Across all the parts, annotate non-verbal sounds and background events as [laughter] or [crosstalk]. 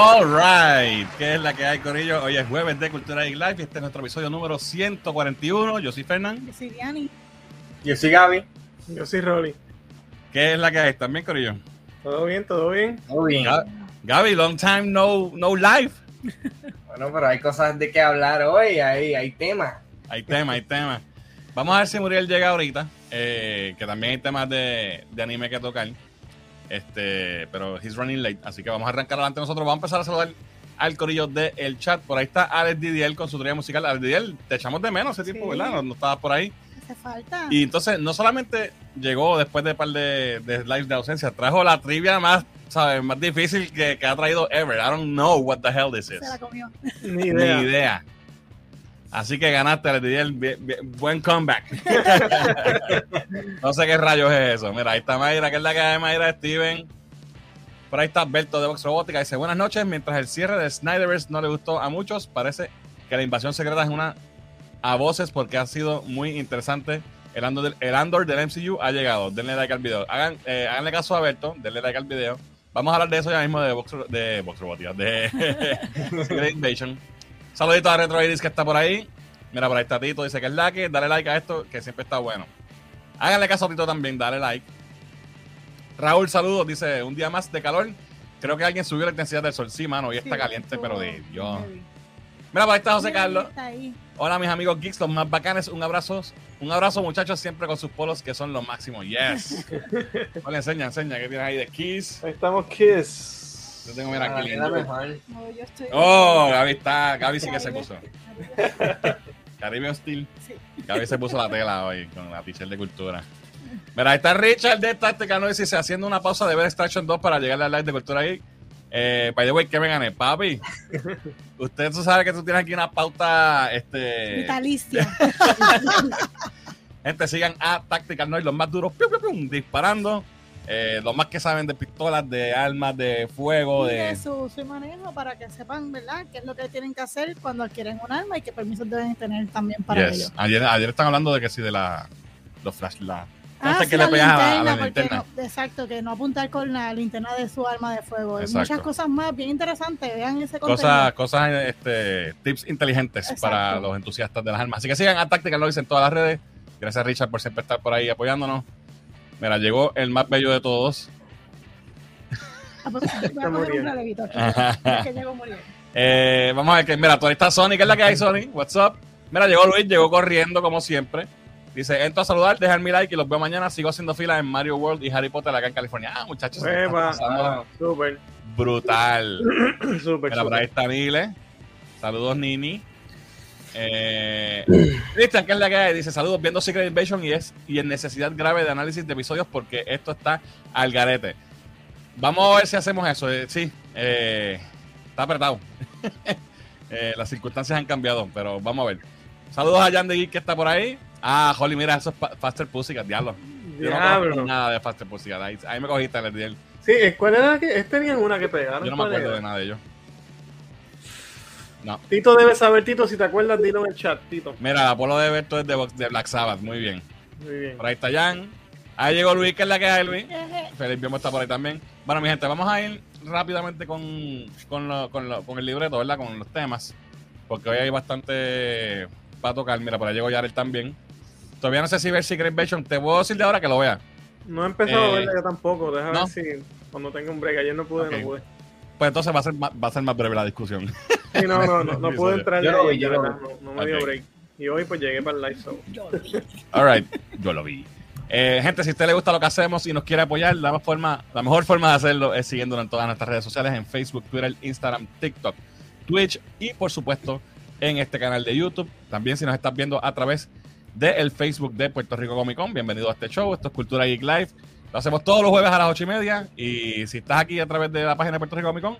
All right, ¿qué es la que hay, Corillo? Hoy es jueves de Cultura y Live y este es nuestro episodio número 141. Yo soy Fernán. Yo soy Diani. Yo soy Gaby. Yo soy Rolly. ¿Qué es la que hay? ¿También, Corillo? ¿Todo bien? ¿Todo bien? Todo bien. Ga- Gaby, long time no, no live. [laughs] Bueno, pero hay cosas de qué hablar hoy, hay, hay temas. Hay tema, hay tema. Vamos a ver si Muriel llega ahorita, eh, que también hay temas de, de anime que tocar. Este, pero he's running late, así que vamos a arrancar adelante nosotros. Vamos a empezar a saludar al corillo del chat. Por ahí está Alex Didier con su teoría musical. Alex Didier, te echamos de menos ese tiempo, Sí. ¿verdad? No, no estabas por ahí. Hace falta. Y entonces, no solamente llegó después de un par de, de lives de ausencia, trajo la trivia más, ¿sabes? Más difícil que, que ha traído ever. I don't know what the hell this is. Se la comió. Ni Ni idea. Así que ganaste, le diría el bien- bien- buen comeback. [laughs] no sé qué rayos es eso. Mira, ahí está Mayra, que es la que hay, Mayra, Steven. Por ahí está Alberto de Vox Robótica. Dice, buenas noches. Mientras el cierre de Snyderverse no le gustó a muchos, parece que la invasión secreta es una a voces porque ha sido muy interesante. El Andor del, el Andor del MCU ha llegado. Denle like al video. Hagan, eh, háganle caso a Alberto. Denle like al video. Vamos a hablar de eso ya mismo de Vox, de Vox Robótica. De [laughs] Secret Invasion. Saludito a Retro Iris que está por ahí. Mira, por ahí está Tito, dice que es la que. Dale like a esto, que siempre está bueno. Háganle caso a Tito también, dale like. Raúl, saludos, dice, un día más de calor. Creo que alguien subió la intensidad del sol. Sí, mano, y está Sí, caliente, pero de Dios. Mira, por ahí está José Mira, Carlos. Está ahí. Hola, mis amigos geeks, los más bacanes. Un abrazo, un abrazo, muchachos, siempre con sus polos que son los máximos. Yes. [laughs] Hola, enseña, enseña, ¿qué tienes ahí de Kiss? Ahí estamos, Kiss. Yo tengo, mira, Ah, aquí es la lindo. mejor. No, yo estoy. Oh, Gaby está, Gaby sí que se puso. [laughs] Caribe Hostil. Gaby se puso la tela hoy con la t-shirt de cultura. Mira, ahí está Richard de Táctica, no dice haciendo una pausa de ver Extraction 2 para llegar al live de cultura ahí. Eh, by the way, ¿qué me gané? Papi, [laughs] usted tú sabe que tú tienes aquí una pauta, este... Vitalicia. [laughs] Gente, sigan a Tactical Noise, los más duros, piu, piu, piu, disparando. Eh, los más que saben de pistolas, de armas, de fuego, Y de de... su, su manejo para que sepan, ¿verdad?, qué es lo que tienen que hacer cuando adquieren un arma y qué permisos deben tener también para Yes. ello. Ayer, ayer están hablando de que sí, de la... Los flash, la... Ah, sí, que le la pegas a la- linterna, no- exacto, que no apuntar con la linterna de su arma de fuego. Exacto. muchas cosas más bien interesantes. Vean ese contenido. Cosas, cosas este, tips inteligentes Exacto. para los entusiastas de las armas. Así que sigan a Tactical Noise en todas las redes. Gracias, Richard, por siempre estar por ahí apoyándonos. Mira, llegó el más bello de todos. Ah, pues. Eh, vamos a ver que, mira, tú ahí está Sony, ¿qué es la que hay, Sony? What's up? Mira, llegó Luis, llegó corriendo como siempre. Dice, entro a saludar, dejar mi like y los veo mañana. Sigo haciendo fila en Mario World y Harry Potter acá en California. Ah, muchachos, Epa. pasando Súper, brutal. [coughs] súper, Mira, por ahí está Nile. Saludos, Nini. Eh, Cristian, que es la que hay, dice saludos viendo Secret Invasion y es y en necesidad grave de análisis de episodios porque esto está al garete. Vamos a ver si hacemos eso. eh, sí, eh, está apretado. [laughs] Eh, las circunstancias han cambiado, pero vamos a ver. Saludos a Jan de Geek que está por ahí. Ah, Holly, mira, eso es Pa- Faster Pussycat, diablo. Yo no Diablo. nada de Faster Pussycat. Ahí, ahí me cogiste, Letiel. Sí, ¿cuál era que? Es tenían una que pegaron. Yo no me ¿cuál acuerdo era? de nada de ellos. No. Tito debe saber, Tito, si te acuerdas, dilo en el chat, Tito. Mira, Apolo de Berto es de, Black Sabbath, muy bien. Muy bien. Por ahí está Jan. Ahí llegó Luis, que es la que hay, Luis. Biomo está por ahí también. Bueno, mi gente, vamos a ir rápidamente con, con, lo- con, lo- con el libreto, ¿verdad? Con los temas. Porque hoy hay bastante para tocar. Mira, por ahí llegó Jared también. Todavía no sé si ver Secret Invasion. Te puedo decir de ahora que lo vea. No he empezado Eh, a verla yo tampoco. Déjame ¿no? ver si cuando tenga un break. Ayer no pude, no pude. Pues entonces va a ser más, va a ser más breve la discusión. [laughs] Sí, no, no, no, no pude entrar. Yo lo vi, yo de lo No, no me dio break. Y hoy pues llegué para el live show. All right, yo lo vi. Eh, gente, si a usted le gusta lo que hacemos y nos quiere apoyar, la, más forma, la mejor forma de hacerlo es siguiéndonos en todas nuestras redes sociales, en Facebook, Twitter, Instagram, TikTok, Twitch y por supuesto en este canal de YouTube. También si nos estás viendo a través del Facebook de Puerto Rico Comic Con, bienvenido a este show. Esto es Cultura Geek Live. Lo hacemos todos los jueves a las ocho y media. Y si estás aquí a través de la página de Puerto Rico Comic Con,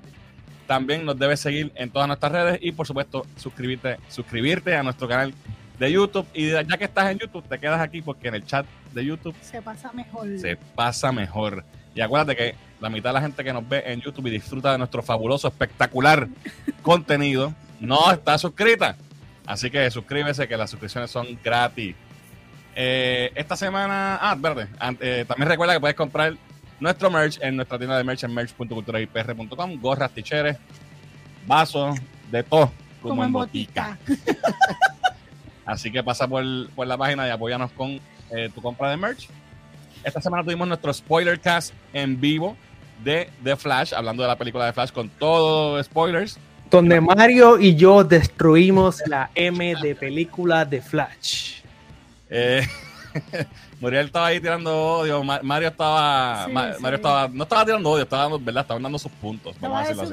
también nos debes seguir en todas nuestras redes y por supuesto suscribirte, suscribirte a nuestro canal de YouTube. Y ya que estás en YouTube, te quedas aquí porque en el chat de YouTube Se pasa mejor. se pasa mejor. Y acuérdate que la mitad de la gente que nos ve en YouTube y disfruta de nuestro fabuloso, espectacular [laughs] contenido no está suscrita. Así que suscríbese, que las suscripciones son gratis. Eh, esta semana, ah, verde. Eh, también recuerda que puedes comprar nuestro merch en nuestra tienda de merch en merch.culturaipr.com. Gorras, ticheres, vasos, de todo, como, Como en en botica. botica. Así que pasa por, por la página y apóyanos con eh, tu compra de merch. Esta semana tuvimos nuestro spoiler cast en vivo de The Flash, hablando de la película de Flash con todos spoilers. Donde Mario y yo destruimos la M de película de Flash. Eh, [laughs] Muriel estaba ahí tirando odio. Ma- Mario estaba. Sí, Ma- sí. Mario estaba. No estaba tirando odio, estaba dando, ¿verdad? Estaban dando sus puntos. Estaba así.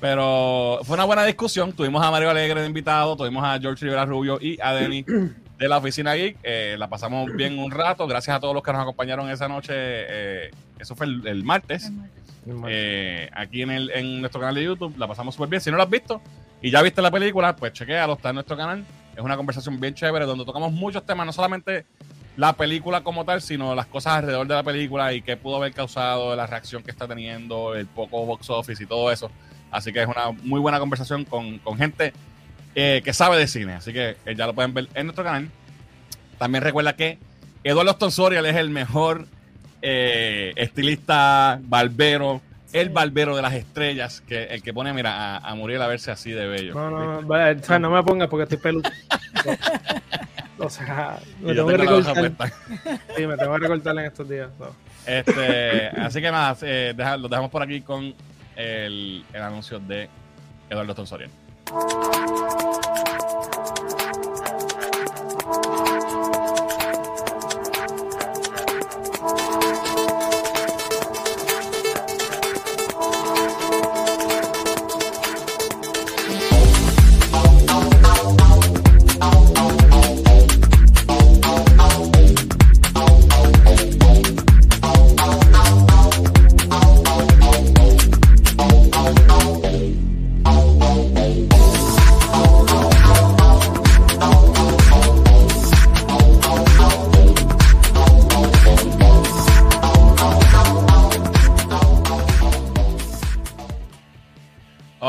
Pero fue una buena discusión. Tuvimos a Mario Alegre de invitado, tuvimos a George Rivera Rubio y a Denny [clears throat] de la oficina Geek. Eh, la pasamos bien un rato. Gracias a todos los que nos acompañaron esa noche. eh, eso fue el, el martes. eh, aquí en, el, en nuestro canal de YouTube. La pasamos súper bien. Si no lo has visto y ya viste la película, pues chequéalo, está en nuestro canal. Es una conversación bien chévere donde tocamos muchos temas, no solamente la película como tal, sino las cosas alrededor de la película y qué pudo haber causado, la reacción que está teniendo, el poco box office y todo eso. Así que es una muy buena conversación con, con gente eh, que sabe de cine. Así que eh, ya lo pueden ver en nuestro canal. También recuerda que Eduardo Stonsorial es el mejor eh, estilista barbero, el barbero de las estrellas, que el que pone, mira, a, a Muriel a verse así de bello. No, no, no, o sea, no me pongas porque estoy peludo. O sea, [laughs] me tengo que recortar. Sí, me tengo que recortar en estos días. no. Este, así que nada, eh, deja- lo dejamos por aquí con el, el anuncio de Eduardo Stonsorial.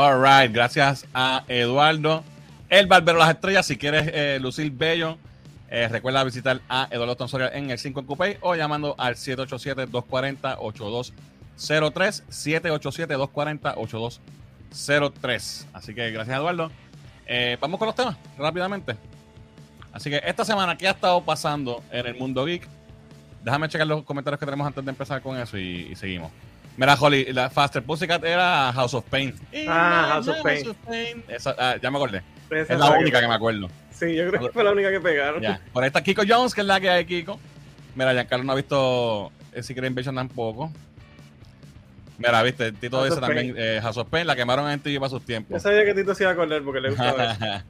All right, gracias a Eduardo. El Barbero las Estrellas, si quieres eh, lucir bello, eh, recuerda visitar a Eduardo Tonsorial en el 5 en Coupé o llamando al 787-240-8203. 787-240-8203. Así que gracias, Eduardo. Eh, vamos con los temas rápidamente. Así que esta semana, ¿qué ha estado pasando en el mundo geek? Déjame checar los comentarios que tenemos antes de empezar con eso y seguimos. Mira, Holly, la Faster Pussycat era House of Pain. Ah, House of Pain. Esa- ah, ya me acordé. Esa Es la única que me acuerdo. Sí, yo creo que fue la única que pegaron. Ya. Por ahí está Kiko Jones, que es la que hay, Kiko. Mira, Giancarlo no ha visto el Secret Invasion tampoco. Mira, viste, Tito House dice of también eh, House of Pain, la quemaron en TV para sus Yo tiempos. sabía que Tito se iba a acordar porque le gustaba [laughs] eso.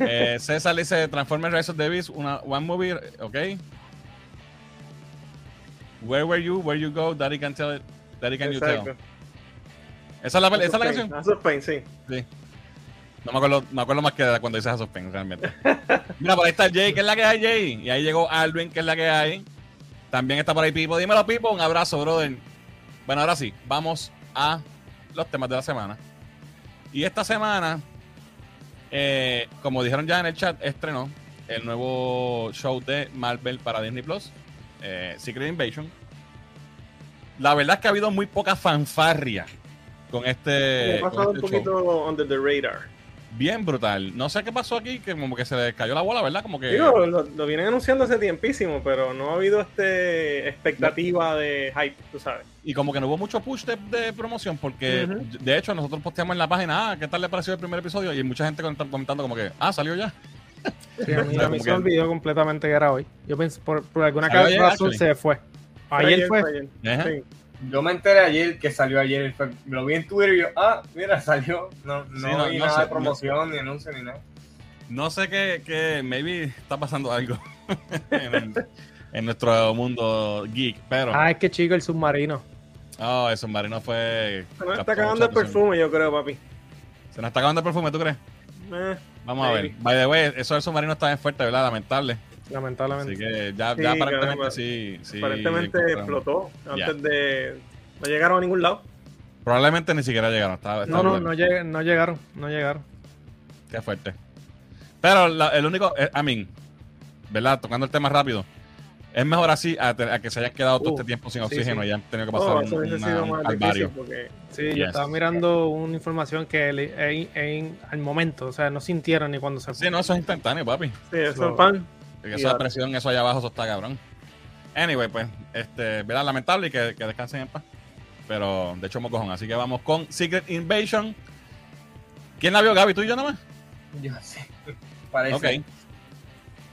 Eh, César dice Transformers Rise of the Beast, una one movie, ok. Where were you? Where you go? Daddy can tell it. Daddy can you Exacto. tell. Esa es la, esa es la canción. Pain, sí. Sí. No me acuerdo, me acuerdo más que de cuando dice House of Pain, realmente. Mira, por ahí está Jay, que es la que hay, Jay. Y ahí llegó Alvin, que es la que hay. También está por ahí Pipo. Dímelo, Pipo. Un abrazo, brother. Bueno, ahora sí, vamos a los temas de la semana. Y esta semana, eh, como dijeron ya en el chat, estrenó el nuevo show de Marvel para Disney Plus, eh, Secret Invasion. La verdad es que ha habido muy poca fanfarria con este. Ha pasado un este show poquito under the radar. bien brutal. No sé qué pasó aquí, que como que se le cayó la bola, ¿verdad? Como que. Digo, lo, lo vienen anunciando hace tiempísimo, pero no ha habido este expectativa de hype, tú sabes. Y como que no hubo mucho push de, de promoción, porque de hecho nosotros posteamos en la página, ah, ¿qué tal le pareció el primer episodio? Y hay mucha gente coment- comentando como que, ah, salió ya. Sí, a mí, a [laughs] mí se que- olvidó completamente que era hoy. Yo pensé, por, por alguna razón actually. se fue. Ayer fue. ayer. Sí. Yo me enteré ayer que salió ayer. Lo vi en Twitter y yo, ah, mira, salió. No, no, Sí, no- vi no nada sé, de promoción, ni anuncio, ni nada. No sé qué, qué maybe está pasando algo [laughs] en, el- [laughs] en nuestro mundo geek, pero. Ah, es que chico, el submarino. Oh, el submarino fue. Se nos está acabando el perfume, yo creo, papi. Se nos está acabando el perfume, ¿tú crees? Eh, Vamos a ver. By the way, eso del submarino está bien fuerte, ¿verdad? Lamentable. Lamentablemente. Así que ya, Sí, ya aparentemente caramba. sí, sí. aparentemente explotó antes de. No llegaron a ningún lado. Probablemente ni siquiera llegaron. Está, está no, no, no, lleg- no llegaron. No llegaron. Qué fuerte. Pero la- el único, eh, I mean, ¿verdad? Tocando el tema rápido. Es mejor así a, te- a que se hayan quedado todo este tiempo sin sí, oxígeno sí. y han tenido que pasar Oh, un, eso una- un calvario. porque Sí, yo estaba mirando una información que le- en, en- al momento, o sea, no sintieron ni cuando se Sí, no, eso es instantáneo, papi. sí, eso So- es pan. Porque esa presión, eso allá abajo, eso está cabrón. Anyway, pues, este, ¿verdad? Lamentable y que, que descansen en paz. Pero, de hecho, mocojón. Así que vamos con Secret Invasion. ¿Quién la vio, Gaby? ¿Tú y yo nomás? Yo sé. Parece. Ok.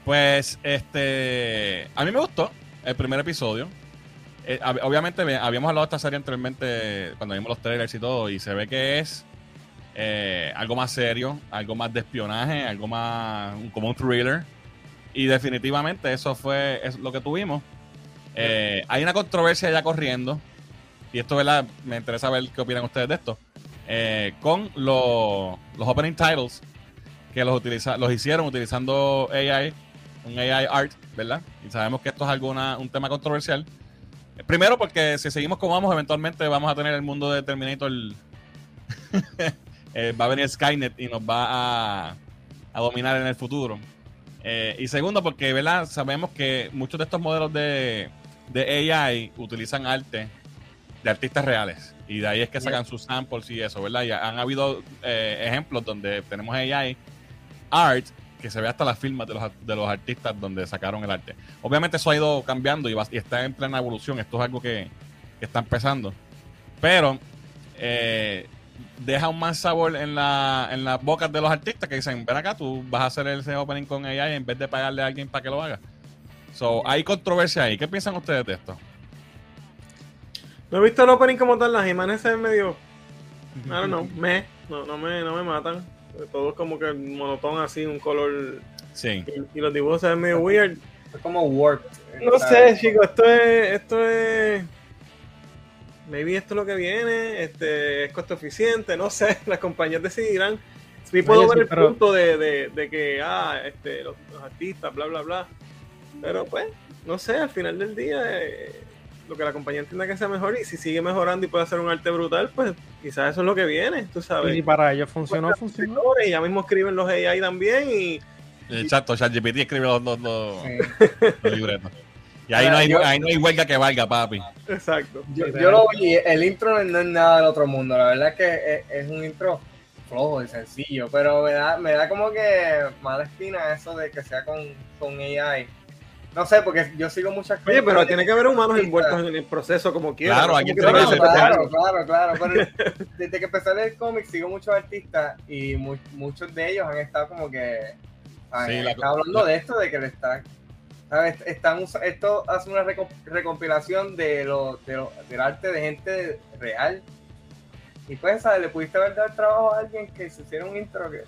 Pues, este. A mí me gustó el primer episodio. Eh, ob- obviamente, habíamos hablado de esta serie anteriormente cuando vimos los trailers y todo, y se ve que es eh, algo más serio, algo más de espionaje, algo más como un thriller. Y definitivamente eso fue es lo que tuvimos. Eh, hay una controversia ya corriendo, y esto, ¿verdad? Me interesa ver qué opinan ustedes de esto. eh, con los, los opening titles que los, utiliza, los hicieron utilizando AI, un AI art, ¿verdad? Y sabemos que esto es alguna, un tema controversial. Eh, Primero porque si seguimos como vamos, eventualmente vamos a tener el mundo de Terminator. [laughs] eh, va a venir Skynet y nos va a, a dominar en el futuro. Eh, y segundo porque, ¿verdad? Sabemos que muchos de estos modelos de, de AI utilizan arte de artistas reales. Y de ahí es que sacan sus samples y eso, ¿verdad? Y han habido eh, ejemplos donde tenemos AI art que se ve hasta las firmas de los, de los artistas donde sacaron el arte. Obviamente eso ha ido cambiando y, va- y está en plena evolución. Esto es algo que, que está empezando. Pero eh, deja un más sabor en, la, en las bocas de los artistas que dicen, ven acá, tú vas a hacer ese opening con AI en vez de pagarle a alguien para que lo haga. So, hay controversia ahí. ¿Qué piensan ustedes de esto? No he visto el opening como tal, las imágenes se ven medio. I don't know, [laughs] me. No, no, me, no me matan. Todo es como que monotón así, un color. Sí. Y, y los dibujos se ven medio weird. Es como Warped. No ¿sabes? sé, chicos, esto es. Esto es. Maybe esto es lo que viene, este, es costo eficiente, no sé, [laughs] las compañías decidirán. Sí puedo Oye, ver sí, el pero- punto de, de, de que, ah, este, los, los artistas, bla, bla, bla. Pero pues, no sé, al final del día, eh, lo que la compañía entienda que sea mejor y si sigue mejorando y puede hacer un arte brutal, pues quizás eso es lo que viene, tú Y sabes. si para ellos funcionó, funcionó. Escritores, Y ya mismo escriben los AI también y Exacto, ChatGPT escribe los, los, los- Sí. los libretos. Y ahí no, hay, Yo- ahí no hay huelga que valga, papi. exacto. Yo, yo lo vi, el intro no es nada del otro mundo, la verdad es que es, es un intro flojo y sencillo, pero me da, me da como que mala espina eso de que sea con, con AI. No sé, porque yo sigo muchas cosas. Oye, pero tiene que haber humanos envueltos en el proceso como quiera. Claro, aquí tiene que se haber- trata de Claro, claro, claro, pero [laughs] desde que empecé a leer cómics sigo muchos artistas y mu- muchos de ellos han estado como que han Sí, la- estado hablando de esto, de que le están, ¿sabes? Están, esto hace una reco- recompilación de lo, de lo- del arte de gente real y pues, ¿sabes? Le pudiste haber dado el trabajo a alguien que se hiciera un intro que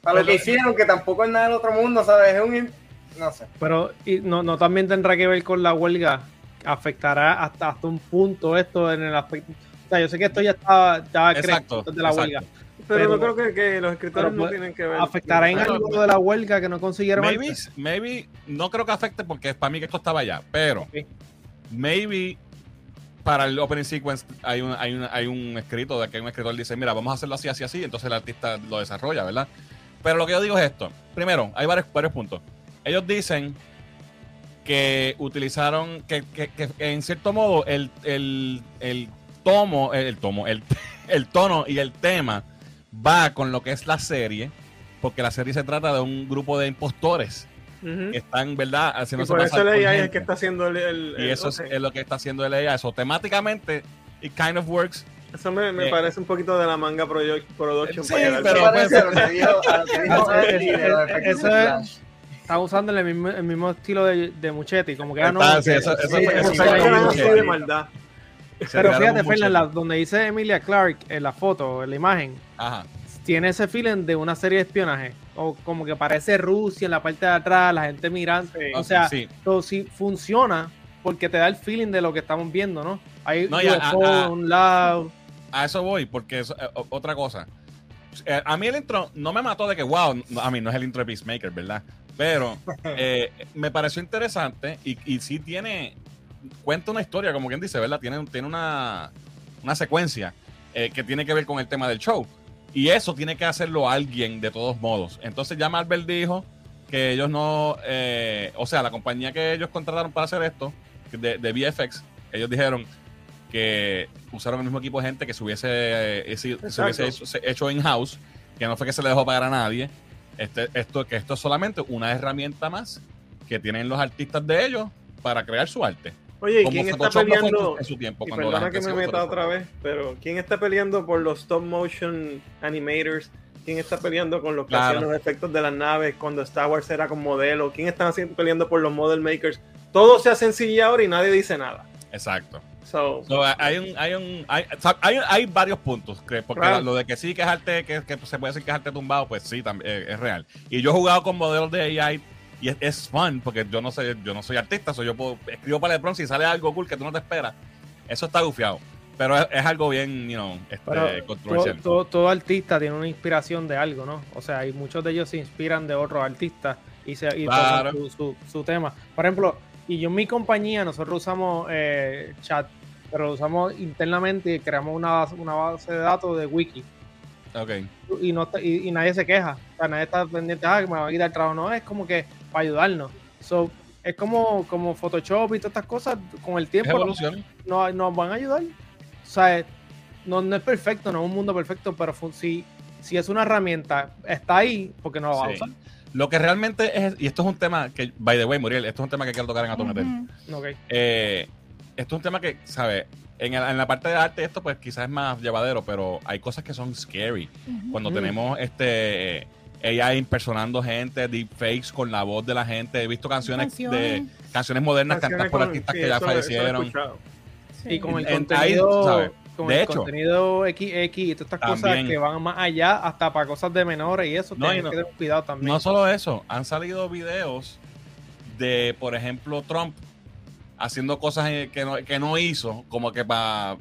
para lo que hicieron, que tampoco es nada del otro mundo, ¿sabes? Es un no sé. Pero y no, no también tendrá que ver con la huelga. Afectará hasta, hasta un punto esto en el aspecto. O sea, yo sé que esto ya estaba, estaba creado Exacto. de la exacto. huelga. Pero, no Pero- creo que, que los escritores no tienen que ver. ¿Afectará en Pero- algo de la huelga que no consiguieron Maybe, antes? maybe, no creo que afecte porque para mí que esto estaba allá, pero maybe para el opening sequence hay un, hay un, hay un escrito de que un escritor dice, mira, vamos a hacerlo así, así, así, entonces el artista lo desarrolla, ¿verdad? Pero lo que yo digo es esto. Primero, hay varios, varios puntos. Ellos dicen que utilizaron, que, que- que en cierto modo el, el, el tomo, el, tomo, el, [laughs] el tono y el tema va con lo que es la serie, porque la serie se trata de un grupo de impostores que están, ¿verdad?, Y haciéndose por eso el AI es el que está haciendo el. el- Y el- eso es, lo que está haciendo el AI. Eso temáticamente, it kind of works. Eso me, me Eh, parece un poquito de la manga produ- production. Sí, para pero- Eso bien. parece a lo que dijo, a lo que dijo Eso es- Andy de los efectos eso de es- Flash. Está usando el mismo, el mismo estilo de, de Muchetti, como que ah, no, Está- sí, eso- eso sí, eso de maldad. Pero fíjate, la- donde dice Emilia Clark en la foto, en la imagen, Ajá. tiene ese feeling de una serie de espionaje. O como que parece Rusia en la parte de atrás, la gente mirando. Sí. O sea, sí. pero sí funciona porque te da el feeling de lo que estamos viendo, ¿no? Hay No, ya, UFO a- un lado. A eso voy, porque eso, eh, otra cosa. Eh, a mí el intro no me mató de que, wow, no- a mí no es el intro de Peacemaker, ¿verdad? Pero [laughs] eh, me pareció interesante y, y sí tiene, cuenta una historia, como quien dice, ¿verdad? Tiene, tiene una, una secuencia eh, que tiene que ver con el tema del show. Y eso tiene que hacerlo alguien de todos modos. Entonces ya Marvel dijo, que ellos no, eh, o sea, la compañía que ellos contrataron para hacer esto, de, de VFX, ellos dijeron que usaron el mismo equipo de gente que se hubiese, eh, se Exacto. hubiese hecho, hecho in-house, que no fue que se le dejó pagar a nadie. Este, esto, que esto es solamente una herramienta más que tienen los artistas de ellos para crear su arte. Oye, ¿y Como quién está peleando? en su tiempo, Y perdona que me meta otra vez, pero ¿quién está peleando por los stop motion animators? ¿Quién está peleando con los que Claro. hacían los efectos de las naves cuando Star Wars era con modelo? ¿Quién está haciendo, peleando por los model makers? Todo se hace en CGI ahora y nadie dice nada. Exacto. So, So, hay, un, hay, un, hay, hay, hay varios puntos, que, porque Claro. lo de que sí que es arte, que, que se puede decir que es arte tumbado, pues sí, también, eh, es real. Y yo he jugado con modelos de AI y es, es fun, porque yo no soy, yo no soy artista, so yo puedo, escribo para LeBron, si sale algo cool que tú no te esperas, eso está gufiado. Pero es, es algo bien, you know, este, todo, controversial. todo- todo artista tiene una inspiración de algo, ¿no? O sea, y muchos de ellos se inspiran de otros artistas y, se, y Claro. su, su, su tema. Por ejemplo, y yo en mi compañía, nosotros usamos eh, chat, pero lo usamos internamente y creamos una, base- una base de datos de wiki. Ok. Y, no, y, y nadie se queja. O sea, nadie está pendiente, ah, que me va a quitar el trabajo. No, es como que para ayudarnos. So, es como, como Photoshop y todas estas cosas, con el tiempo evolución. nos, nos van a ayudar. O sea, no, no es perfecto, no es un mundo perfecto, pero si, si es una herramienta, está ahí porque no la va a Sí. usar. Lo que realmente es, y esto es un tema que, by the way, Muriel, esto es un tema que quiero tocar en Atometer. Ujú. Ok. Eh, esto es un tema que, ¿sabes? En, el- en la parte de arte esto pues quizás es más llevadero, pero hay cosas que son scary. Ujú. Cuando Mm. tenemos este ella impersonando gente, deepfakes con la voz de la gente. He visto canciones, Canciones. de canciones modernas cantadas por con- artistas sí, que ya eso- fallecieron. Sí. Y con el En- contenido, ahí, ¿sabes? con De el hecho. contenido XX y todas estas cosas que van más allá, hasta para cosas de menores y eso, No, tienen no- que tener cuidado también. No solo eso, han salido videos de, por ejemplo, Trump haciendo cosas eh, que no, que no hizo, como que para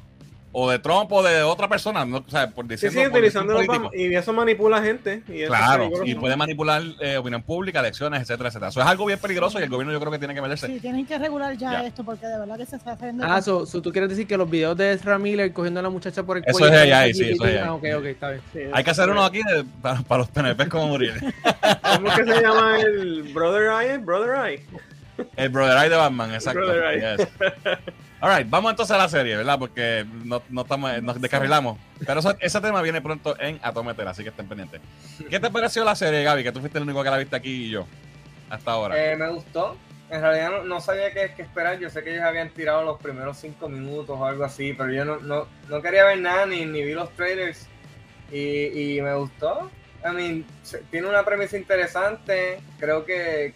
o de Trump o de otra persona, ¿no? o sea, por Sí, diciendo sí, por decir utilizándolo político. para- y eso manipula gente. Y eso Claro, y puede manipular eh, opinión pública, elecciones, etcétera, etcétera. Eso es algo bien peligroso y el gobierno yo creo que tiene que meterse. Sí, tienen que regular ya, Ya. esto porque de verdad que se está haciendo. Ah, so, so tú quieres decir que los videos de Ezra Miller cogiendo a la muchacha por el Eso cuello. es AI, sí, eso es AI. Ah, ok, ok, está bien. Sí, Hay que hacer uno aquí de- para, para los PNP como Muriel. ¿Cómo es que se llama el Brother Eye? Brother Eye. El Brother Eye de Batman, exacto. Brother Eye. Yes. All right, vamos entonces a la serie, ¿verdad? Porque no, no estamos, nos descarrilamos. Pero eso- ese tema viene pronto en Atometer, así que estén pendientes. ¿Qué te pareció la serie, Gaby? Que tú fuiste el único que la viste aquí y yo. Hasta ahora. Eh, me gustó. En realidad no, no sabía qué, qué esperar. Yo sé que ellos habían tirado los primeros cinco minutos o algo así, pero yo no, no, no quería ver nada ni, ni vi los trailers. Y, y me gustó. I mean, tiene una premisa interesante. Creo que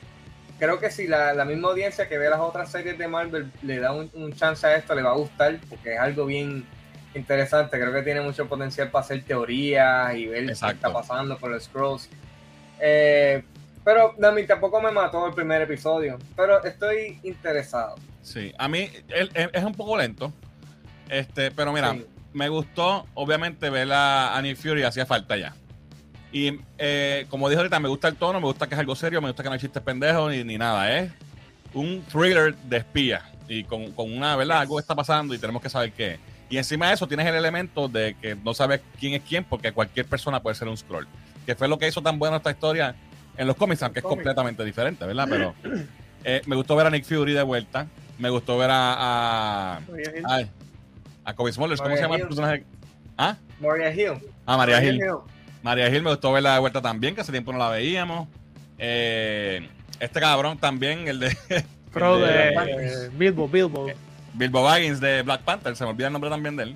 creo que si la, la misma audiencia que ve las otras series de Marvel le da un, un chance a esto, le va a gustar, porque es algo bien interesante. Creo que tiene mucho potencial para hacer teorías y ver Exacto. qué está pasando con los Scrolls. Eh, pero a mí tampoco me mató el primer episodio, pero estoy interesado. Sí, a mí él- él- es un poco lento. Este, pero mira, Sí. me gustó, obviamente, ver a Annie Fury hacía falta ya. Y eh, como dije ahorita, me gusta el tono, me gusta que es algo serio, me gusta que no hay chistes pendejos ni, ni nada. Es un thriller de espía. Y con, con una, ¿verdad? Algo está pasando y tenemos que saber qué es. Y encima de eso tienes el elemento de que no sabes quién es quién, porque cualquier persona puede ser un scroll. Que fue lo que hizo tan buena esta historia en los cómics, aunque es Cómics. completamente diferente, ¿verdad? Pero eh, me gustó ver a Nick Fury de vuelta. Me gustó ver a. a ay, a Kobe Smulders. ¿Cómo Maria se llama el Hill. personaje? ¿Ah? Hill. Ah, María Gil. María Gil me gustó verla de vuelta también, que hace tiempo no la veíamos. Eh, este cabrón también, el de [laughs] Pro de Bilbo, Bilbo. Bilbo Baggins de Black Panther, se me olvida el nombre también de él.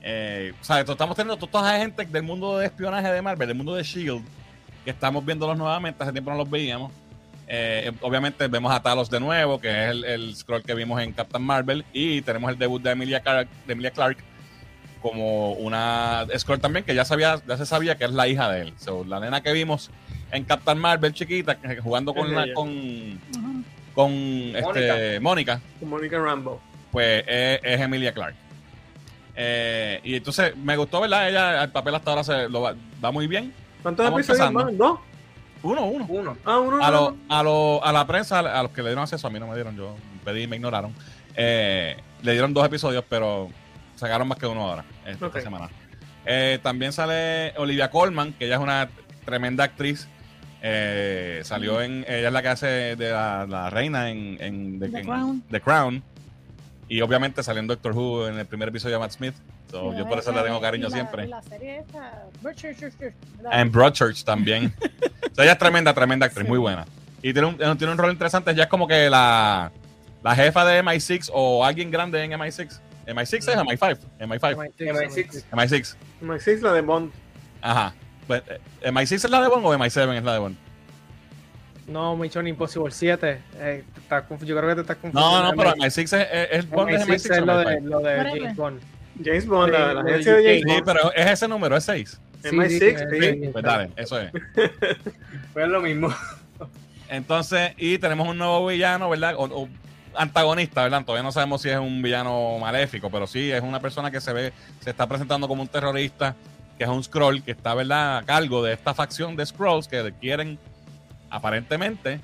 Eh, o sea, estamos teniendo toda esa gente del mundo de espionaje de Marvel, del mundo de Shield, que estamos viéndolos nuevamente, hace tiempo no los veíamos. Eh, obviamente vemos a Talos de nuevo, que es el, el scroll que vimos en Captain Marvel, y tenemos el debut de Emilia Clarke, de Emilia Clarke como una scroll también, que ya sabía, ya se sabía que es la hija de él. So, la nena que vimos en Captain Marvel chiquita, que- jugando con la- con, con este, Mónica Mónica Rambo. pues es, es Emilia Clark. Eh, y entonces me gustó, ¿verdad? Ella, el papel hasta ahora se lo va, va muy bien. ¿Cuántos episodios van? ¿Dos? Uno, uno. Uno. Ah, uno. A, no, lo, a, lo- a la prensa, a los que le dieron acceso, a mí no me dieron, yo pedí y me ignoraron. eh, le dieron dos episodios, pero sacaron más que uno ahora, esta Ok. semana. Eh, también sale Olivia Colman, que ella es una tremenda actriz. Eh, salió en. Ella es la que hace de la, la reina en, en, The en- Crown. The Crown. Y obviamente salió en Doctor Who en el primer episodio de Matt Smith. So, yo por eso le tengo cariño la- siempre. La serie esta, Broadchurch. En Broadchurch también. [laughs] o sea, ella es tremenda, tremenda actriz, Sí. muy buena. Y tiene un, tiene un rol interesante. Ella es como que la, la jefa de MI6 o alguien grande en MI6. MI6 es MI5. MI5. MI6. MI6. MI6, la de Bond. Ajá. Pues, eh, ¿MI6 es la de Bond o MI7 es la de Bond? No, Mission Impossible 7. Eh, confu- yo creo que te estás confundiendo. No, no, pero MI6 MI6 es, es, es Bond es MI6 MI6 es lo de, MI5. lo de. James Bond. James Bond, la, Sí, la lo agencia de James UK. Sí, Bond. pero es ese número, es 6. MI6, sí, sí. sí. Pues dale, eso es. [laughs] Pues lo mismo. Entonces, y tenemos un nuevo villano, ¿verdad? O, o antagonista, ¿verdad? Todavía no sabemos si es un villano maléfico, pero sí es una persona que se ve, se está presentando como un terrorista, que es un scroll, que está, ¿verdad?, a cargo de esta facción de scrolls que quieren, aparentemente,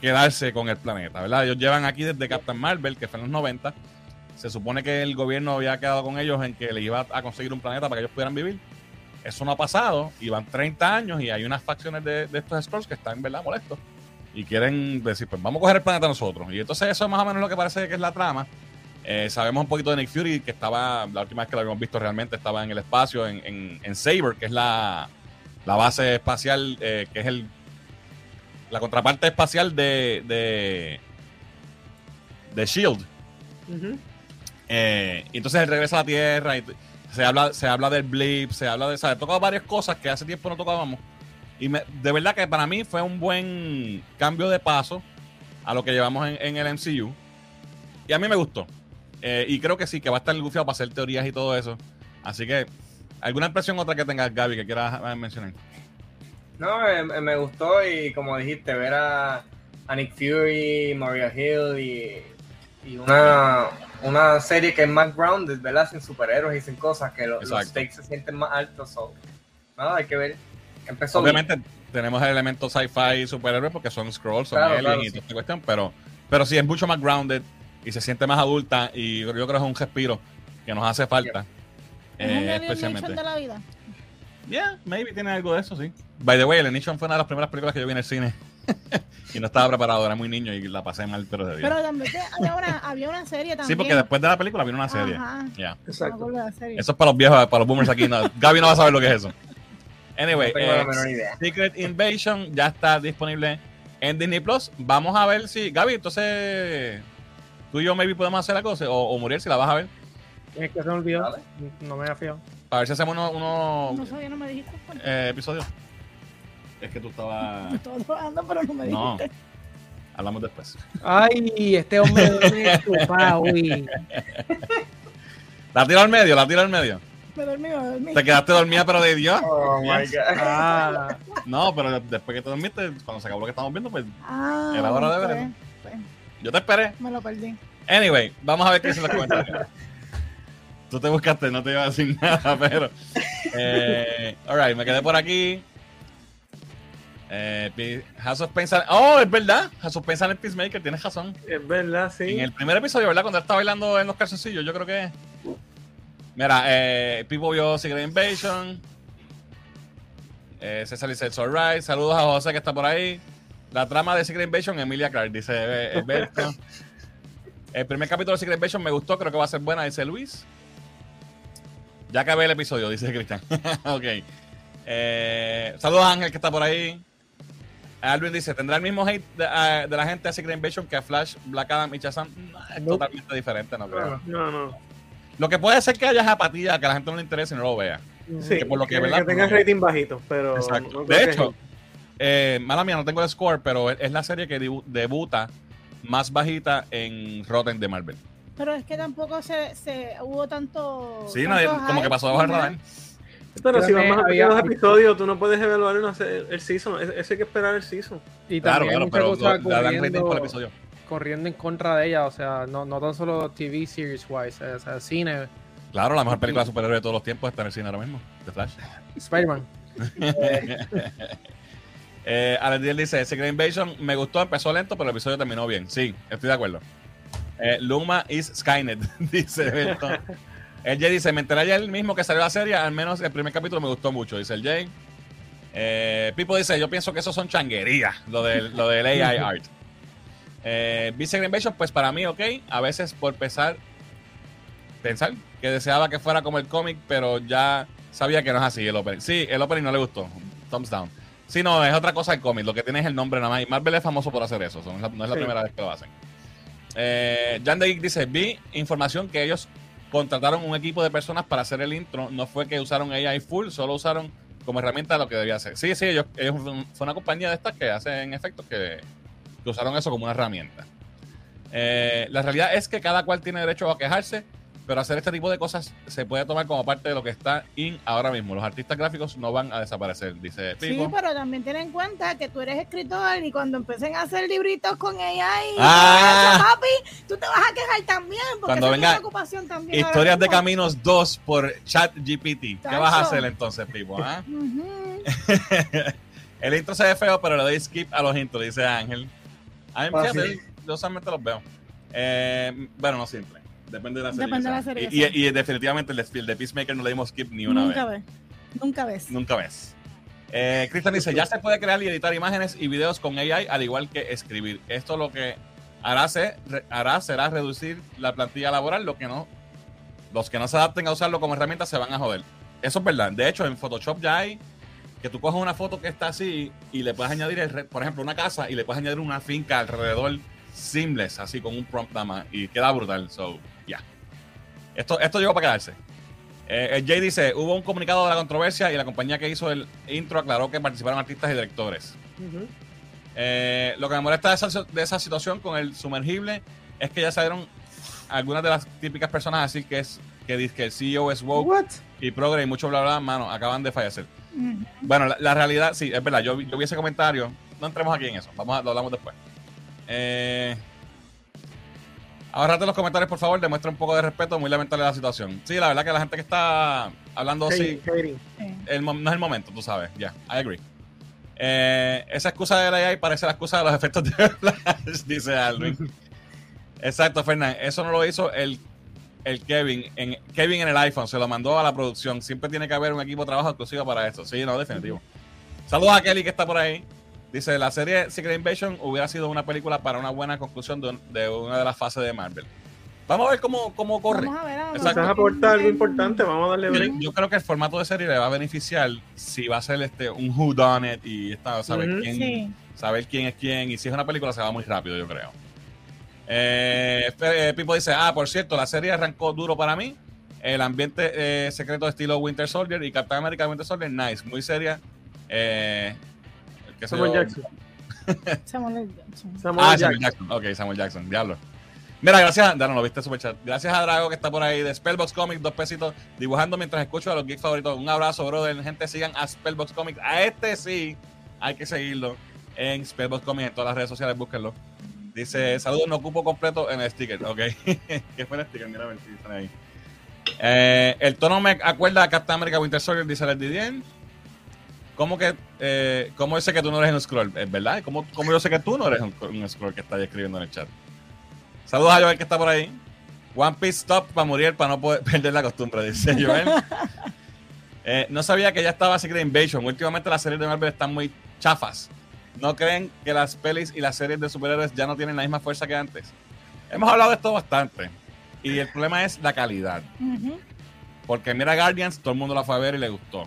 quedarse con el planeta, ¿verdad? Ellos llevan aquí desde Captain Marvel, que fue en los 90. Se supone que el gobierno había quedado con ellos en que le iba a conseguir un planeta para que ellos pudieran vivir. Eso no ha pasado, y van 30 años y hay unas facciones de, de estos scrolls que están, ¿verdad?, molestos y quieren decir, pues vamos a coger el planeta nosotros. Y entonces eso es más o menos lo que parece que es la trama. Eh, sabemos un poquito de Nick Fury, que estaba, la última vez que lo habíamos visto realmente, estaba en el espacio, en, en, en Saber, que es la, la base espacial, eh, que es el la contraparte espacial de, de, de Shield. Ujú. Eh, y entonces él regresa a la Tierra y se habla, se habla del blip, se habla de, ¿sabes? Toca varias cosas que hace tiempo no tocábamos. Y me- de verdad que para mí fue un buen cambio de paso a lo que llevamos en, en el MCU. Y a mí me gustó. Eh, y creo que sí, que va a estar gufiado para hacer teorías y todo eso. Así que, ¿alguna impresión otra que tengas, Gaby, que quieras eh, mencionar? No, eh, me, gustó y como dijiste, ver a, a Nick Fury, Maria Hill y, y una, una serie que es más grounded, ¿verdad? Sin superhéroes y sin cosas, que lo- los stakes se sienten más altos. So. Nada, hay que ver. Empezó bien. Obviamente tenemos el elemento sci-fi y superhéroes porque son scrolls, son Claro, aliens claro, y sí. toda esta cuestión, pero, pero sí es mucho más grounded y se siente más adulta y yo creo que es un respiro que nos hace falta. ¿Es un eh, especialmente. nation de la vida. Yeah, maybe tiene algo de eso, sí. By the way, el Nation fue una de las primeras películas que yo vi en el cine [laughs] y no estaba preparado, era muy niño y la pasé mal, pero de bien. Pero también había una, había una serie también. Sí, porque después de la película vino una. Ajá. Exacto. serie. Eso es para los viejos, para los boomers aquí. No. Gaby no va a saber lo que es eso. Anyway, No tengo eh, la menor idea. Secret Invasion ya está disponible en Disney Plus. Vamos a ver si. Gaby, entonces. Tú y yo, maybe podemos hacer la cosa. O, o Muriel, si la vas a ver. Es que se me olvidó. Dale. No me había fijado. Para ver si hacemos unos unos, No sabía, no me dijiste. eh, episodios. Es que tú estabas. [laughs] Estaba trabajando, pero no me No. dijiste. Hablamos después. Ay, este hombre duerme estupado, uy. [laughs] La tiro al medio, la tiro al medio. Me dormí, me dormí. Te quedaste dormida, pero de Dios. Oh my god. Ah, No, pero después que te dormiste, cuando se acabó lo que estamos viendo, pues Ah, Era hora de ver pues, yo te esperé. me lo perdí. Anyway, vamos a ver qué dicen los comentarios. [laughs] Tú te buscaste, no te iba a decir nada, [laughs] pero. Eh, alright, me quedé por aquí. Eh, House of Oh, es verdad. House of Pain sale en Peacemaker, tienes razón. Es verdad, sí. En el primer episodio, ¿verdad? Cuando él está bailando en los calzoncillos, yo creo que es. Mira, eh, Pipo vio Secret Invasion. Eh, César dice It's alright. Saludos a José que está por ahí. La trama de Secret Invasion, Emilia Clark, dice eh, Alberto. [laughs] el primer capítulo de Secret Invasion me gustó, creo que va a ser buena, dice Luis. Ya acabé el episodio, dice Cristian. [laughs] ok. Eh, saludos a Ángel que está por ahí. Alvin dice, ¿tendrá el mismo hate de, de la gente de Secret Invasion que a Flash, Black Adam y Shazam? No, es totalmente diferente, no creo. No, no. Lo que puede ser que haya apatía, que a la gente no le interese y no lo vea. Sí, Que por lo que, que, que tenga rating bajito, pero. Exacto. no creo de que- hecho, eh, mala mía, no tengo el score, pero es, la serie que debu- debuta más bajita en Rotten de Marvel. Pero es que tampoco se, se hubo tanto. Sí, tanto nadie- como que pasó bajo el ajá. radar. Pero si vamos a ver los episodios, tú no puedes evaluar una se- el season. Eso hay que esperar el season. y Claro, también claro, pero le dan rating por corriendo, episodio. Corriendo en contra de ella. O sea, no, no tan solo TV series wise, o sea, cine, Claro, la mejor película de superhéroe de todos los tiempos está en el cine ahora mismo, The Flash. Spider-Man. [laughs] Eh, Alex Díaz dice, Secret Invasion me gustó, empezó lento, pero el episodio terminó bien. Sí, estoy de acuerdo. Eh, Luma is Skynet, [laughs] dice. El Jay dice, me enteré ayer mismo que salió la serie, al menos el primer capítulo me gustó mucho, dice el Jay. Eh, Pipo dice, yo pienso que eso son changuerías, lo del, lo del AI art. Eh, Vice Invasion, pues para mí, ok, a veces por pensar, pensar que deseaba que fuera como el cómic, pero ya sabía que no es así el opening. Sí, el opening no le gustó, thumbs down. Sí, no, es otra cosa el cómic, lo que tiene es el nombre nada más. Y Marvel es famoso por hacer eso, no es la, no es la Sí. primera vez que lo hacen. Eh, Jan de Geek dice, vi información que ellos contrataron un equipo de personas para hacer el intro, no fue que usaron AI full, solo usaron como herramienta lo que debía hacer. Sí, sí, ellos, ellos fue una compañía de estas que hacen efectos que, que usaron eso como una herramienta. Eh, la realidad es que cada cual tiene derecho a quejarse, pero hacer este tipo de cosas se puede tomar como parte de lo que está in ahora mismo. Los artistas gráficos no van a desaparecer, dice Sí, Pipo. pero también ten en cuenta que tú eres escritor y cuando empiecen a hacer libritos con AI, y Ah. eso, papi, tú te vas a quejar también, porque Cuando esa es venga una ocupación también. Historias de. Caminos 2 por ChatGPT. ¿Qué vas a hacer entonces, Pipo? ah? [laughs] [laughs] El intro se ve feo, pero le doy skip a los intros, dice Ángel. A mí, fíjate, sí. yo solamente los veo. Eh, bueno, no siempre. Depende de la serie. Depende de la serie, Y, sí. y- y definitivamente el de, el de Peacemaker no le dimos skip ni una Nunca vez. ves. Nunca ves. Nunca ves. Eh, Cristian dice, ya se puede crear y editar imágenes y videos con AI al igual que escribir. Esto lo que hará, se- re- hará será reducir la plantilla laboral, lo que no, los que no se adapten a usarlo como herramienta se van a joder. Eso es verdad. De hecho, en Photoshop ya hay que tú coges una foto que está así y le puedes añadir, el por ejemplo, una casa y le puedes añadir una finca alrededor seamless, así con un prompt nada más y queda brutal. So, ya. Esto, esto llegó para quedarse. Eh, el Jay dice, hubo un comunicado de la controversia y la compañía que hizo el intro aclaró que participaron artistas y directores. Eh, lo que me molesta de esa, de esa situación con el sumergible es que ya salieron algunas de las típicas personas a decir que es que, dice que el CEO es woke What? y progre y mucho bla bla, mano, acaban de fallecer. Bueno, la, la realidad, sí, es verdad, yo, vi- yo vi ese comentario, no entremos aquí en eso, vamos a, lo hablamos después. Eh, ahorrate los comentarios, por favor, demuestra un poco de respeto, muy lamentable la situación. Sí, la verdad que la gente que está hablando así. Sí. el no es el momento, tú sabes. Ya, I agree. Eh, esa excusa de la AI parece la excusa de los efectos de [laughs] Flash, dice Alvin. [laughs] Exacto, Fernán. Eso no lo hizo el, el Kevin. En, Kevin en el iPhone se lo mandó a la producción. Siempre tiene que haber un equipo de trabajo exclusivo para esto. Sí, no, definitivo. Saludos a Kelly que está por ahí. Dice, la serie Secret Invasion hubiera sido una película para una buena conclusión de, un- de una de las fases de Marvel. Vamos a ver cómo, cómo corre. Vamos a ver. ver. Exacto. Aporta algo importante, vamos a darle Yo, break. yo creo que el formato de serie le va a beneficiar si va a ser este un who done it y está, saber, quién, Sí. saber quién es quién. Y si es una película, se va muy rápido, yo creo. Eh, eh, Pipo dice: Ah, por cierto, la serie arrancó duro para mí. El ambiente eh, secreto estilo Winter Soldier y Captain America Winter Soldier, nice, muy seria. Eh, qué Samuel yo. Jackson. [laughs] Samuel. Jackson. Samuel Ah, Jackson. Samuel Jackson. Ok, Samuel Jackson, diablo. Mira, gracias, Dano, lo viste super chat. Gracias a Drago que está por ahí de Spellbox Comics, dos pesitos, dibujando mientras escucho a los geeks favoritos. Un abrazo, brother. Gente, sigan a Spellbox Comics. A este sí, hay que seguirlo en Spellbox Comics en todas las redes sociales, búsquenlo. Dice, saludos, no ocupo completo en el sticker. Ok. [laughs] ¿Qué fue el sticker? Mira a ver si están ahí. Eh, el tono me acuerda a Captain America Winter Soldier, dice el Didien. ¿Cómo que, eh, cómo yo sé que tú no eres un scroll? ¿Es verdad? ¿Cómo, cómo yo sé que tú no eres un, un scroll que está ahí escribiendo en el chat? Saludos a Joel que está por ahí. One Piece Stop para morir, para no poder [laughs] perder la costumbre, dice Joel. [laughs] Eh, no sabía que ya estaba Secret Invasion. Últimamente las series de Marvel están muy chafas. ¿No creen que las pelis y las series de superhéroes ya no tienen la misma fuerza que antes? Hemos hablado de esto bastante. Y el problema es la calidad. Porque mira Guardians, todo el mundo la fue a ver y le gustó.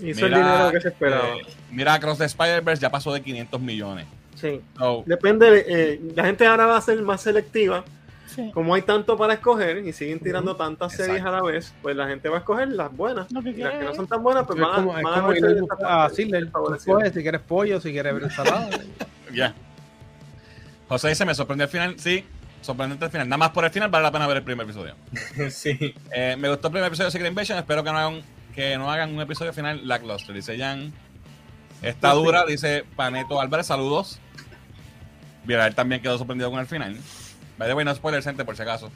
Hizo Mira, el dinero que se esperaba. eh, mira Across the Spider-Verse, ya pasó de 500 millones. Sí. So, Depende, de- eh, la gente ahora va a ser más selectiva. Sí. Como hay tanto para escoger y siguen tirando tantas Exacto. series a la vez, pues la gente va a escoger las buenas. Y las que no ver. son tan buenas, pues es van a, van a Sidler. Favorecidas. escoges si quieres pollo, si quieres ensalada. [laughs] Ya. José dice, me sorprendió el final. Sí, sorprendente el final. Nada más por el final vale la pena ver el primer episodio. [laughs] sí. Eh, me gustó el primer episodio de Secret Invasion. Espero que no hagan, que no hagan un episodio final lackluster. Dice Jan. Está Pues dura, dice Paneto Álvarez. Saludos. Mira, él también quedó sorprendido con el final. By the way, no spoilers, gente, por si acaso.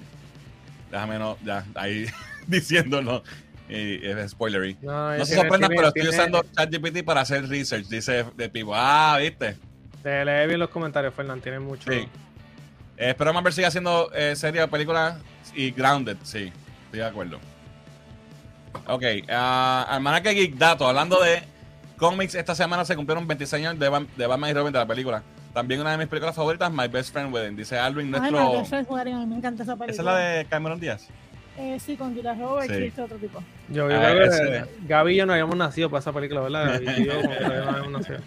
Déjame no, ya, ahí [laughs] diciéndolo. Y es spoilery. No, No se sorprendan, tiene- pero estoy usando ChatGPT para hacer research, dice de Pivo. Ah, viste. Te lee bien los comentarios, Fernán. Tiene mucho. Sí. Eh, espero Marvel siga haciendo eh, serie, películas y Grounded, sí, estoy de acuerdo. Ok, uh, Almanaque Geek Dato, hablando de cómics esta semana se cumplieron 26 años de, de Batman y Robin de la película. También una de mis películas favoritas, My Best Friend Wedding. Dice Alvin, Ay, nuestro... Wedding, a mí me encanta esa película. Esa es la de Cameron Díaz. Eh, sí, con Julia Roberts Sí. y este otro tipo. Yo, yo Ah, creo ese. que Gaby y yo no habíamos nacido para esa película, ¿verdad? Gaby y yo como que todavía no habíamos nacido.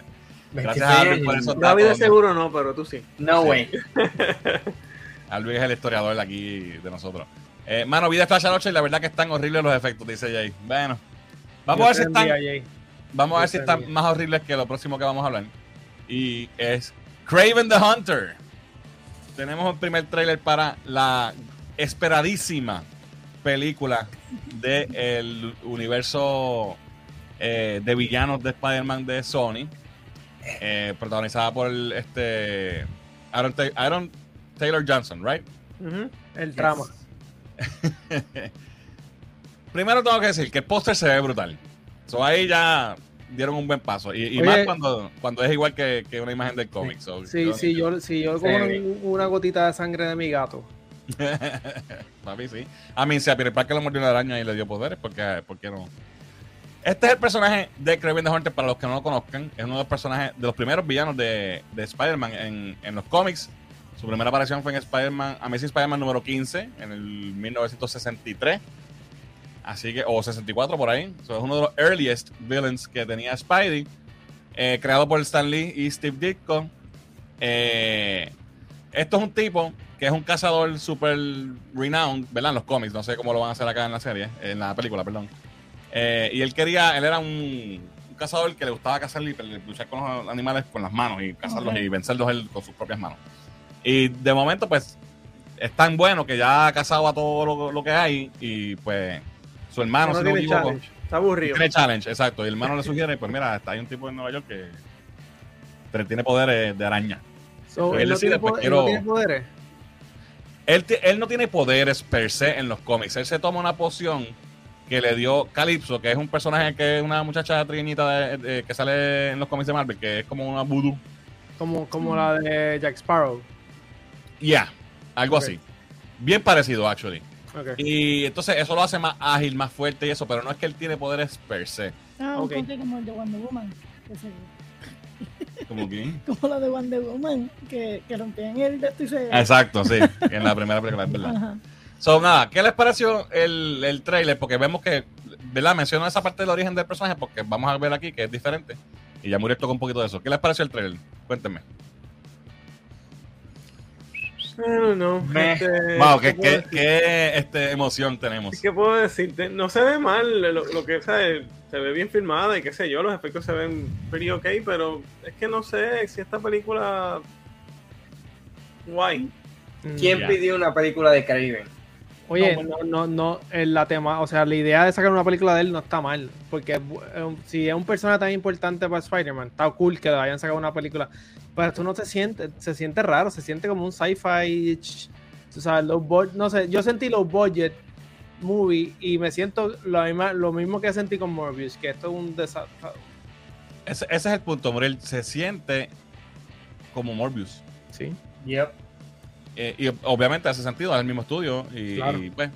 [laughs] Gracias a Alvin por 26 eso. Gaby de seguro no, pero tú sí. No way. [laughs] Alvin es el historiador de aquí de nosotros. Eh, mano, vi de Flash anoche y la verdad que están horribles los efectos, dice Jay. Bueno, vamos a ver si están, vamos a ver si están más horribles que lo próximo que vamos a hablar. Y es Craven the Hunter. Tenemos un primer trailer para la esperadísima película del universo eh, de villanos de Spider-Man de Sony, eh, protagonizada por el, este Aaron, Ta- Aaron Taylor Johnson, right? El trama. [laughs] Primero tengo que decir que el póster se ve brutal. So, ahí ya dieron un buen paso. Y, y Oye. más cuando, cuando es igual que, que una imagen del cómic. So, Sí, sí, yo, si yo cojo Sí. una, una gotita de sangre de mi gato. [laughs] Papi, sí. A mí, si a Peter Parker lo mordió una araña y le dio poderes, ¿por qué, por qué no? Este es el personaje de Kraven the Hunter, para los que no lo conozcan. Es uno de los personajes, de los primeros villanos de, de Spider-Man en, en los cómics. Su primera aparición fue en Spider-Man, Amazing Spider-Man número 15, en el 1963. Así que, o 64 por ahí. So, es uno de los earliest villains que tenía Spidey. eh, creado por Stan Lee y Steve Ditko. Eh, esto es un tipo que es un cazador super renowned, ¿verdad? En los cómics, no sé cómo lo van a hacer acá en la serie, en la película, perdón. Eh, y él quería, él era un, un cazador que le gustaba cazar y luchar con los animales con las manos y cazarlos y vencerlos él con sus propias manos. Y de momento, pues, es tan bueno que ya ha cazado a todo lo, lo que hay y pues su hermano, no si no me tiene equivoco, challenge. Está aburrido. tiene challenge, exacto. Y el hermano le sugiere, pues mira, está hay un tipo en Nueva York que tiene poderes de araña. So, Él él, no decide, tiene, pues, po- él quiero- no tiene poderes. Él, no tiene poderes per se en los cómics. Él se toma una poción que le dio Calypso, que es un personaje que es una muchacha de- de- que sale en los cómics de Marvel, que es como una voodoo. Como, como la de Jack Sparrow. Ya, algo Ok. así. Bien parecido, actually. Y entonces eso lo hace más ágil, más fuerte y eso, pero no es que él tiene poderes per se. Ah, Ok. un cómic como el de Wonder Woman. [laughs] Como que... Como la de Wonder Woman, que, que rompían el de esto y se... Exacto, sí, [laughs] en la primera película, es verdad. Ajá. So, nada, ¿qué les pareció el, el trailer? Porque vemos que, ¿verdad? Menciono esa parte del origen del personaje porque vamos a ver aquí que es diferente. Y ya Muriel tocó un poquito de eso. ¿Qué les pareció el trailer? Cuéntenme. No, no. Este, Wow, ¿qué, ¿qué qué, este, emoción tenemos? ¿Qué puedo decirte? No se ve mal, lo, lo que ¿sabes? se ve bien filmada y qué sé yo, los efectos se ven pretty ok, pero es que no sé si esta película guay. ¿Quién pidió una película de Craven? Oye, pues, no, no, no, la tema, o sea, la idea de sacar una película de él no está mal, porque si es un personaje tan importante para Spider-Man, está cool que le hayan sacado una película, pero esto no se siente, se siente raro, se siente como un sci-fi, tú sabes, low budget, no sé, yo sentí low budget movie y me siento lo mismo, lo mismo que sentí con Morbius, que esto es un desastre. Ese, ese es el punto, Muriel. Se siente como Morbius. Sí. Yep. Eh, y obviamente hace sentido, es el mismo estudio. Y, Claro. y, pues.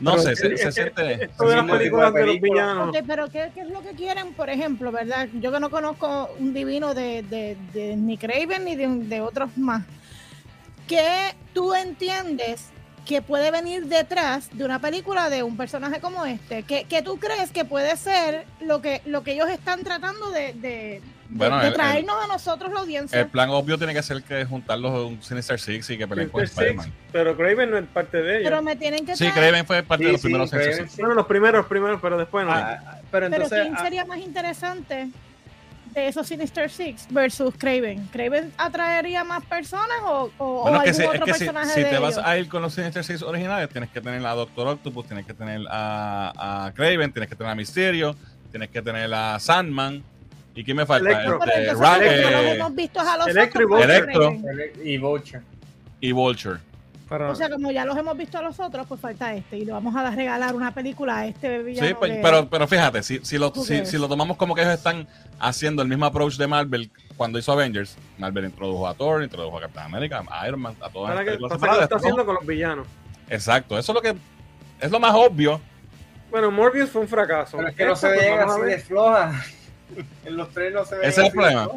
No Pero sé, se, se siente. Esto de las mismo tipo de películas de los película. villanos. Ok, pero ¿qué, qué es lo que quieren, por ejemplo, verdad? Yo que no conozco un divino de, de, de ni Craven ni de, de otros más. ¿Qué tú entiendes que puede venir detrás de una película de un personaje como este? ¿Qué, qué tú crees que puede ser lo que, lo que ellos están tratando de, de, Bueno, de- de el- traernos a nosotros la audiencia? El plan obvio tiene que ser que juntarlos a un Sinister Six y que peleen con Spider-Man. pero Craven no es parte de ellos. pero me tienen que Sí, Craven fue parte Sí, de los sí, primeros Sinister Craven, Six. sí. Bueno, los primeros, primeros, pero después no. Ah, ah, pero Pero entonces, ¿quién ah, sería más interesante de esos Sinister Six versus Craven? ¿Craven atraería más personas o, o, Bueno, o es que, algún si, es otro que si, personaje si de te vas a ir con los Sinister Six originales, tienes que tener a Doctor Octopus, tienes que tener a, a Craven, tienes que tener a Mysterio, tienes que tener a Sandman. ¿Y quién me falta? Electro. Este, Ra- eh, hemos visto a los Electro y otros, pues, Electro. Craven. Y Vulture. y Vulture. pero- O sea, como ya los hemos visto a los otros, pues falta este. Y le vamos a dar- regalar una película a este villano. Sí, pues, que- pero, pero fíjate, si, si, lo, si, si lo tomamos como que ellos están haciendo el mismo approach de Marvel cuando hizo Avengers, Marvel introdujo a Thor, introdujo a Captain America, a Iron Man, a todas Para las que películas que lo está haciendo con los villanos. Exacto, eso es lo que es lo más obvio Bueno, Morbius fue un fracaso. Pero es que no se pues, veían vamos a así ver. de floja. En los tres no se veían Ese es el problema.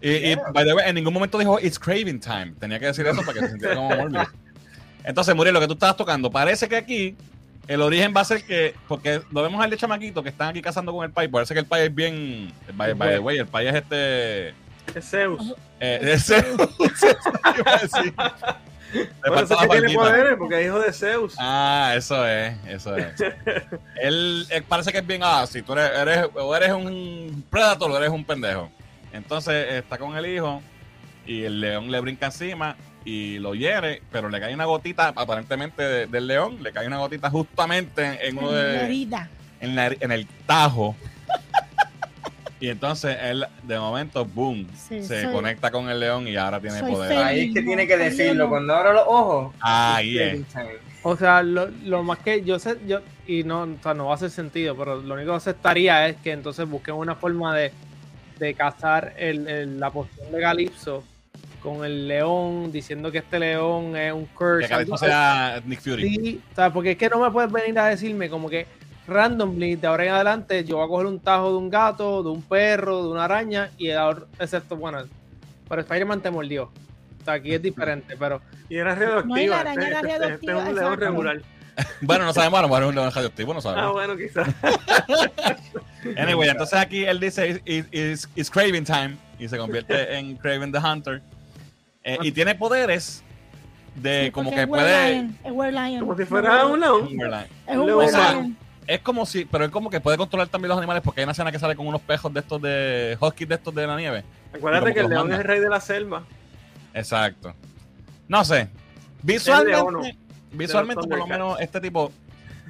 Y, y, by the way, en ningún momento dijo It's Craving Time. Tenía que decir eso para que se sintiera como Morbius. Entonces, Muriel, lo que tú estabas tocando, parece que aquí el origen va a ser que, porque lo vemos al de chamaquito que están aquí cazando con el país. Parece que el país es bien. By, by the way, el país es este. Es Zeus. Eh, ese, [laughs] iba falta eso que tiene poderes, porque es hijo de Zeus. Ah, eso es, eso es. [laughs] él, él parece que es bien, ah, si tú eres, eres, o eres un predator o eres un pendejo. Entonces está con el hijo y el león le brinca encima y lo hiere, pero le cae una gotita, aparentemente de- del león, le cae una gotita justamente en uno de, Herida. en, la- en el tajo. Y entonces él, de momento, boom, Sí, se soy- conecta con el león y ahora tiene poder. feliz. Ahí es que tiene que decirlo. no. Cuando abra los ojos. Ahí es. O sea, lo, lo más que yo sé, yo, y no, o sea, no va a hacer sentido, pero lo único que aceptaría es que entonces busquen una forma de, de cazar el, el- la poción de Galipso con el león, diciendo que este león es un curse. Que Calipso sea Nick Fury. Sí, o sea, porque es que no me puedes venir a decirme como que randomly, de ahora en adelante, yo voy a coger un tajo de un gato, de un perro, de una araña, y ahora, excepto, bueno, pero Spider-Man te mordió. O sea, aquí es diferente, pero Y era No, y radioactiva. la araña este, era este- este es un león regular. [laughs] Bueno, no sabemos, a lo mejor es un león radioactivo, no Ah, sabemos. bueno, quizás. [laughs] Anyway, entonces aquí él dice, "It's- it's, it's Craven time, y se convierte [laughs] en Craven the Hunter. Eh, y tiene poderes de Sí, como que puede... Werelion, Es. Como si fuera un león. Es un O sea, Werelion. Es como si, pero es como que puede controlar también los animales porque hay una escena que sale con unos pejos de estos de huskies de estos de la nieve. Acuérdate que el león es manda. el rey de la selva. Exacto. No sé. Visualmente, visualmente por lo menos este tipo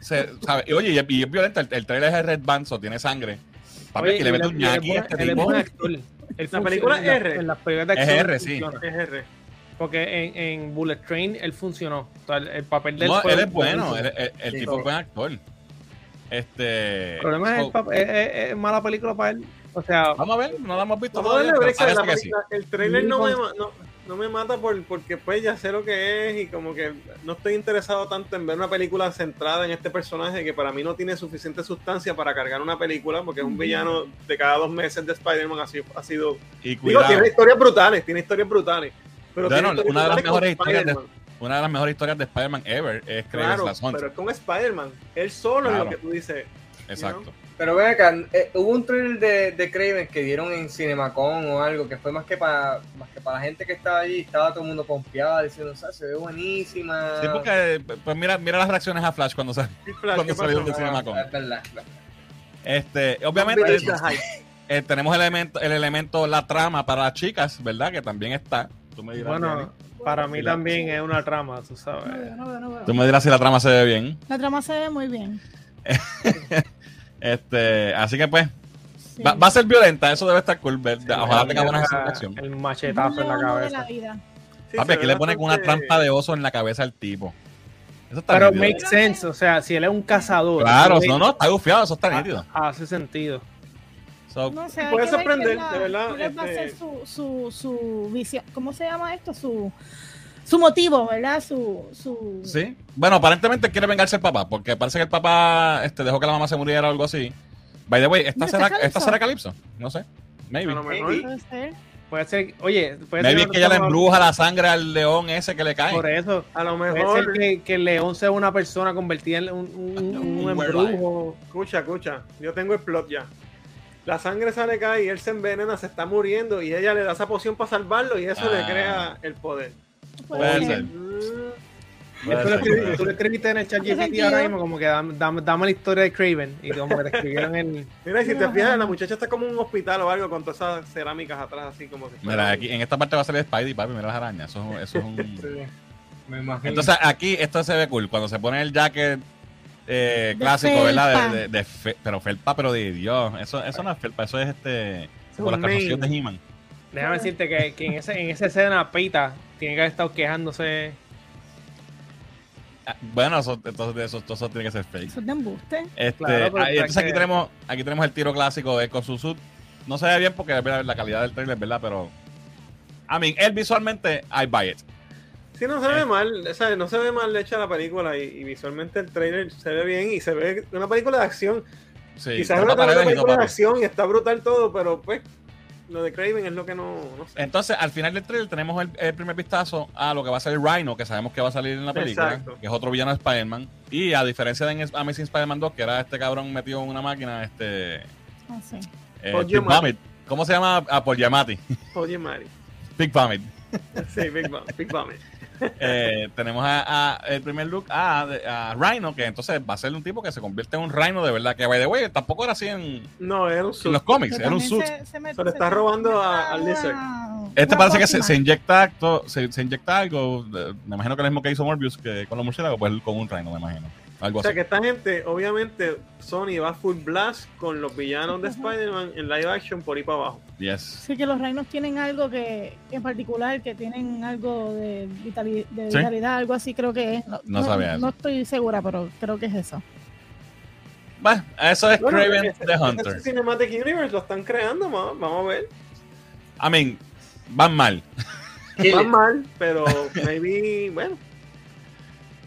se sabe. Y oye, y es, y es violento, el, el trailer es Red Band, so tiene sangre. Papi, Oye, que le mete un es ñaki a este es tipo. [laughs] funciona- película en la- R. En las películas de Es acción R, él sí. Es R. Porque en, en Bullet Train él funcionó. O sea, el, el papel del No, fue él es bueno, buenísimo. él- él- el Sí. tipo es buen actor. Este. El problema es, el papel, es, es- es mala película para él. O sea, Vamos a ver, no la hemos visto todavía, sí. El trailer no me, no, no me mata por, porque pues ya sé lo que es y como que no estoy interesado tanto en ver una película centrada en este personaje que para mí no tiene suficiente sustancia para cargar una película porque es un villano de cada dos meses de Spider-Man ha sido, ha sido Y digo, cuidado, tiene historias brutales, tiene historias brutales. Pero Bueno, tiene historias una de las mejores historias de-. Una de las mejores historias de Spider-Man ever es Craven's Claro, Last Hunt. pero es con Spider-Man. Él solo es lo que tú dices. Exacto. Pero ven acá, eh, hubo un trailer de, de Craven que dieron en Cinemacon o algo, que fue más que para más que para la gente que estaba allí, estaba todo el mundo confiado, diciendo, o sea, se ve buenísima. Sí, porque pues mira, mira las reacciones a Flash cuando Flash, Cuando ¿qué salió de Cinemacon. Es verdad, es verdad. Este, obviamente eh, tenemos el elemento, el elemento, la trama para las chicas, ¿verdad? Que también está. Tú me dirás, bueno, Jenny. Para mí la- también es una trama, tú sabes. No veo, no veo, no veo. Tú me dirás si la trama se ve bien. La trama se ve muy bien. [laughs] Este, así que pues, Sí. va, va a ser violenta, eso debe estar cool. Sí, Ojalá tenga buena encanta acción. El machetazo en la cabeza. Sí, Papi, aquí le ponen una bastante- trampa de oso en la cabeza al tipo. Eso está Pero nítido. makes sense, o sea, si él es un cazador. Claro, no, no, está gufiado, eso está nítido. Hace sentido. So, No sé, hay Puede que ver sorprender, qué es la- de verdad, cuál va a ser este- su, su, su visión. ¿Cómo se llama esto? Su, su motivo, ¿verdad? Su, su... Sí. Bueno, aparentemente quiere vengarse el papá, porque parece que el papá este, dejó que la mamá se muriera o algo así. By the way, ¿esta, ¿No está será, Calypso? ¿esta será Calypso? No sé. Maybe. A lo mejor. Maybe. Puede ser. Puede ser, oye, puede Maybe ser es que ella le embruja la sangre al león ese que le cae. Por eso. A lo Puede mejor. ser que, que el león sea una persona convertida en un, un, un Un embrujo. Escucha, escucha. Yo tengo el plot ya. La sangre sale acá y él se envenena, se está muriendo y ella le da esa poción para salvarlo y eso Ah. le crea el poder. Puede ser. Tú lo, escribiste, en el chat ¿Qué GPT ahora mismo, como que dame, dame- dame la historia de Craven. Y como que te escribieron el. Mira, y si te fijas, la muchacha está como en un hospital o algo con todas esas cerámicas atrás, así como que. Mira, aquí en esta parte va a salir Spidey, papi, mira las arañas. Eso, es- eso es un. Sí, me imagino. Entonces aquí esto se ve cool. Cuando se pone el jacket eh, clásico, ¿verdad? De, de- de fe- pero felpa, pero de Dios. Eso, eso no es felpa, eso es este. Como las calzoncillos de. He-Man. Déjame decirte que, que en, ese, en esa escena, Pita tiene que haber estado quejándose. Ah, Bueno, eso, entonces eso, eso tiene que ser fake. Eso es de embuste. Este, Claro, entonces aquí que- tenemos, aquí tenemos el tiro clásico de su suit. No se ve bien porque la calidad del trailer, ¿verdad? Pero. I mean, él visualmente, I buy it. Sí, no se ve mal, o sea, no se ve mal hecha la película y, y visualmente el trailer se ve bien y se ve una película de acción. Sí, Quizás una no película de acción y está brutal todo, pero pues lo de Craven es lo que no, no sé. Entonces, al final del trailer tenemos el, el primer vistazo a lo que va a ser el Rhino, que sabemos que va a salir en la película, Exacto. que es otro villano de Spider-Man. Y a diferencia de en Amazing Spider-Man 2, que era este cabrón metido en una máquina, este. Ah, sí. eh, Paul Big. Vomit. ¿Cómo se llama? Ah, Paul Giamatti. Oye, Mari. [laughs] Big Vomit. Sí, Big Bang, Big Bang. Eh, tenemos a, a el primer look a, a Rhino, que entonces va a ser un tipo que se convierte en un Rhino de verdad. Que, by the way, tampoco era así en, No, era un en los cómics, era un suit. se- se Se le está se- robando a- Lizard. Este una parece que se, se inyecta acto, se, se inyecta algo. Me imagino que lo mismo que hizo Morbius que con los murciélagos, pues con un Rhino, me imagino. Algo O sea así. que esta gente, obviamente, Sony va full blast con los villanos de Spider-Man en live action por ahí para abajo. Yes. Sí, que los reinos tienen algo que en particular, que tienen algo de, vitali- de ¿Sí? vitalidad, algo así creo que es. No sabía eso. No estoy segura, pero creo que es eso. Bueno, eso es Bueno, Craven ese- the ese Hunter. Cinematic Universe lo están creando, vamos, vamos a ver. I mean, van mal. Va mal, pero maybe, bueno.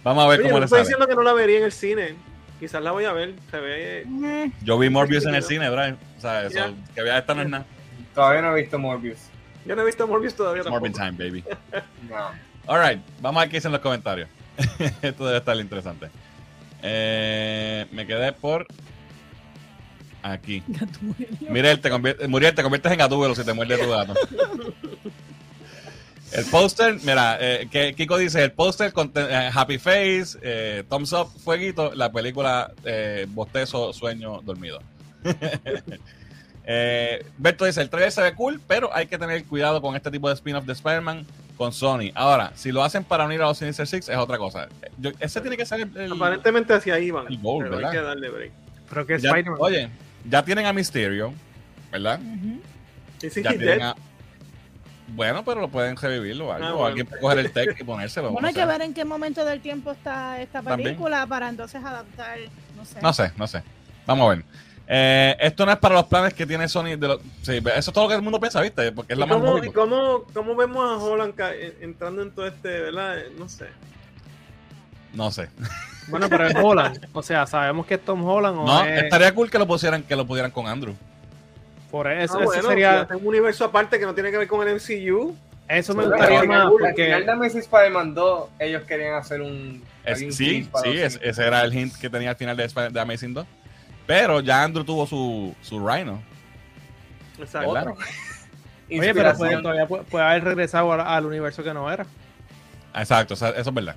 Vamos a ver Oye, cómo no le estoy sale. diciendo que no la vería en el cine. Quizás la voy a ver. Se ve. Eh, Yo vi Morbius en el cine, Brian. O sea, eso, que vea esta no es nada. Todavía no he visto Morbius. Yo no he visto Morbius todavía tampoco. Morbin time, baby. [laughs] No. Alright, vamos a ver qué dicen los comentarios. [laughs] Esto debe estar interesante. Eh, me quedé por aquí. Muriel, te, convier- Muriel, te conviertes en gatúbelo si te muerde tu gato. [laughs] El póster, mira, eh, que Kiko dice, el póster con eh, Happy Face, eh, Thumbs Up, Fueguito, la película eh, Bostezo, Sueño, Dormido. [laughs] eh, Berto dice, el trailer se ve cool, pero hay que tener cuidado con este tipo de spin-off de Spider-Man con Sony. Ahora, si lo hacen para unir a los Sinister Six es otra cosa. Yo- ese tiene que ser el... el- Aparentemente hacia ahí van. Pero ¿verdad? hay que darle break. Pero que ya- Spider-Man. oye, ya tienen a Mysterio, ¿verdad? Ya tienen a- Bueno, pero lo pueden revivirlo o algo. Ah, bueno. alguien puede coger el tech y ponérselo. Bueno, no hay que ver en qué momento del tiempo está esta También. película para entonces adaptar, no sé. No sé, no sé. Vamos a ver. Eh, esto no es para los planes que tiene Sony. De lo- sí, eso es todo lo que el mundo piensa, ¿viste? Porque es ¿Y la más cómo, y cómo, cómo vemos a Holland entrando en todo este, verdad? Eh, No sé. No sé. Bueno, pero es Holland. O sea, sabemos que es Tom Holland o No, es- estaría cool que lo pusieran, que lo pudieran con Andrew. Por eso, Ah, eso bueno, sería. un universo aparte que no tiene que ver con el MCU. Eso me gustaría al más final- al final porque de Amazing Spider-Man 2, ellos querían hacer un. Es- sí, sí, es- ese era el hint que tenía al final de, de Amazing 2. Pero ya Andrew tuvo su, su Rhino. Exacto. Oye, pero puede, todavía puede, puede haber regresado al, al universo que no era. Exacto, o sea, eso es verdad.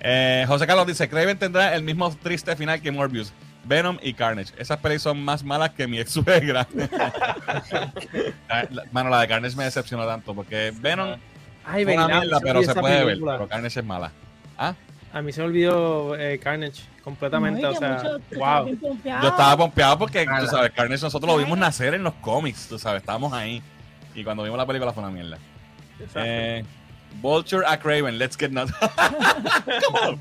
Eh, José Carlos dice: Craven tendrá el mismo triste final que Morbius. Venom y Carnage. Esas pelis son más malas que mi ex suegra. [laughs] Mano, la de Carnage me decepcionó tanto porque Venom Ay, fue una mierda, pero se puede ver. Pero Carnage es mala. ¿Ah? A mí se me olvidó eh, Carnage completamente. No, o sea, wow. Yo estaba pompeado porque, tú sabes, Carnage nosotros lo vimos nacer en los cómics, tú sabes, estábamos ahí. Y cuando vimos la película fue una mierda. Exacto. Eh, Vulture a Craven, let's get nuts. Come on.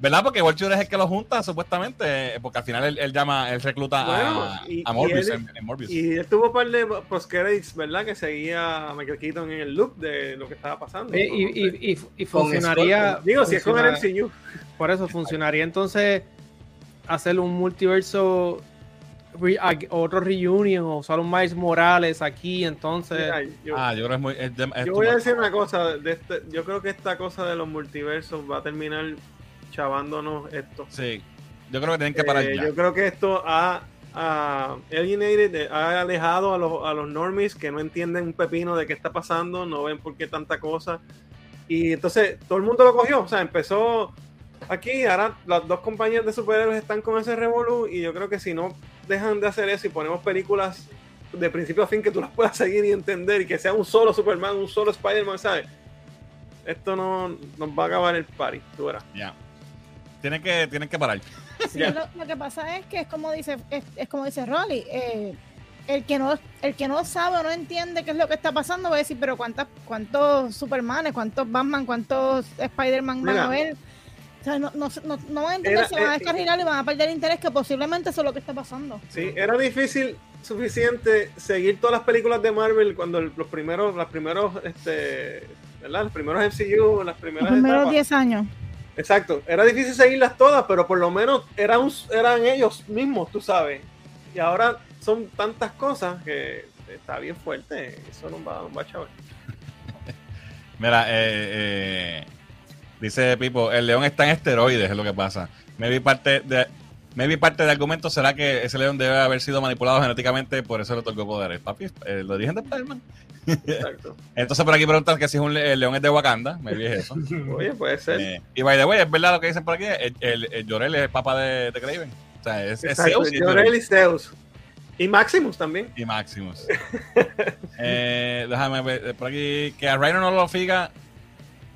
¿Verdad? Porque Vulture es el que lo junta, supuestamente. eh, Porque al final él, él llama, él recluta Bueno, a, y- a Morbius, y él- en, en Morbius. Y él tuvo un par de post-credits, ¿verdad? Que seguía a Michael Keaton en el loop de lo que estaba pasando. Oye, y, y, y, y funcionaría. Digo, si es con el MCU. Por eso funcionaría entonces hacer un multiverso, otro reunion o usar un Miles Morales aquí, entonces. Mira, yo, Ah, yo creo que es muy. es de- es yo voy a decir una cosa. De este, yo creo que esta cosa de los multiversos va a terminar chavándonos esto. Sí. Yo creo que tienen que parar Eh, ya. yo creo que esto ha, ha alienated, eh, ha alejado a los, a los normies que no entienden un pepino de qué está pasando, no ven por qué tanta cosa. Y entonces todo el mundo lo cogió. O sea, empezó aquí, ahora las dos compañías de superhéroes están con ese revolú y yo creo que si no dejan de hacer eso y ponemos películas de principio a fin que tú las puedas seguir y entender y que sea un solo Superman, un solo Spider-Man, ¿sabes? Esto no nos va a acabar el party, tú verás. Ya. Tienen que, tienen que parar. Sí, lo, lo que pasa es que es como dice, es, es como dice Rolly, eh, el que no, el que no sabe o no entiende qué es lo que está pasando va a decir, pero cuántas, cuántos Supermanes, cuántos Batman, cuántos Spider-Man van a ver. O sea, no, no, no, no van a entender, Era- se van a eh, descarrilar y van a perder interés que posiblemente eso es lo que está pasando. Sí, era difícil suficiente seguir todas las películas de Marvel cuando el- los primeros, las primeros este, ¿verdad? Los primeros MCU, las Los primeras primeros etapas. 10 años. Exacto, era difícil seguirlas todas, pero por lo menos eran, ellos mismos, tú sabes. Y ahora son tantas cosas que está bien fuerte. Eso no va, no va chaval. [laughs] Mira, eh, eh, dice Pipo, el león está en esteroides, es lo que pasa. Maybe parte de, maybe parte del argumento será que ese león debe haber sido manipulado genéticamente, por eso le otorgó poderes. Papi, eh, lo dirigen de Spider-Man. Exacto. [laughs] Entonces por aquí preguntan que si es un el león es de Wakanda, maybe es eso. [laughs] Oye, puede ser. Eh, y by the way, es verdad lo que dicen por aquí, el, el, el Llorel es el papá de, de Kraven. O sea, es, es Zeus y, Jor-El y Zeus. Y Maximus también. y Maximus. [laughs] Eh, déjame ver eh, por aquí, que a Rhino no lo figa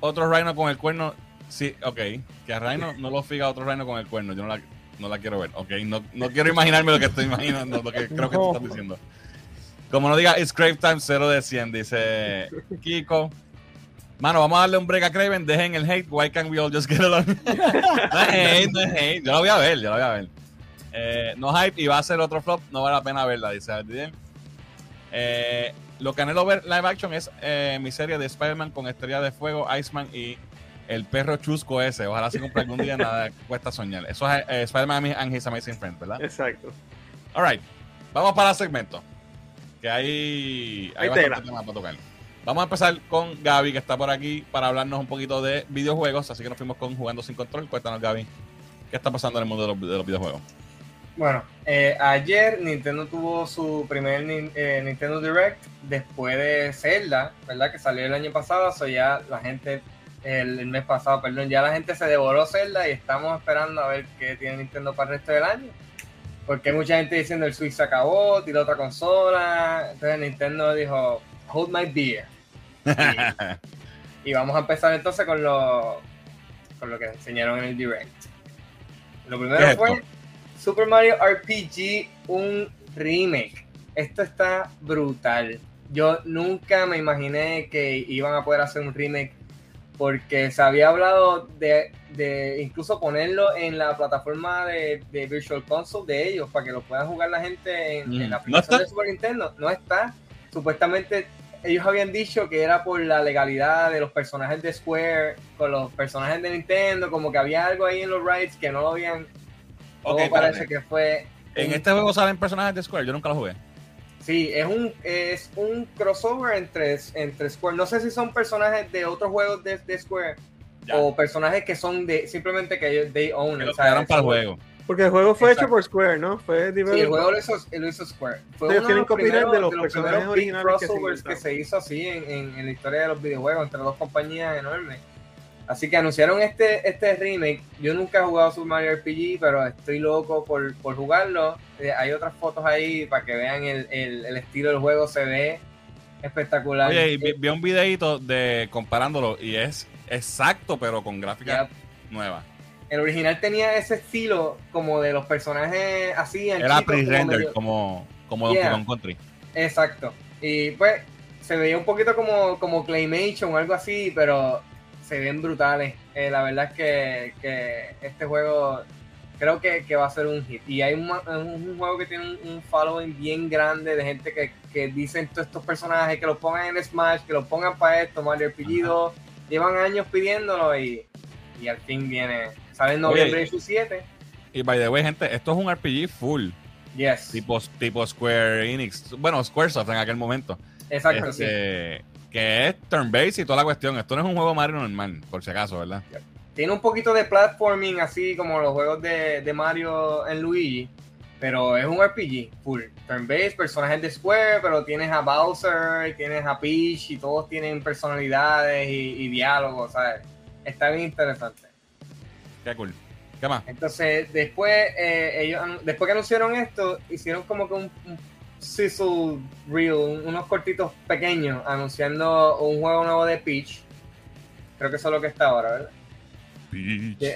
otro Rhino con el cuerno. Sí, ok. Que a Rhino no lo figa otro Rhino con el cuerno. Yo no la, no la quiero ver. Ok, no, no quiero imaginarme lo que estoy imaginando, lo que creo que tú estás diciendo. Como no diga, it's Crave Time 0 de 100, dice Kiko. Mano, vamos a darle un break a Craven, dejen el hate, why can't we all just get along? [laughs] no es hate, no es hate, yo la voy a ver, yo la voy a ver. Eh, no hype y va a ser otro flop, no vale la pena verla, dice. Eh, lo que anhelo ver live action es eh, mi serie de Spider-Man con Estrella de Fuego, Iceman y el perro chusco ese. Ojalá se cumpla algún día, nada cuesta soñar. Eso es eh, Spider-Man and His Amazing Friends, ¿verdad? Exacto. Alright, vamos para el segmento. Que hay, hay Hay bastante tela. tema para tocar. Vamos a empezar con Gaby, que está por aquí para hablarnos un poquito de videojuegos. Así que nos fuimos con Jugando Sin Control. Cuéntanos, Gaby, ¿qué está pasando en el mundo de los, de los videojuegos? Bueno, eh, ayer Nintendo tuvo su primer eh, Nintendo Direct después de Zelda, ¿verdad? Que salió el año pasado, so ya la gente, el, el mes pasado, perdón, ya la gente se devoró Zelda y estamos esperando a ver qué tiene Nintendo para el resto del año. Porque hay mucha gente diciendo el Switch se acabó, tiró otra consola, entonces Nintendo dijo, hold my beer. Y, [laughs] y vamos a empezar entonces con lo, con lo que enseñaron en el Direct. Lo ¿Qué primero fue esto? Super Mario RPG, un remake. Esto está brutal. Yo nunca me imaginé que iban a poder hacer un remake porque se había hablado de, de incluso ponerlo en la plataforma de, de Virtual Console de ellos para que lo puedan jugar la gente en, Mm. en la ¿No aplicación de Super Nintendo. No está. Supuestamente ellos habían dicho que era por la legalidad de los personajes de Square con los personajes de Nintendo, como que había algo ahí en los rights que no lo habían todo Ok, parece que fue. En este juego salen personajes de Square, yo nunca lo jugué. Sí, es un, es un crossover entre, entre Square. No sé si son personajes de otros juegos de, de Square Ya. o personajes que son de simplemente que ellos they own. Que o sea, para el juego. Porque el juego fue Exacto. hecho por Square, ¿no? Fue Sí, el juego lo hizo, lo hizo Square. Fue Ellos uno de tienen los primeros, de los de los personajes primeros big originales que se crossovers que, se hizo así en, en- en la historia de los videojuegos entre dos compañías enormes. Así que anunciaron este, este remake. Yo nunca he jugado Super Mario RPG, pero estoy loco por, por jugarlo. Eh, hay otras fotos ahí para que vean el, el- el estilo del juego. Se ve espectacular. Oye, y vi, vi un videito de comparándolo y es exacto, pero con gráficas Ya, nuevas. el original tenía ese estilo como de los personajes así Era como pre-render, medio- como, como Donkey. Kong Country. Exacto. Y pues se veía un poquito como, como Claymation o algo así, pero se ven brutales. Eh, la verdad es que, que este juego creo que, que va a ser un hit. Y hay un, un- juego que tiene un, un following bien grande de gente que, que dicen todos estos personajes, que los pongan en Smash, que los pongan para esto, Mario RPG 2. Llevan años pidiéndolo y, y al fin viene. Sale en Oye. noviembre 17. Y by the way, gente, esto es un RPG full, Yes. tipo, tipo Square Enix. Bueno, Squaresoft en aquel momento. Exacto, sí. Que es turn-based y toda la cuestión. Esto no es un juego Mario normal, por si acaso, ¿verdad? Tiene un poquito de platforming, así como los juegos de, de Mario en Luigi, pero es un RPG full. Turn-based, personajes de Square, pero tienes a Bowser, tienes a Peach y todos tienen personalidades y, y diálogos, ¿sabes? Está bien interesante. Qué cool. ¿Qué más? Entonces, después, eh, ellos, después que anunciaron esto, hicieron como que un, un sizzle reel, un- unos cortitos pequeños, anunciando un juego nuevo de Peach. Creo que eso es lo que está ahora, ¿verdad?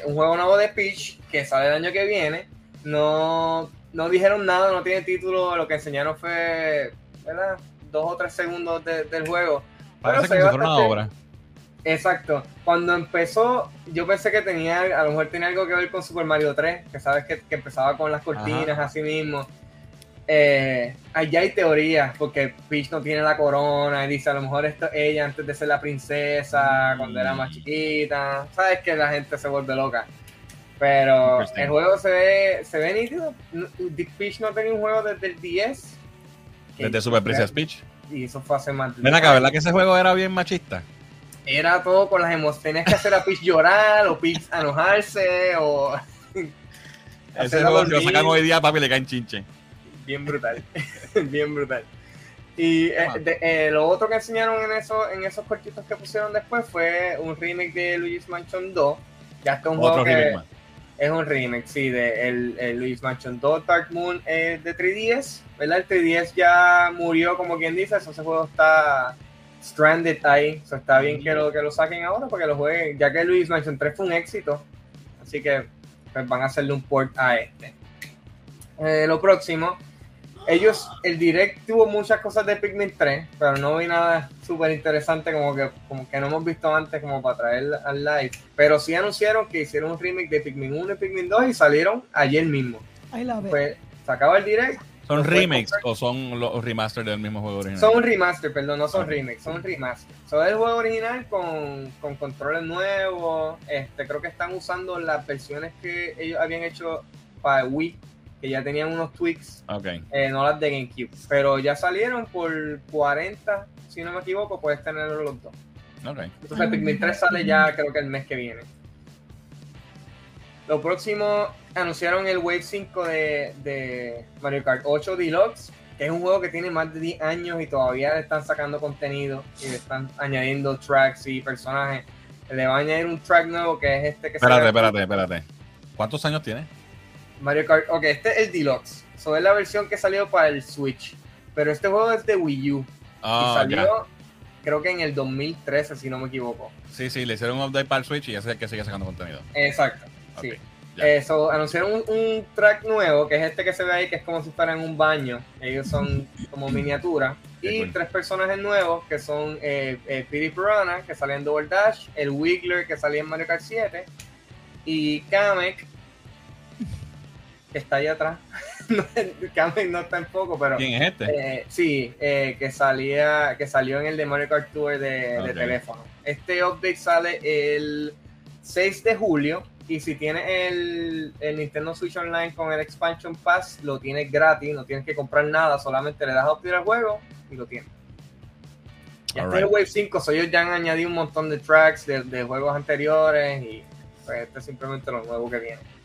un juego nuevo de Peach que sale el año que viene. No, no dijeron nada, no tiene título. Lo que enseñaron fue, ¿verdad? Dos o tres segundos de- del juego. Parece Pero como se una obra. Exacto. Cuando empezó, yo pensé que tenía, a lo mejor tenía algo que ver con Super Mario 3, que sabes que, que empezaba con las cortinas Ajá. así mismo. Eh, allá hay teorías, porque Peach no tiene la corona, y dice a lo mejor esto ella antes de ser la princesa, cuando era más chiquita. Sabes que la gente se vuelve loca. Pero el juego se ve, se ve nítido. Peach no tenía un juego desde el 10. Desde Super Princess Peach. Y eso fue hace más Ven acá, ¿verdad que ese juego era bien machista? Era todo con las emociones. Que hacer a Peach llorar, o Peach enojarse, o. [laughs] Ese juego que lo sacan hoy día, papi, le caen chinche. Bien brutal. [laughs] bien brutal. Y eh, de- eh, lo otro que enseñaron en, eso, en esos cortitos que pusieron después fue un remake de Luigi's Mansion 2. Ya está un Otro juego que más. es un remake, sí, de el, el Luigi's Mansion 2 Dark Moon eh, de 3DS. ¿Verdad? El 3DS ya murió, como quien dice, eso, ese juego está stranded ahí. So, está bien que lo, que lo saquen ahora porque lo jueguen, ya que Luigi's Mansion 3 fue un éxito. Así que pues, van a hacerle un port a este. Lo próximo, ellos, el direct tuvo muchas cosas de Pikmin 3, pero no vi nada súper interesante como que, como que no hemos visto antes como para traer al live. Pero sí anunciaron que hicieron un remake de Pikmin 1 y Pikmin 2 y salieron ayer mismo. Ahí la ve. Pues se acaba el direct. ¿Son remakes o son los remasters del mismo juego original? Son un remaster, perdón, no son Ok. remakes, son un remaster. Son el juego original con, con controles nuevos. Este, creo que están usando las versiones que ellos habían hecho para Wii, que ya tenían unos tweaks, eh, no las de GameCube. Pero ya salieron por 40, si no me equivoco, puedes tenerlos los dos. Entonces Pikmin 3 sale ya creo que el mes que viene. Lo próximo, anunciaron el Wave 5 de, de Mario Kart 8 Deluxe, que es un juego que tiene más de 10 años y todavía le están sacando contenido y le están añadiendo tracks y personajes. Le va a añadir un track nuevo que es este que Espérate, se espérate, espérate. ¿Cuántos años tiene? Mario Kart, ok, este es el Deluxe. Eso es la versión que salió para el Switch. Pero este juego es de Wii U y Ah, salió ya. creo que en el 2013, si no me equivoco. Sí, sí, le hicieron un update para el Switch y es el que sigue sacando contenido. Exacto. Sí. Ok, ya. Eso, anunciaron un, un track nuevo, que es este que se ve ahí, que es como si fuera en un baño. Ellos son como miniatura. Qué Y cool. tres personajes nuevos, que son eh, eh, Piri Piranha, que salía en Double Dash, el Wiggler, que salía en Mario Kart 7, y Kamek, que está ahí atrás. [laughs] Kamek no está en poco, pero... ¿Quién es este? Eh, sí, eh, que salía, que salió en el de Mario Kart Tour de, teléfono. Este update sale el 6 de julio y si tienes el, el Nintendo Switch Online con el Expansion Pass, lo tienes gratis, no tienes que comprar nada, solamente le das a update al juego y lo tienes. Ya este es el. Wave 5, so ellos ya han añadido un montón de tracks de, de juegos anteriores y pues este es simplemente lo nuevo que viene.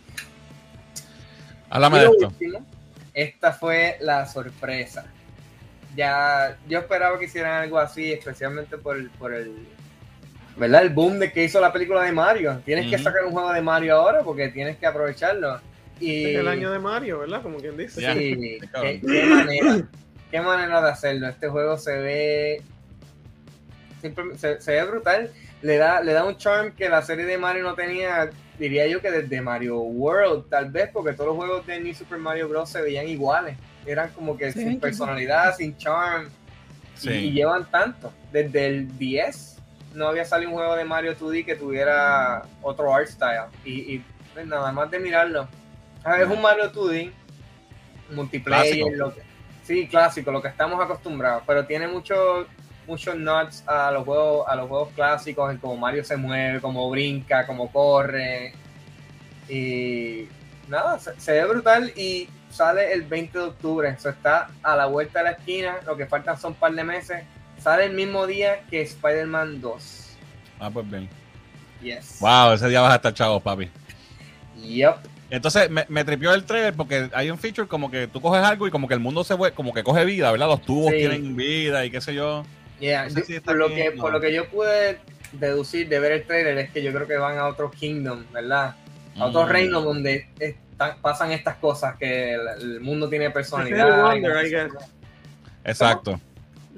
Háblame de esto. último, esta fue la sorpresa. Ya, yo esperaba que hicieran algo así, especialmente por el, por el, ¿verdad? El boom de que hizo la película de Mario. Tienes que sacar un juego de Mario ahora porque tienes que aprovecharlo. Y Es el año de Mario, ¿verdad? Como quien dice. Sí, [laughs] Qué cabrón. qué, qué manera, qué manera de hacerlo. Este juego se ve, se, se ve brutal. Le da, le da un charm que la serie de Mario no tenía, diría yo que desde Mario World, tal vez, porque todos los juegos de New Super Mario Bros. se veían iguales. Eran como que Sí, sin personalidad, sin charm. Y, y Sí. llevan tanto. Desde el 10 no había salido un juego de Mario 2D que tuviera otro art style. Y, y, pues, nada más de mirarlo. Ah, Es un Mario 2D, multiplayer. Clásico. lo que- sí, clásico, lo que estamos acostumbrados. Pero tiene muchos muchos nuts a los juegos a los juegos clásicos, en cómo Mario se mueve, cómo brinca, cómo corre. Y nada, se, se ve brutal y sale el 20 de octubre. Eso está a la vuelta de la esquina. Lo que faltan son un par de meses. Sale el mismo día que Spider-Man 2. Ah, pues bien. Yes. Wow, ese día vas a estar chavos, papi. Yep. Entonces me, me tripió el trailer porque hay un feature como que tú coges algo y como que el mundo se vuelve, como que coge vida, ¿verdad? Los tubos Sí. tienen vida y qué sé yo. Yeah, por, lo que, no. por lo que yo pude deducir de ver el trailer es que yo creo que van a otro kingdom, ¿verdad? A otro Mm. reino donde están- pasan estas cosas, que el, el mundo tiene personalidad. Wonder, I guess. Exacto.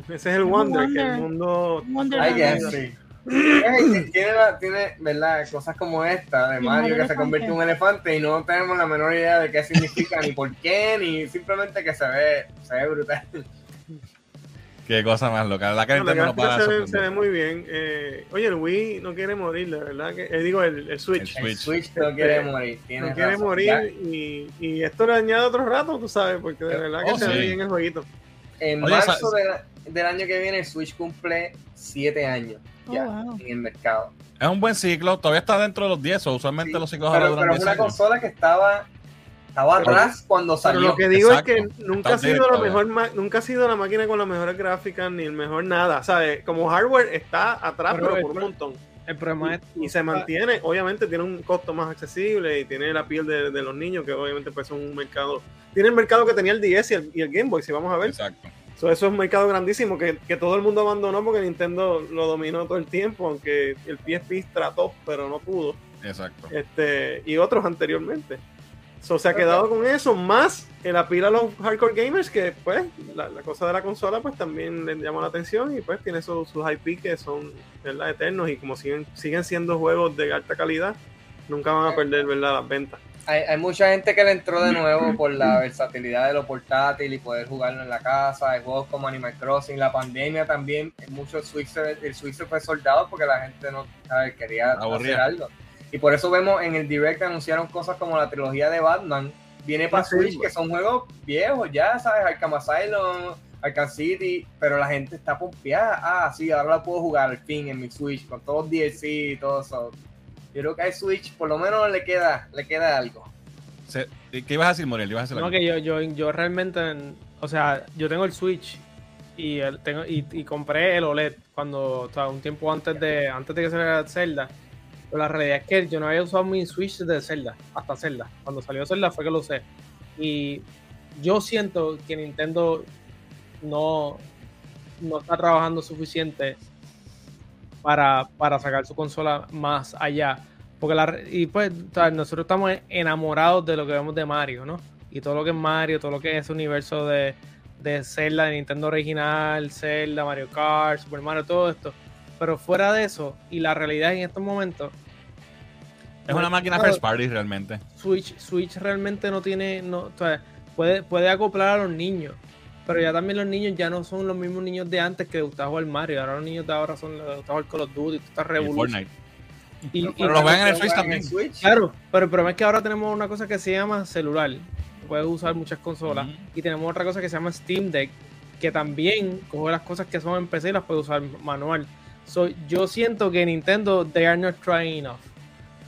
Ese es el Wonder, que Wonder. el mundo. I Wonderland. guess, sí. Tiene, la- tiene, ¿verdad? Cosas como esta de Mario que se convierte en un elefante y no tenemos la menor idea de qué significa ni por qué, ni simplemente que se ve, se ve brutal. Qué cosa más loca. La que No, la no para se, ve, se ve sorprender. muy bien. Eh, oye, el Wii no quiere morir, la verdad. que eh, Digo, el, el Switch. El El Switch. Switch no quiere morir. no quiere razón. morir y, y esto le añade otro rato, tú sabes, porque de verdad que Oh, se ve bien el jueguito. En Oye, marzo del año que viene, el Switch cumple 7 años Oh, ya wow. en el mercado. Es un buen ciclo. Todavía está dentro de los 10. O usualmente Sí, los ciclos ahora pero, duran pero es 10 una años. consola que estaba, estaba Pero- atrás cuando Pero salió. lo que digo Exacto. es que nunca Está ha sido la mejor nunca ha sido la máquina con las mejores gráficas ni el mejor nada, ¿sabes? Como hardware está atrás, Pero pero, el por un montón. El problema es. Y se mantiene, obviamente tiene un costo más accesible y tiene la piel de, de los niños, que obviamente pues son un mercado. Tiene el mercado que tenía el DS y el, y el Game Boy, si vamos a ver. Exacto. So, eso es un mercado grandísimo que, que todo el mundo abandonó porque Nintendo lo dominó todo el tiempo, aunque el PSP trató, pero no pudo. Exacto. Este, y otros anteriormente. So, se ha quedado con eso, más el apila a los hardcore gamers, que pues la, la cosa de la consola pues también les llama la atención y pues tiene sus, sus IP que son ¿verdad? eternos y como siguen, siguen siendo juegos de alta calidad, nunca van a perder ¿verdad? las ventas. Hay, hay mucha gente que le entró de nuevo por la [clears throat] versatilidad de lo portátil y poder jugarlo en la casa. Hay juegos como Animal Crossing, la pandemia también. Muchos Switch, el Switch fue soldado porque la gente no ¿sabes? quería Aburría. hacer algo. Y por eso vemos en el Direct anunciaron cosas como la trilogía de Batman. Viene para sí, Switch, que son juegos viejos ya, ¿sabes? Arkham Asylum, Arkham City, pero la gente está pompeada. Ah, sí, ahora la puedo jugar al fin en mi Switch con todos los DLC y todo eso. Yo creo que al Switch por lo menos le queda, le queda algo. ¿Qué ibas a decir, a No, que yo, yo, yo realmente. O sea, yo tengo el Switch y, el, tengo, y, y compré el OLED cuando. O sea, un tiempo antes de antes de que saliera Zelda. Pero la realidad es que yo no había usado mi Switch de Zelda, hasta Zelda. Cuando salió Zelda fue que lo usé. Y yo siento que Nintendo no, no está trabajando suficiente para, para sacar su consola más allá. Porque la, y pues nosotros estamos enamorados de lo que vemos de Mario, ¿no? Y todo lo que es Mario, todo lo que es ese universo de, de Zelda, de Nintendo original, Zelda, Mario Kart, Super Mario, todo esto. Pero fuera de eso, y la realidad en estos momentos, Es una máquina first party realmente. Switch, Switch realmente no tiene, no, o sea, puede, puede acoplar a los niños, pero ya también los niños ya no son los mismos niños de antes que les gustaba jugar Mario, ahora los niños de ahora son los que les gusta jugar Call of Duty, Y revolución. Fortnite. Y, y- Pero lo ven en el Juegan Switch también. Switch. claro, pero el problema es que ahora tenemos una cosa que se llama celular, puedes usar muchas consolas, y tenemos otra cosa que se llama Steam Deck, que también coge las cosas que son en PC y las puede usar manual. So, yo siento que Nintendo, they are not trying enough.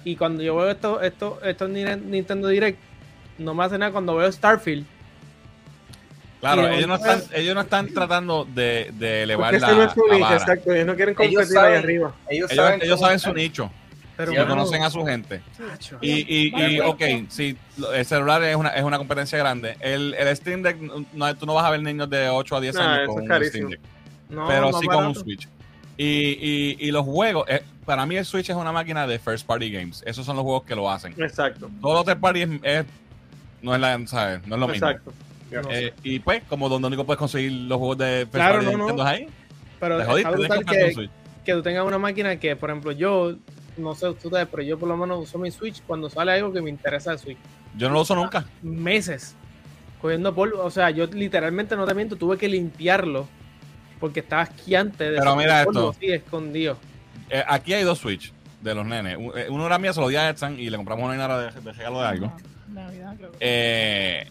Y cuando yo veo esto, esto, estos Nine- Nintendo Direct, no me hace nada cuando veo Starfield. Claro, ellos no, están, ellos no están tratando de, de elevar la, no es su la nicho, vara. exacto, ellos no quieren Ellos competir ahí arriba. Ellos, Ellos, saben, ellos cómo saben su están. nicho Pero Sí, mano. conocen a su gente. Chacho. Y, y, y Bueno, ok, sí, lo- el celular es una, es una competencia grande. El, el Steam Deck, no, tú no vas a ver niños de 8 a 10 Nah, años con es un carísimo. Steam Deck, No, pero sí con un. Switch. Y, y, y los juegos, eh, para mí el Switch es una máquina de first party games. Esos son los juegos que lo hacen. Exacto, Todos los third party es, es- no, es la, ¿sabes? no es lo mismo. exacto. No. Eh, y pues, como donde único puedes conseguir los juegos de first Claro, party no, no. Nintendo ahí, Pero jodiste, que que, tú tengas una máquina que, por ejemplo, yo, no sé ustedes, pero yo por lo menos uso mi Switch cuando sale algo que me interesa de Switch. Yo no lo uso nunca. Meses cogiendo polvo. O sea, yo literalmente no te miento, tuve que limpiarlo porque estaba asquiante de Pero mira polvo esto. así escondido. Eh, aquí hay dos Switch de los nenes. Eh, Uno era mío, se lo di a Edson y le compramos una dinara de, de regalo de algo. Navidad, creo Eh,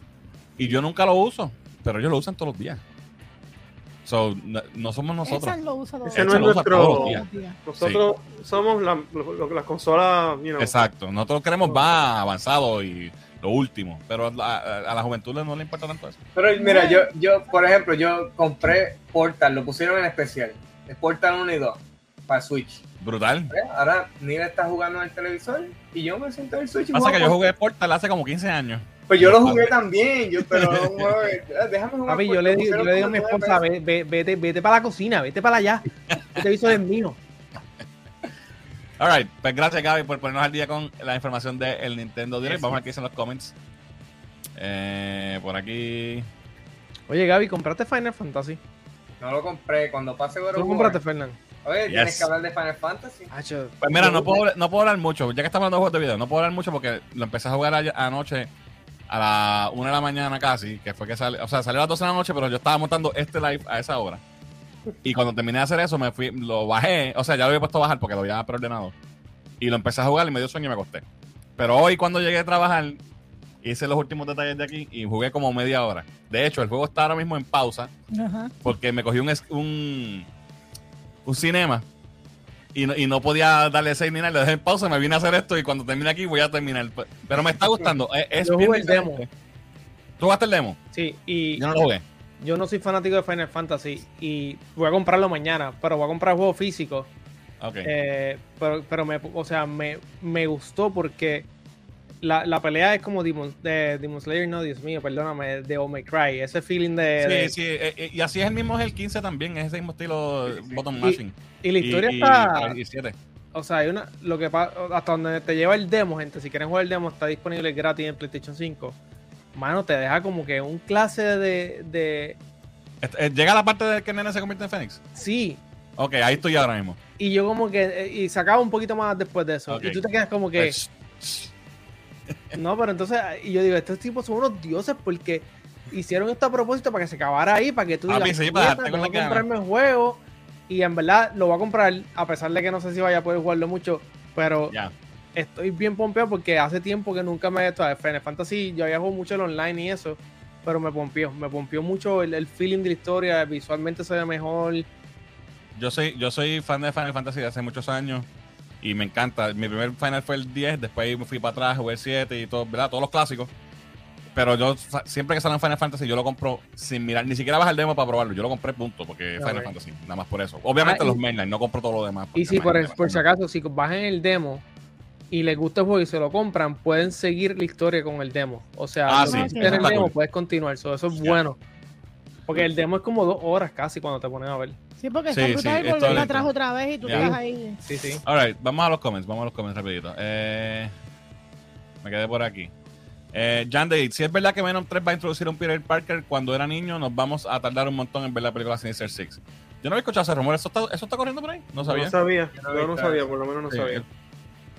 y yo nunca lo uso, pero ellos lo usan todos los días. So, no, no somos nosotros. Ese lo usa todo Ese Ese no es lo usa todos los nuestro. días. días. Nosotros somos la, las consolas, you know, Exacto. Nosotros queremos más avanzado y lo último, pero a, a- a la juventud no le importa tanto eso. Pero mira, yo, yo, por ejemplo, yo compré Portal, lo pusieron en especial. Es Portal 1 y 2 para Switch. Brutal. ¿Ves? Ahora Nira está jugando en el televisor y yo me siento en el Switch. Pasa que yo jugué Portal hace como 15 años. Pues yo lo jugué también, yo, pero [laughs] no, déjame jugar. Papi, yo le, digo, yo pusieron le digo a mi esposa, pesos. ve, ve- vete, vete para la cocina, vete para allá. Este viso es mío. Alright, pues gracias Gaby por ponernos al día con la información del Nintendo Direct. Vamos a ver qué dicen los comments. Eh, por aquí. Oye, Gaby, ¿compraste Final Fantasy? No lo compré, cuando pase God ¿Tú compraste, Fernán? Oye, tienes Yes. que hablar de Final Fantasy. Pues mira, no puedo, no puedo hablar mucho, ya que estamos hablando de juegos de video, no puedo hablar mucho porque lo empecé a jugar ayer- anoche a la 1 de la mañana casi, que fue que sale, o sea, salió a las 12 de la noche, pero yo estaba montando este live a esa hora. Y cuando terminé de hacer eso, me fui, lo bajé. O sea, ya lo había puesto a bajar porque lo había preordenado. Y lo empecé a jugar y me dio sueño y me acosté. Pero hoy, cuando llegué a trabajar, hice los últimos detalles de aquí y jugué como media hora. De hecho, el juego está ahora mismo en pausa Ajá. porque me cogí un, es- un, un cinema y no, y no podía darle save ni nada. Le dejé en pausa, me vine a hacer esto y cuando termine aquí voy a terminar. Pero me está gustando. Es, es Yo jugué el demo. ¿Tú jugaste el demo? Sí, y Yo no lo jugué. Yo no soy fanático de Final Fantasy y voy a comprarlo mañana, pero voy a comprar el juego físico. Ok. Eh, pero, pero me, o sea, me, me gustó porque la, la pelea es como Demon, de Demon Slayer, no, Dios mío, perdóname, de Oh My Cry, ese feeling de... sí, de- sí. eh, eh, y así es el mismo, es el 15 también. Es ese mismo estilo Sí, sí. bottom mashing. Y la historia y, está... y-. O sea, hay una, lo que hasta donde te lleva el demo, gente, si quieren jugar el demo, está disponible gratis en PlayStation 5. Mano, te deja como que un clase de, de eh, ¿Llega la parte de que el nene se convierte en Fénix? sí. Ok, ahí estoy ahora mismo. Y yo como que, eh, y se acaba un poquito más después de eso. Y tú te quedas como que, Pues, [laughs] no, pero entonces, y yo digo, estos tipos son unos dioses porque hicieron esto a propósito para que se acabara ahí, para que tú Papi, digas, sí, para "Puñeta, darte con la que gana". comprarme el juego. Y en verdad lo voy a comprar, a pesar de que no sé si vaya a poder jugarlo mucho, pero ya. Estoy bien pompeado porque hace tiempo que nunca me he hecho a Final Fantasy, yo había jugado mucho el online y eso, pero me pompeó, me pompeó mucho el, el feeling de la historia, visualmente se ve mejor. Yo soy, yo soy fan de Final Fantasy de hace muchos años y me encanta. Mi primer Final fue el 10, después me fui para atrás, jugué el 7 y todo, ¿verdad? Todos los clásicos. Pero yo, siempre que salen Final Fantasy, yo lo compro sin mirar, ni siquiera bajar el demo para probarlo. Yo lo compré punto, porque es Final. Fantasy, nada más por eso. Obviamente Ah, los mainline, no compro todo lo demás. Y si por, por si acaso, si bajan el demo y les gusta el juego y se lo compran, pueden seguir la historia con el demo. O sea, Ah, sí, en el demo cool. puedes continuar, so, eso es bueno. Porque el demo es como dos horas casi cuando te pones a ver. Sí, porque Sí, está sí, brutal es todo volverla lento. atrás otra vez y tú Ya. estás ahí. Sí, sí. Alright, vamos a los comments, vamos a los comments rapidito. Eh, me quedé por aquí. Eh, Jan Date, si es verdad que Venom 3 va a introducir a un Peter Parker cuando era niño, nos vamos a tardar un montón en ver la película Sinister Six. Yo no había escuchado ese rumor, ¿eso está, eso está corriendo por ahí? No sabía. No sabía, Yo no yo sabía, por lo menos no Sí, sabía. eh,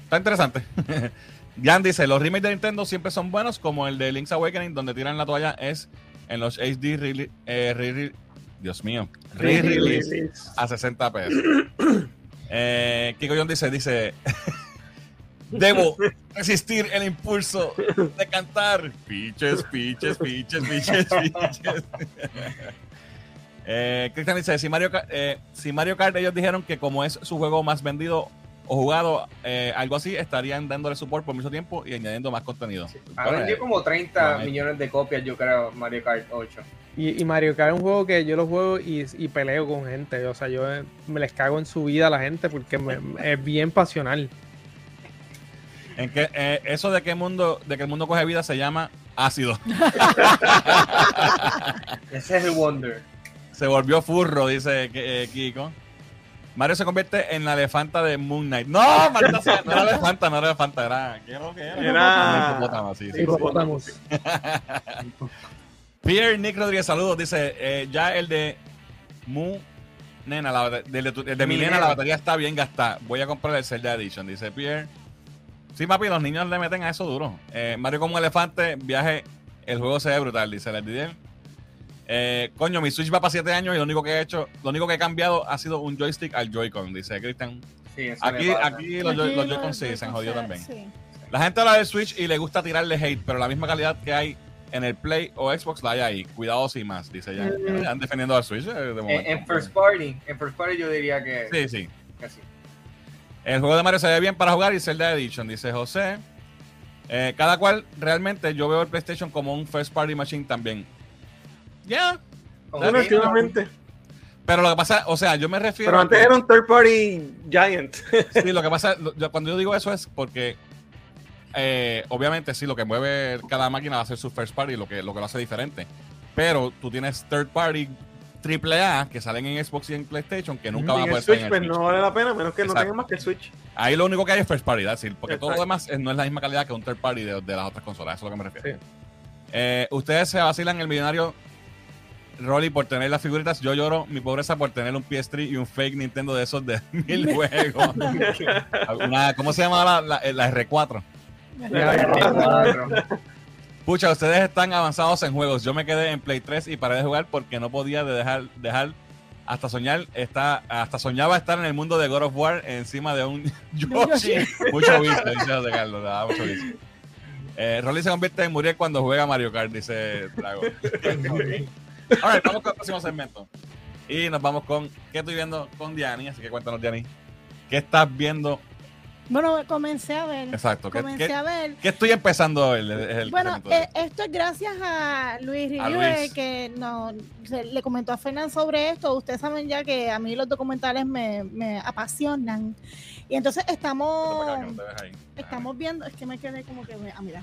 Está interesante. [laughs] Jan dice, los remakes de Nintendo siempre son buenos, como el de Link's Awakening, donde tiran la toalla, es en los HD re- eh, re- re- Dios mío, re-release a 60 pesos. [clears throat] eh, Kiko John dice, dice, [laughs] debo resistir el impulso de cantar. Piches, piches, piches, piches, piches. [laughs] eh, Cristian dice, si Mario, eh, si Mario Kart ellos dijeron que como es su juego más vendido o jugado, eh, algo así, estarían dándole support por mucho tiempo y añadiendo más contenido. Ha vendido eh, como 30 bueno, millones de copias, yo creo, Mario Kart 8. Y, y Mario Kart es un juego que yo lo juego y, y peleo con gente. O sea, yo eh, me les cago en su vida a la gente porque me- [laughs] es bien pasional. En que, eh, eso de que el mundo, de que el mundo coge vida se llama ácido. [laughs] Ese es el Wonder. Se volvió furro, dice eh, Kiko. Mario se convierte en la elefanta de Moon Knight. No, [laughs] maldita sea, no era elefanta, no era elefanta, era. ¿Qué era lo que era? Era- Un hipopótamo, sí, sí, sí. Hipopótamos. [laughs] Pierre Nick Rodríguez, saludos. Dice: eh, Ya el de Mu Nena, la, de, de mi Mi nena, nena. la batería está bien gastada. Voy a comprar el Zelda Edition, dice Pierre. Sí, papi, los niños le meten a eso duro. Eh, Mario como un elefante, viaje, el juego se ve brutal, dice el Didier. Eh, coño, mi Switch va para 7 años y lo único que he hecho, lo único que he cambiado ha sido un joystick al Joy-Con, dice Cristian. Sí, eso Aquí, aquí los, Joy-Con sí, se han jodido también. sí. La gente habla del Switch y le gusta tirarle hate, pero la misma calidad que hay en el Play o Xbox la hay ahí. Cuidado sin más, dice ya. Mm. Están defendiendo al Switch eh, de momento. En, en First Party, en First Party yo diría que, Sí, sí. que sí. El juego de Mario se ve bien para jugar y Zelda Edition, dice José. Eh, cada cual, realmente, yo veo el PlayStation como un first party machine también. Ya. Últimamente. Pero lo que pasa, o sea, yo me refiero. Pero a antes que- era un third party giant. [laughs] Sí, lo que pasa, yo- cuando yo digo eso es porque, eh, obviamente, sí, lo que mueve cada máquina va a ser su first party, lo que, lo que lo hace diferente. Pero tú tienes third party AAA que salen en Xbox y en PlayStation que nunca van a en poder Switch, en pues el no Switch. vale la pena, menos que no Exacto. tenga más que el Switch. Ahí lo único que hay es first party, es decir, porque todo lo demás no es la misma calidad que un third party de, de las otras consolas, eso es lo que me refiero. Sí. Eh, ustedes se vacilan el millonario Rolly por tener las figuritas, yo lloro mi pobreza por tener un PS3 y un fake Nintendo de esos de [laughs] mil [laughs] juegos. Una- ¿Cómo se llama la, la- la R4? Cuatro. Pucha, ustedes están avanzados en juegos. Yo me quedé en Play 3 y paré de jugar porque no podía de dejar, dejar hasta soñar está hasta soñaba estar en el mundo de God of War encima de un [laughs] Yoshi. mucho vicio, dice José Carlos. da mucho vicio. Eh, Rolly se convierte en Muriel cuando juega Mario Kart, dice Drago. Ahora, vamos con el próximo segmento. Y nos vamos con ¿qué estoy viendo con Diani? Así que cuéntanos, Diani. ¿Qué estás viendo? Bueno, comencé a ver. Exacto. ¿Qué, Comencé qué- a ver. qué estoy empezando a ver? Es el Bueno, eh, esto es gracias a Luis Rivera que no, se- le comentó a Fernán sobre esto. Ustedes saben ya que a mí los documentales me, me apasionan. Y entonces estamos, acá, no ahí. estamos viendo, es que me quedé como que, ah, mira.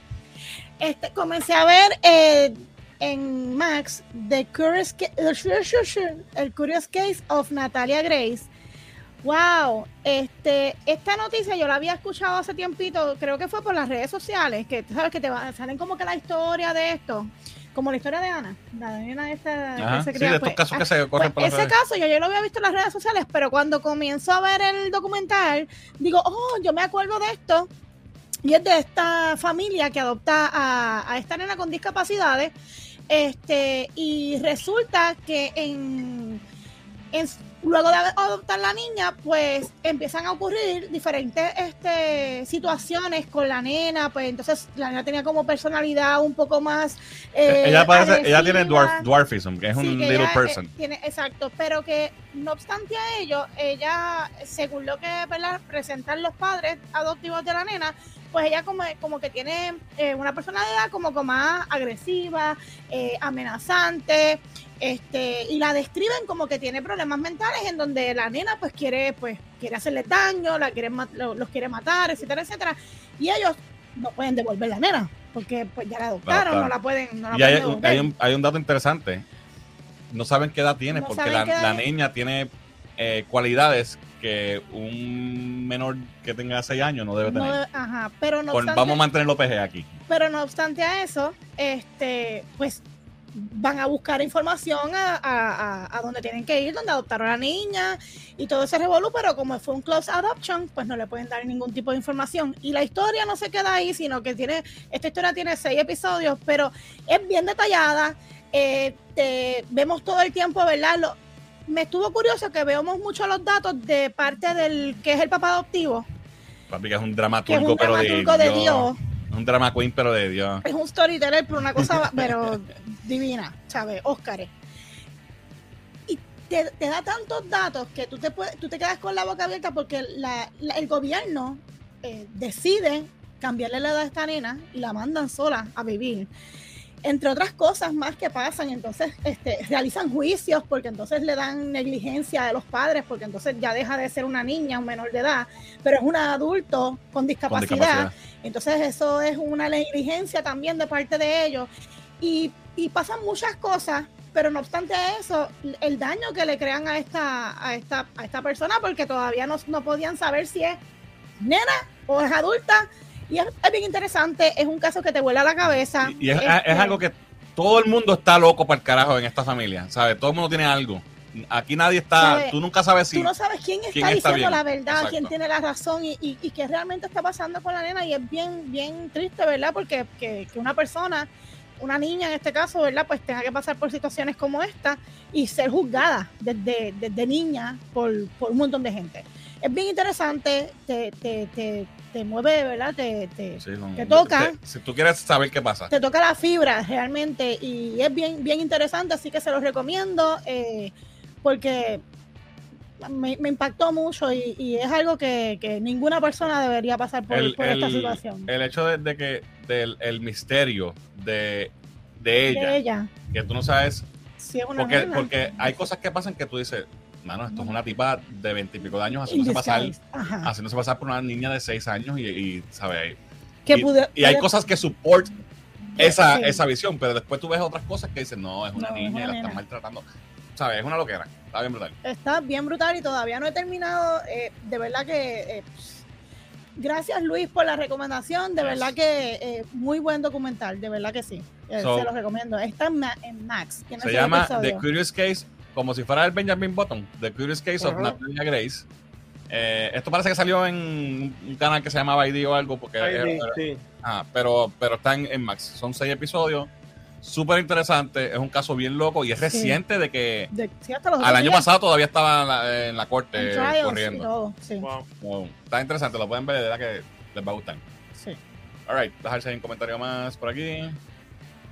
Este, comencé a ver eh, en Max The Curious, [laughs] el Curious Case of Natalia Grace. Wow, este, esta noticia yo la había escuchado hace tiempito, creo que fue por las redes sociales, que sabes que te va- salen como que la historia de esto, como la historia de Ana, la nena esta Ajá, que se sí, cría, de estos pues, casos que ah, se corren pues, por las ese redes. caso yo, yo lo había visto en las redes sociales, pero cuando comienzo a ver el documental, digo, oh, yo me acuerdo de esto. Y es de esta familia que adopta a, a esta nena con discapacidades. Este, y resulta que en, en- luego de adoptar la niña, pues empiezan a ocurrir diferentes este, situaciones con la nena. Pues entonces la nena tenía como personalidad un poco más. eh, ella, parece, ella tiene dwarf, dwarfism, que es Sí, un que little person. eh, tiene, exacto, pero que no obstante a ello, ella, según lo que ¿verdad? presentan los padres adoptivos de la nena, pues ella como, como que tiene eh, una personalidad como que más agresiva, eh, amenazante, este, y la describen como que tiene problemas mentales en donde la nena pues quiere, pues, quiere hacerle daño, la quiere, los quiere matar, etcétera, etcétera, y ellos no pueden devolver la nena, porque pues ya la adoptaron, no la pueden, no la Y pueden hay, devolver. hay un, hay un dato interesante. No saben qué edad tiene, No porque la, edad niña tiene eh, cualidades que un menor que tenga 6 años no debe tener. ajá, pero no, Por- obstante, vamos a mantenerlo PG aquí. pero no obstante a eso, este, pues van a buscar información a, a, a- donde tienen que ir, donde adoptaron a la niña y todo ese revolú, pero como fue un close adoption, pues no le pueden dar ningún tipo de información. Y la historia no se queda ahí, sino que tiene, esta historia tiene seis episodios, pero es bien detallada. eh, te- vemos todo el tiempo, ¿verdad? Lo- me estuvo curioso que veamos mucho los datos de parte del que es el papá adoptivo, Papi, que es un que es dramaturgo, un pero de, dramaturgo de Dios. Dios Un drama queen, pero de Dios. es un storyteller, pero una cosa, pero [laughs] divina, ¿sabes? Óscar. Y te, te da tantos datos que tú te, puedes, tú te quedas con la boca abierta porque la- la- el gobierno eh, decide cambiarle la edad a esta nena y la mandan sola a vivir. Entre otras cosas más que pasan, entonces este, realizan juicios porque entonces le dan negligencia a los padres, porque entonces ya deja de ser una niña, un menor de edad, pero es un adulto con discapacidad. Entonces eso es una negligencia también de parte de ellos. Y, y pasan muchas cosas, pero no obstante eso, el daño que le crean a esta, a esta, a esta persona, porque todavía no, no podían saber si es nena o es adulta. Y es, es bien interesante, es un caso que te vuela la cabeza. Y, y es, Este, es algo que todo el mundo está loco para el carajo en esta familia, ¿sabes? Todo el mundo tiene algo. Aquí nadie está, tú nunca sabes si... Tú no sabes quién está quién está diciendo bien. la verdad, Exacto. quién tiene la razón y, y, y qué realmente está pasando con la nena. Y es bien, bien triste, ¿verdad? Porque que, que una persona, una niña en este caso, ¿verdad? Pues tenga que pasar por situaciones como esta y ser juzgada desde, desde niña por, por un montón de gente. Es bien interesante, te, te, te, te mueve, ¿verdad? Te, te, Sí. Te toca. Te- si tú quieres saber qué pasa. te toca la fibra realmente y es bien, bien interesante, así que se los recomiendo eh, porque me, me impactó mucho y, y es algo que, que ninguna persona debería pasar por, el, por esta el- situación. el hecho de, de que del el misterio de, de ella, de ella, que tú no sabes, una porque, porque hay cosas que pasan que tú dices, mano, esto es una tipa de veintipico de años haciéndose pasar, haciéndose pasar por una niña de seis años y, y ¿sabes? Que y, pude- y hay pude- cosas que support esa, Sí. esa visión, pero después tú ves otras cosas que dicen, no, es una No, es niña una y la están maltratando. ¿Sabes? Es una loquera. Está bien brutal. está bien brutal y todavía no he terminado. eh, de verdad que eh, gracias Luis por la recomendación. De verdad que eh, muy buen documental. De verdad que sí. Eh, So- se los recomiendo. Está en, Ma- en Max. Se llama. The Curious Case, como si fuera el Benjamin Button, The Curious Case of Ajá. Natalia Grace. Eh, esto parece que salió en un canal que se llamaba ID o algo, porque era- sí, ah, pero, pero está en, en Max. Son seis episodios. súper interesante. Es un caso bien loco y es Sí. reciente de que De- sí, hasta los al año días, pasado todavía estaba en la, en la en corte trials y corriendo. todo, Sí, Wow. Wow, Está interesante, lo pueden ver, de verdad que les va a gustar. sí. Alright, dejarse ahí un comentario más por aquí.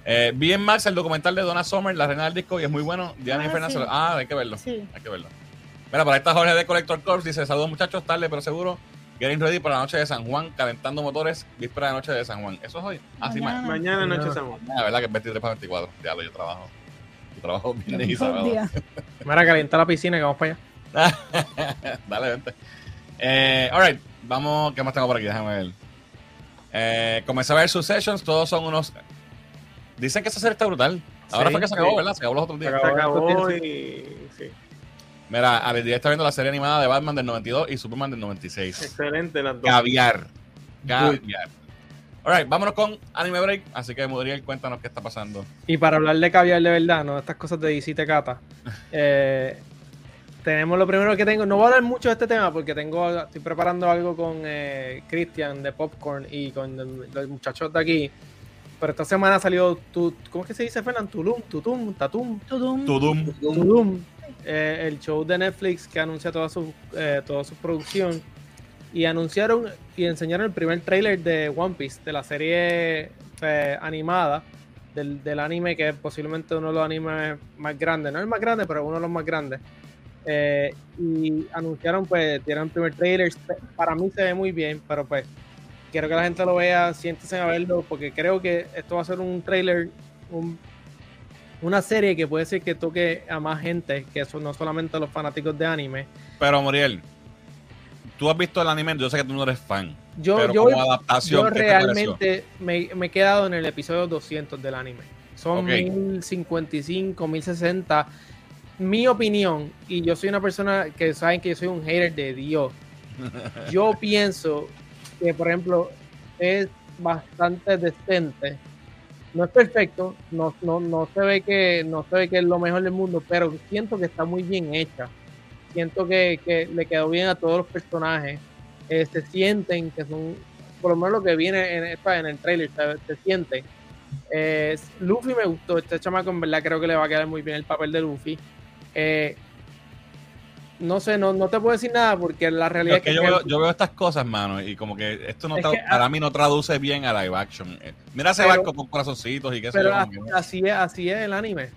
Eh, vi en Max el documental de Donna Summer, la reina del disco, y es muy bueno. Diana Ah, Fernández. sí. Ah, hay que verlo. Sí. Hay que verlo. Mira, por ahí está Jorge de Collector Corps. Dice: Saludos muchachos, tarde pero seguro. Getting ready para la noche de San Juan, calentando motores, víspera de noche de San Juan. Eso es hoy. Ah, sí, Mañana. ma- Mañana noche No. San Juan. La verdad que es 23 para 24. Diablo, yo trabajo. Yo trabajo viernes y sábado. [laughs] Mira, calienta la piscina que vamos para allá. [laughs] Dale, vente. Eh, alright, vamos. ¿Qué más tengo por aquí? Déjame ver. Eh, comencé a ver sus sessions. Todos son unos. Dicen que esa serie está brutal. Ahora Sí, fue que se acabó, sí. ¿verdad? Se acabó los otros días. Se Se acabó. acabó y. Sí. Mira, Alex Díaz está viendo la serie animada de Batman del 92 y Superman del 96. Excelente las dos. Caviar. Caviar. Alright, vámonos con Anime Break. Así que, Mudriel, cuéntanos qué está pasando. Y para hablar de caviar de verdad, no de estas cosas de DC te cata. [laughs] eh, tenemos lo primero que tengo. No voy a hablar mucho de este tema porque tengo, estoy preparando algo con eh, Christian de Popcorn y con los muchachos de aquí. Pero esta semana salió tu, ¿cómo es que se dice, Fernán? Tulum, Tutum, Tatum, Tudum. Tudum. Tulum, eh, el show de Netflix que anuncia toda su, eh, toda su producción. Y anunciaron y enseñaron el primer trailer de One Piece, de la serie eh, animada del, del anime, que es posiblemente uno de los animes más grandes. No el más grande, pero uno de los más grandes. Eh, y anunciaron, pues, dieron el primer trailer. Para mí se ve muy bien, pero pues quiero que la gente lo vea, siéntense a verlo, porque creo que esto va a ser un trailer, un- una serie que puede ser que toque a más gente, que eso no solamente a los fanáticos de anime. Pero, Muriel, tú has visto el anime. Yo sé que tú no eres fan. Yo, pero yo, como adaptación, yo realmente me, me he quedado en el episodio 200 del anime. Son Ok. 1055, 1060. Mi opinión, y yo soy una persona que saben que yo soy un hater de Dios. [laughs] Yo pienso que, por ejemplo, es bastante decente. No es perfecto, no, no, no se ve que no se ve que es lo mejor del mundo, pero siento que está muy bien hecha. Siento que, que le quedó bien a todos los personajes. Eh, se sienten que son, por lo menos lo que viene en, en el trailer, se, se siente. Eh, Luffy me gustó, este chamaco en verdad creo que le va a quedar muy bien el papel de Luffy. Eh, no sé, no, no te puedo decir nada porque la realidad Es que yo, veo, yo veo estas cosas, mano, y como que esto no Es tra- que, para mí no traduce bien a live action. Eh, Mira ese Pero- barco con corazoncitos y qué sé pero yo. así, como que- así es, así es el anime.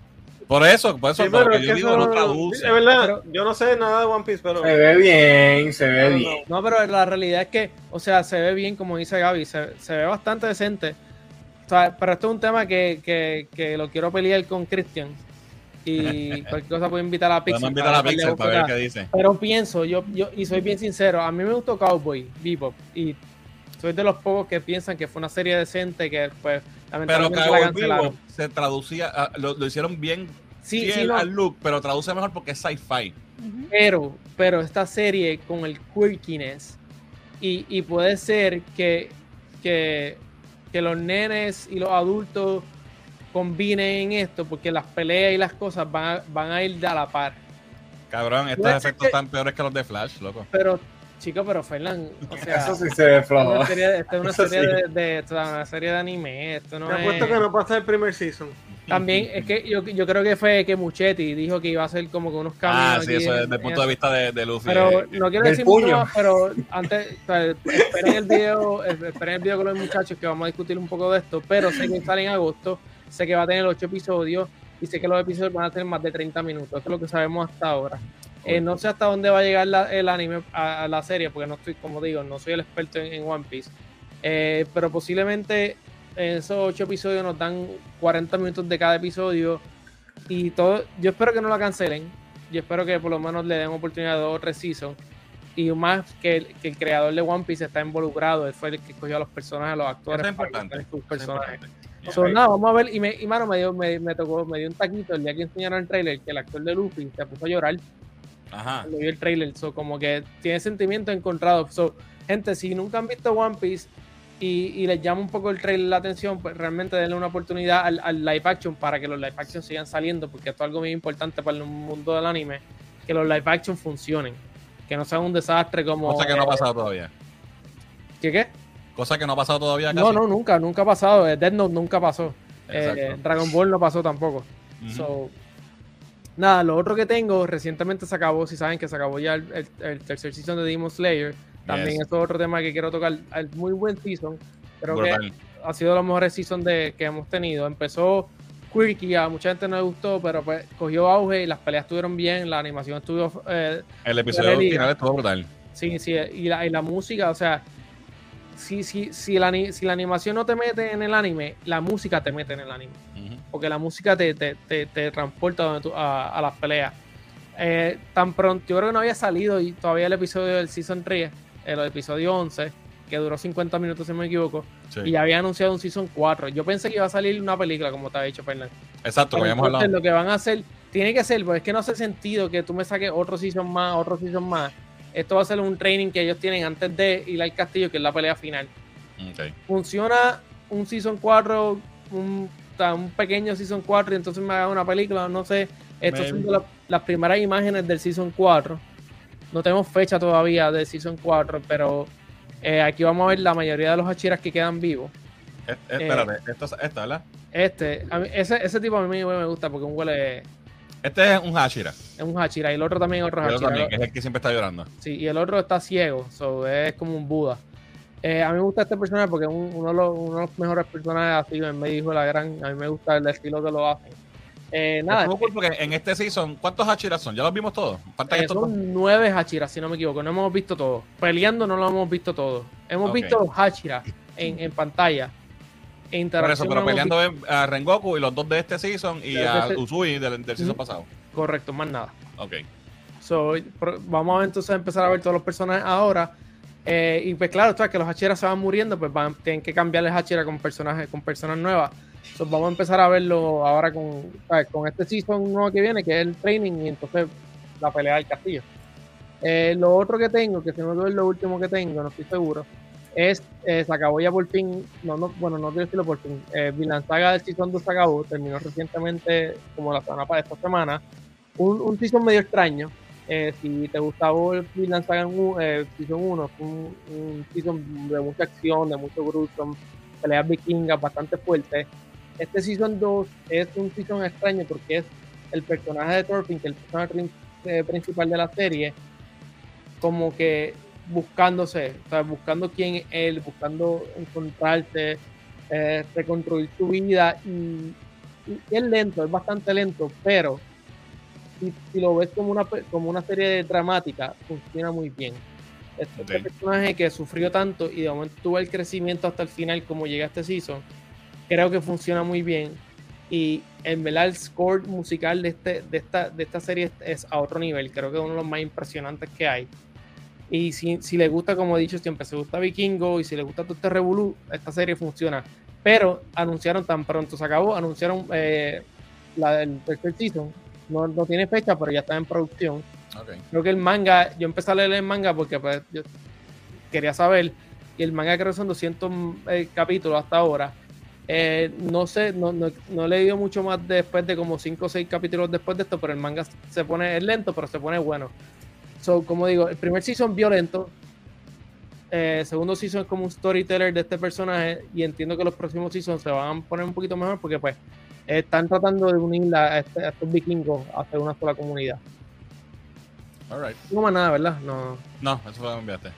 Por eso, por eso, Sí, pero pero que es yo que digo eso- no traduce. Es verdad, Pero- yo no sé nada de One Piece, pero. Se ve bien, se ve No, bien. No, pero la realidad es que, o sea, se ve bien, como dice Gaby, se, se ve bastante decente. O sea, pero esto es un tema que, que, que lo quiero pelear con Christian. Y cualquier cosa puedo invitar a Pixel. Podemos invitar a Pixel para ver qué dice. Pero pienso, yo, yo, y soy bien sincero, a mí me gustó Cowboy, Bebop, y soy de los pocos que piensan que fue una serie decente que, pues, Pero lamentablemente Cowboy. Bebop se traducía, ah, lo, lo hicieron bien Sí, sí, no, al look, pero traduce mejor porque es sci-fi. Pero, pero esta serie con el quirkiness, y, y puede ser que, que, que los nenes y los adultos combinen en esto, porque las peleas y las cosas van a, van a ir de a la par. Cabrón, estos efectos que- están peores que los de Flash, loco. Pero, chico, pero Fernan, o [laughs] sea, Eso sí se ve esto es flojo. una serie, esto es una serie sí. de, de- esto es una serie de anime, esto no Te es... apuesto que no pasa el primer season. También es que yo, yo creo que fue que Muchetti dijo que iba a hacer como que unos cambios. Ah, sí, aquí eso desde el punto de vista de, de Luffy. Pero eh, no quiero decir mucho puño. más, pero antes, o sea, esperen el video, [laughs] esperen el video con los muchachos que vamos a discutir un poco de esto, pero sé que sale en agosto, sé que va a tener ocho episodios y sé que los episodios van a tener más de 30 minutos, eso es lo que sabemos hasta ahora. Eh, no sé hasta dónde va a llegar la- el anime a, a la serie, porque no estoy, como digo, no soy el experto en, en One Piece, Eh, pero posiblemente en esos ocho episodios nos dan 40 minutos de cada episodio y todo, yo espero que no la cancelen, yo espero que por lo menos le den oportunidad de dos o tres seasons y más que el, que el creador de One Piece está involucrado, él fue el que escogió a los personajes, a los actores Eso es importante. sus es personajes. importante. So, nada, vamos a ver, y, me, y mano, me, dio, me, me tocó, me dio un taquito el día que enseñaron el trailer, que el actor de Luffy se puso a llorar Ajá. cuando vio el trailer, so, como que tiene sentimientos encontrados. So, gente, si nunca han visto One Piece y, y les llama un poco el trailer la atención, pues realmente denle una oportunidad al, al live action para que los live action sigan saliendo, porque esto es algo muy importante para el mundo del anime, que los live action funcionen, que no sean un desastre como... Cosa que no ha eh, pasado todavía. ¿Qué qué? Cosa que no ha pasado todavía. No, casi. no, nunca, nunca ha pasado. eh, Death Note nunca pasó. Eh. Dragon Ball no pasó tampoco. So, nada, lo otro que tengo, recientemente se acabó, si saben que se acabó ya el, el- el tercer season de Demon Slayer. También Yes. es otro tema que quiero tocar. El muy buen season. Creo Brutal. que ha sido de los mejores seasons de, que hemos tenido. Empezó quirky, a mucha gente no le gustó, pero pues cogió auge y las peleas estuvieron bien, la animación estuvo... eh, El episodio final estuvo brutal. Sí, sí, y la, y la música, o sea, si, si, si, la, si la animación no te mete en el anime, la música te mete en el anime. Porque la música te, te, te, te transporta tú- a, a las peleas. Eh, tan pronto, yo creo que no había salido y todavía el episodio del Season 3, el episodio 11, que duró 50 minutos si no me equivoco, Sí. y ya había anunciado un Season 4. Yo pensé que iba a salir una película, como te ha dicho Fernández. Exacto, como hablado. lo que van a hacer, tiene que ser, porque es que no hace sentido que tú me saques otro season más, otro season más. Esto va a ser un training que ellos tienen antes de ir al castillo, que es la pelea final. Funciona un season 4, un, pequeño season 4, y entonces me haga una película, no sé. Estas son de la- las primeras imágenes del season 4. No tenemos fecha todavía del season 4, pero eh, aquí vamos a ver la mayoría de los Hachiras que quedan vivos. Eh, eh, espérate, esto es esta, ¿verdad? Este, a mí- ese, ese tipo a mí me gusta porque un huele Este es un Hashira. es un Hachira y el otro también es otro El otro Hachira. también, que es el que siempre está llorando. Sí, y el otro está ciego, so es como un Buda. Eh, a mí me gusta este personaje porque es un- uno, de los, uno de los mejores personajes así, me dijo la gran, a mí me gusta el estilo que lo hacen. Eh, nada, cool porque en este season, ¿cuántos Hashiras son? ¿Ya los vimos todos? Faltan eh, estos dos. son nueve Hachiras, si no me equivoco, no hemos visto todos. Peleando no lo hemos visto todos. Hemos visto los Hachiras en, en pantalla. En Por interacción eso, pero peleando a Rengoku y los dos de este season y De a este- Usui del, del season pasado. Correcto, más nada. Ok. So, vamos a entonces a empezar a ver todos los personajes ahora. Eh, y pues claro, que los Hachiras se van muriendo, pues van, tienen que cambiarles Hachira con personajes, con personas nuevas. So, vamos a empezar a verlo ahora con, ¿sabes? con este season nuevo que viene, que es el training, y entonces la pelea del castillo. Eh, lo otro que tengo, que si no es lo último que tengo, no estoy seguro, es, eh, se acabó ya por fin, no, no, bueno, no quiero decirlo por fin, eh, Vinland Saga del Season 2 se acabó, terminó recientemente, como la semana para esta semana, un, un season medio extraño, eh, si te gustaba el Vinland Saga en eh, Season 1, fue un, un season de mucha acción, de mucho gruesome, peleas vikingas bastante fuertes. Este Season 2 es un season extraño porque es el personaje de Thorfinn, que es el personaje eh, principal de la serie, como que buscándose, o sea, buscando quién es él, buscando encontrarse, eh, reconstruir su vida y, y es lento, es bastante lento, pero si, si lo ves como una, como una serie dramática, funciona muy bien. Este, este personaje que sufrió tanto y de momento tuvo el crecimiento hasta el final, como llega a este season, creo que funciona muy bien. Y en verdad el score musical de, este, de, esta, de esta serie es a otro nivel. Creo que es uno de los más impresionantes que hay. Y si, si le gusta, como he dicho siempre, si gusta Vikingo y si le gusta todo este Revolu, esta serie funciona. Pero anunciaron tan pronto se acabó, anunciaron eh, la del tercer season. No, no tiene fecha, pero ya está en producción. Creo que el manga, yo empecé a leer el manga porque pues, yo quería saber, y el manga creo que son 200 eh, capítulos hasta ahora. Eh, no sé, no, no, no he leído mucho más después de como 5 o 6 capítulos después de esto, pero el manga se pone es lento, pero se pone bueno. So, como digo, el primer season violento, eh, segundo season es como un storyteller de este personaje y entiendo que los próximos seasons se van a poner un poquito mejor porque pues están tratando de unir a, este- a estos vikingos a hacer una sola comunidad. Alright. No más nada, ¿verdad? No. No, eso fue lo que enviaste.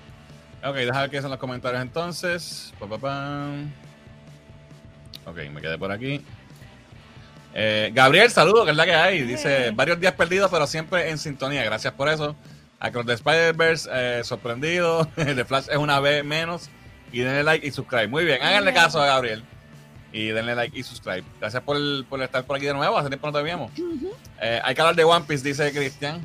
Ok, deja qué son los comentarios entonces. Pa, pa, pam. Ok, me quedé por aquí. Eh, Gabriel, saludo, que es la que hay. Dice, varios días perdidos, pero siempre en sintonía. Gracias por eso. Across the Spider-Verse, eh, sorprendido. [laughs] The Flash es una vez menos. Y denle like y subscribe. Muy bien, háganle caso a Gabriel. Y denle like y subscribe. Gracias por, por estar por aquí de nuevo. Hace tiempo no te veíamos. Eh, hay que hablar de One Piece, dice Cristian.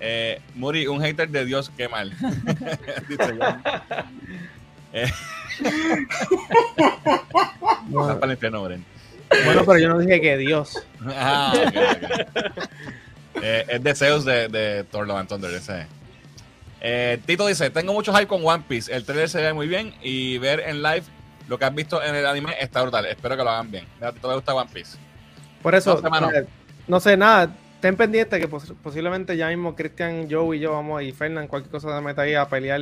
Eh, Muri, un hater de Dios, qué mal. [laughs] dice. Eh, [laughs] vas para el infierno, Bren. Bueno, pero yo no dije que Dios. Ah. Eh, es de Zeus de, de Thor Love and Thunder, ese. Eh, Tito dice, tengo mucho hype con One Piece, el trailer se ve muy bien y ver en live lo que has visto en el anime está brutal, espero que lo hagan bien. Mira, ¿A ti te gusta One Piece? Por eso, No eh, no sé nada. Ten pendiente que pos- posiblemente ya mismo Cristian, Joe y yo vamos y Fernán, cualquier cosa de meta ahí a pelear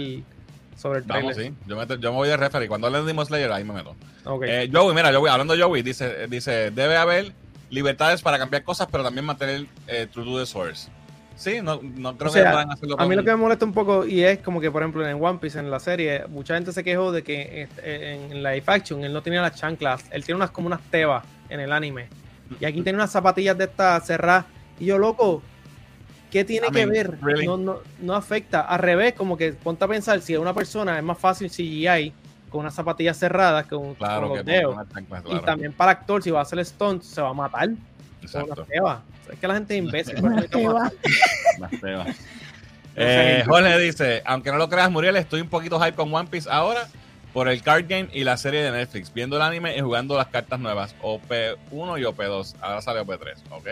sobre el Vamos, trailer. sí. Yo me, yo me voy de referee. Cuando le dimos Slayer, ahí me meto. Ok. Eh, Joey, mira, Joey, hablando de Joey, dice, dice, debe haber libertades para cambiar cosas, pero también mantener eh, true to the source. Sí, no, no creo O sea, que puedan hacerlo A mí con- lo que me molesta un poco y es como que, por ejemplo, en One Piece, en la serie, mucha gente se quejó de que eh, en live action él no tenía las chanclas, él tiene unas como unas tebas en el anime. Y aquí tiene unas zapatillas de estas cerradas. Y yo, loco, ¿qué tiene I que mean, ver? really? No, no, no afecta. Al revés, como que ponte a pensar, si a una persona es más fácil CGI con unas zapatillas cerradas que con, Claro con que los dedos. una chancla, Y claro. también para actor, si va a hacer stunt, se va a matar Exacto. tebas. Es que la gente es imbécil. Eh, Jorge dice, aunque no lo creas, Muriel, estoy un poquito hype con One Piece ahora por el card game y la serie de Netflix, viendo el anime y jugando las cartas nuevas, OP1 y OP2. Ahora sale OP3, ¿ok?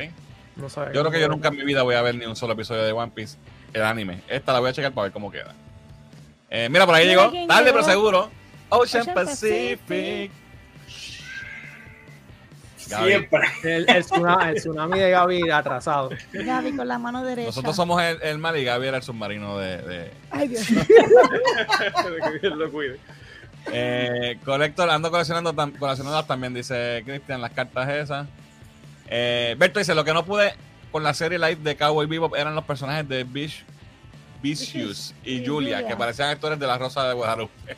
No sabe Yo creo que yo nunca en mi vida voy a ver ni un solo episodio de One Piece, el anime. Esta la voy a checar para ver cómo queda. Eh, mira, por ahí Mira llegó, tarde llegó. pero seguro, Ocean, Ocean Pacific. Pacific. Gaby, Siempre. El, el tsunami, el tsunami de Gaby atrasado. Gaby con la mano derecha. Nosotros somos el, el mal y Gaby era el submarino de, de, Ay, Dios. que Dios lo cuide. Eh, Colector, ando coleccionando tam- también, dice Cristian, las cartas esas. Eh, Berto dice, lo que no pude con la serie live de Cowboy Bebop eran los personajes de Bish, Vicious y Y Julia, Julia. que parecían actores de La Rosa de Guadalupe. [laughs]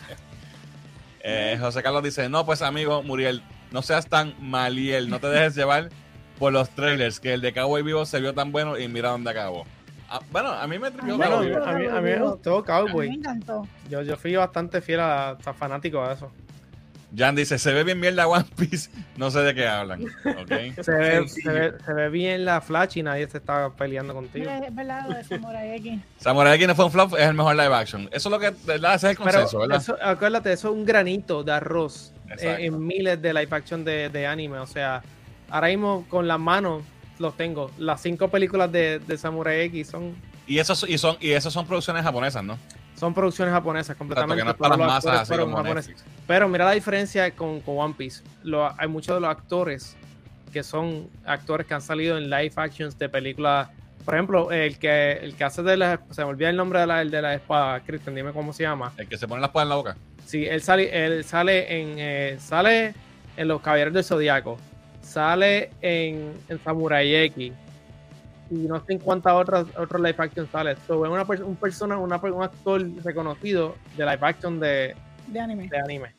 Eh, José Carlos dice, no, pues amigo Muriel, no seas tan maliel, no te dejes llevar por los trailers, que el de Cowboy Bebop se vio tan bueno y mira dónde acabó. Ah, bueno, a mí me tripió Bueno, a mí, a mí me gustó A mí Cowboy. me encantó. Yo, yo fui bastante fiel a, a fanático a eso. Jan dice, se ve bien mierda One Piece, no sé de qué hablan. [laughs] Se ve, se, ve, se ve bien la Flash y nadie se está peleando contigo. Mira, es verdad lo de Samurai X. Samurai X no fue un flop, es el mejor live action. Eso es lo que, de ¿verdad? Ese es el Pero consenso, ¿verdad? eso, acuérdate, eso es un granito de arroz Exacto. en, en miles de live action de, de anime. O sea, ahora mismo con las manos los tengo. Las cinco películas de, de Samurai X son, Y esos y son y esas son producciones japonesas, ¿no? Son producciones japonesas completamente. no los masas actores japoneses. Pero mira la diferencia con, con One Piece. Lo- hay muchos de los actores que son actores que han salido en live actions de películas. Por ejemplo, el que, el que hace de la. Se me olvida el nombre de la, el de la espada. Christian, dime cómo se llama. El que se pone las palas en la boca. Sí, él sale, él sale en. eh, sale en Los Caballeros del Zodiaco. Sale en, en Samurai X. Y no sé en cuántas otras otros live action sale. So, es una, un persona, una, un actor reconocido de live action de, De anime. de anime.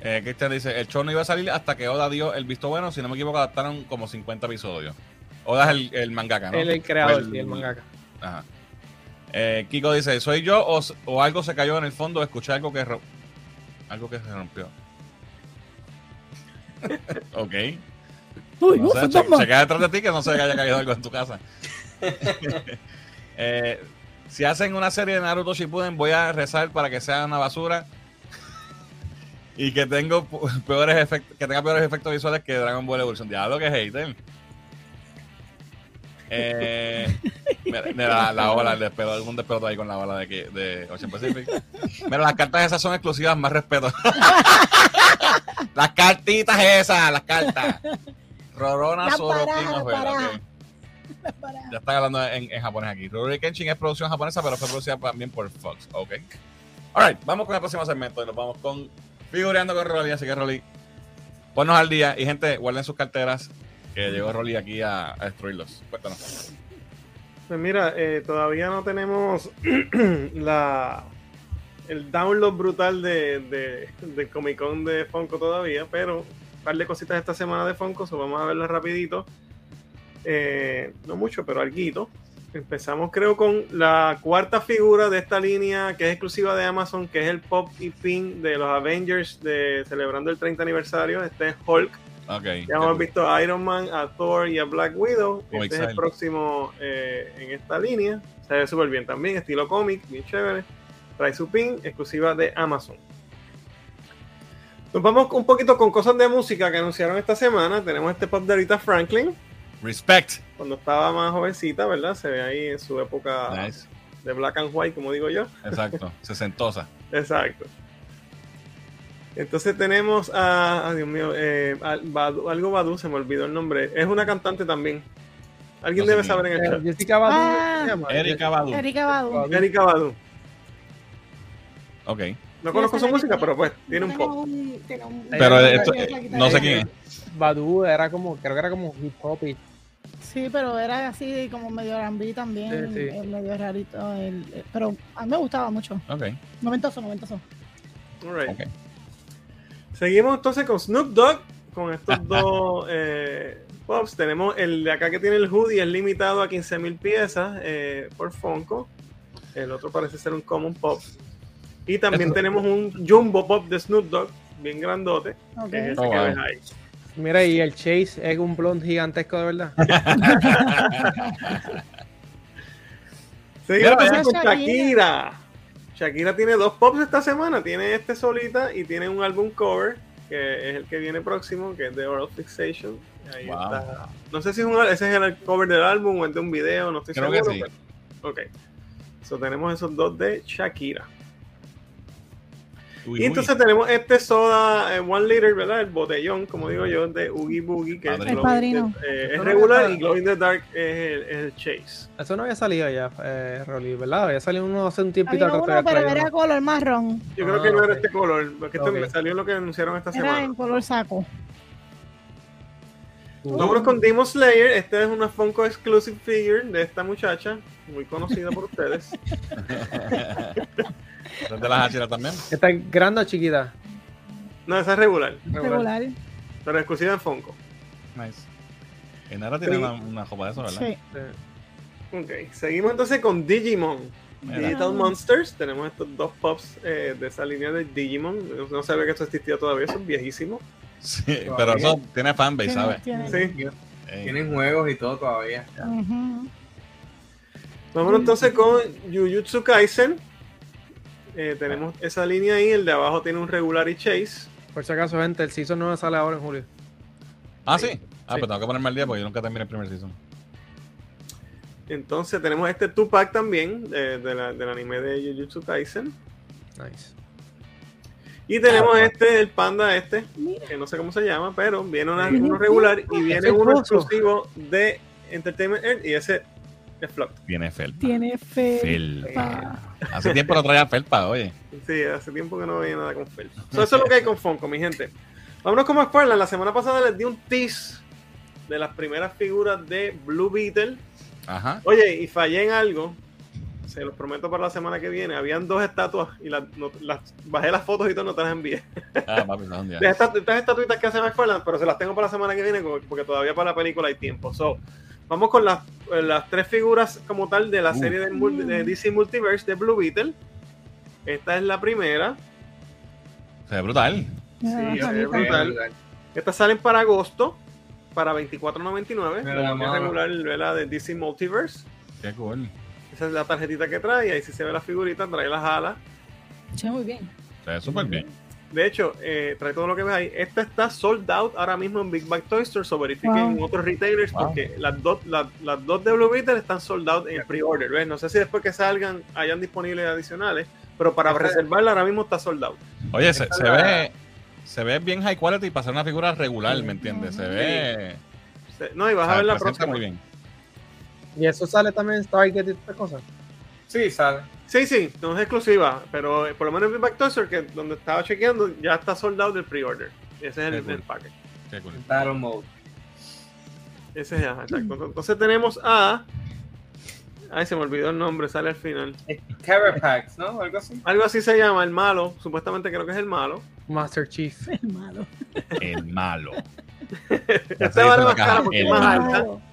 Eh, Cristian dice, el show no iba a salir hasta que Oda dio el visto bueno. Si no me equivoco, adaptaron como 50 episodios. Oda es el, el mangaka, ¿no? Él el creador, O sí, el mangaka. Ajá. Eh, Kiko dice, ¿soy yo o, algo se cayó en el fondo? Escuché algo que algo que se rompió. [laughs] ok. Uy, No sé, che- chequea detrás de ti que no se haya caído algo en tu casa. [laughs] Eh, si hacen una serie de Naruto Shippuden, voy a rezar para que sea una basura y que tengo peores efectos, que tenga peores efectos visuales que Dragon Ball Evolution. Diablo que hater. Eh, mira, la, la ola, el algún despedo ahí con la ola de, que- de Ocean Pacific. Mira, las cartas esas son exclusivas, más respeto. [laughs] las cartitas esas, las cartas. Rorona La Sorokin paraja, la Ojeda, paraja. ok. Ya están hablando en, en japonés aquí. Rurouni Kenshin es producción japonesa, pero fue producida también por Fox. Ok. Alright, vamos con el próximo segmento y nos vamos con Figureando con Rolly. Así que Rolly, ponnos al día. Y gente, guarden sus carteras, que llegó Rolly aquí a, a destruirlos. Cuéntanos. Pues mira, eh, todavía no tenemos [clears throat] la el download brutal de, de, del Comic Con de Funko todavía, pero par de cositas esta semana de Funko, so vamos a verlas rapidito. Eh, no mucho, pero alguito. Empezamos creo con la cuarta figura de esta línea que es exclusiva de Amazon, que es el pop y pin de los Avengers de celebrando el 30 aniversario. Este es Hulk. Ok. Ya hemos visto a Iron Man, a Thor y a Black Widow. Este es el próximo eh, en esta línea. Se ve súper bien también, estilo cómic, bien chévere. Trae su pin, exclusiva de Amazon. Nos vamos un poquito con cosas de música que anunciaron esta semana. Tenemos este pop de Rita Franklin, Respect. cuando estaba más jovencita, ¿verdad? Se ve ahí en su época Nice. de black and white, como digo yo. Exacto. [laughs] Sesentosa. Exacto. Entonces tenemos a, ah, Dios mío, eh, a- Badu- algo Badu, se me olvidó el nombre. Es una cantante también. Alguien No debe saber en el Eh, chat. Jessica Badu, Ah. Erika Badu. Erika Badu. Badu. Erika Badu. Ok. No conozco su música, pero pues tiene un un- Pero esto, eh, no sé quién es. Badu era como, creo que era como hip hop y Sí, pero era así como medio R&B también, Sí, sí. eh, medio rarito. el- eh, pero a mí me gustaba mucho. Ok. Noventoso, noventoso. Alright. Ok. Seguimos entonces con Snoop Dogg, con estos [laughs] dos eh, pops. Tenemos el de acá que tiene el hoodie, es limitado a 15.000 piezas eh, por Funko. El otro parece ser un common pop. Y también tenemos un jumbo pop de Snoop Dogg, bien grandote. Que es ese Oh, que wow. ves ahí. Mira, y el Chase es un blond gigantesco de verdad. [laughs] Seguimos Mira, con Shakira. Shakira. Shakira tiene dos pops esta semana. Tiene este solita y tiene un álbum cover, que es el que viene próximo, que es de Oral Fixation. Ahí Wow. está. No sé si es un, ese es el cover del álbum o es de un video, no estoy Creo que seguro. sí. pero- ok. So, tenemos esos dos de Shakira. Uy, y uy. entonces tenemos este soda eh, One Liter, ¿verdad? El botellón, como digo yo, de Oogie Boogie, que es, Padrino. The- eh, es regular no, y Glow in the Dark es el, es el Chase. Eso no había salido ya, eh, Rolly, ¿verdad? Había salido uno hace un tiempito Había uno, pero traído era uno. color marrón. Yo creo Ah, que no era ok. este color, porque esto Ok. me salió lo que anunciaron esta Era semana. en color saco. Vámonos con Demon Slayer. Esta es una Funko Exclusive Figure de esta muchacha, muy conocida por ustedes. [laughs] ¿Es de las Hachira también? ¿Está grande o chiquita? No, esa es regular, Regular. pero exclusiva en Funko. Nice. En Nara tiene Sí. una, una jopa de eso, ¿verdad? Sí. Sí. Ok, seguimos entonces con Digimon. Mira. Digital Monsters. Tenemos estos dos pops eh, de esa línea de Digimon. No sabía que esto existía todavía, son viejísimos. Sí, pero eso tiene fanbase, ¿sabes? tiene- Sí. Ey. Tienen juegos y todo todavía. Ujú. Vámonos entonces con Jujutsu Kaisen. Eh, tenemos esa línea ahí. El de abajo tiene un regular y chase. Por si acaso, gente, el season 9 sale ahora en julio. Ah, sí. Ah, Sí. pues tengo que ponerme al día porque yo nunca terminé el primer season. Entonces tenemos este Tupac también de, de la- del anime de Jujutsu Kaisen. Nice. Y tenemos Ah, este, el panda este, Mira. que no sé cómo se llama, pero viene una- uno regular y viene uno exclusivo de Entertainment Earth y ese es. Tiene felpa. Tiene fe. Felpa. Hace tiempo no traía felpa, oye. Sí, hace tiempo que no veía nada con Fel. So, eso es lo que hay con Funko, mi gente. Vámonos con McFarlane. La semana pasada les di un tease de las primeras figuras de Blue Beetle. Ajá. Oye, y fallé en algo. Se los prometo para la semana que viene. Habían dos estatuas y las, no- las- bajé las fotos y todo, no te las envié. Ah, papi, no, un día. De estas, estas estatuitas que hace McFarlane, pero se las tengo para la semana que viene porque todavía para la película hay tiempo. So, vamos con las, eh, las tres figuras como tal de la Uh. serie de, DC Multiverse de Blue Beetle. Esta es la primera. Se ve brutal. Sí, bonita. es brutal. Estas salen para agosto, para 24.99. Mira La la regular ¿verdad? de DC Multiverse. Qué cool. Esa es la tarjetita que trae. Ahí si se ve la figurita, trae las alas. Che, muy bien. Se ve súper bien. De hecho, eh, trae todo lo que ves ahí. Esta está sold out ahora mismo en Big Bang Toy Store. So verifiquen Wow. en otros retailers Wow. porque las dos, las, las dos de Blue Beetle están sold out en pre-order. ¿ves? No sé si después que salgan hayan disponibles adicionales, pero para Esta- reservarla ahora mismo está sold out. Oye, se, Esta se la- ve. Se ve bien high quality para ser una figura regular, ¿me entiendes? Se ve. Se- No, y vas o a ver la próxima. muy bien. ¿Y eso sale también en Target y estas cosas? Sí, sale. Sí, sí, no es exclusiva, pero eh, por lo menos en Store, que donde estaba chequeando, ya está sold out del pre-order. Ese es el, cool. el cool. Battle Mode. Ese es, ajá, exacto. Entonces tenemos a. Ay, se me olvidó el nombre, sale al final. Carapax, ¿no? Algo así. Algo así se llama, el malo. Supuestamente creo que es el malo. Master Chief. [laughs] El malo. El malo. [laughs] Esta vale más la caja, cara porque es el más malo. alta.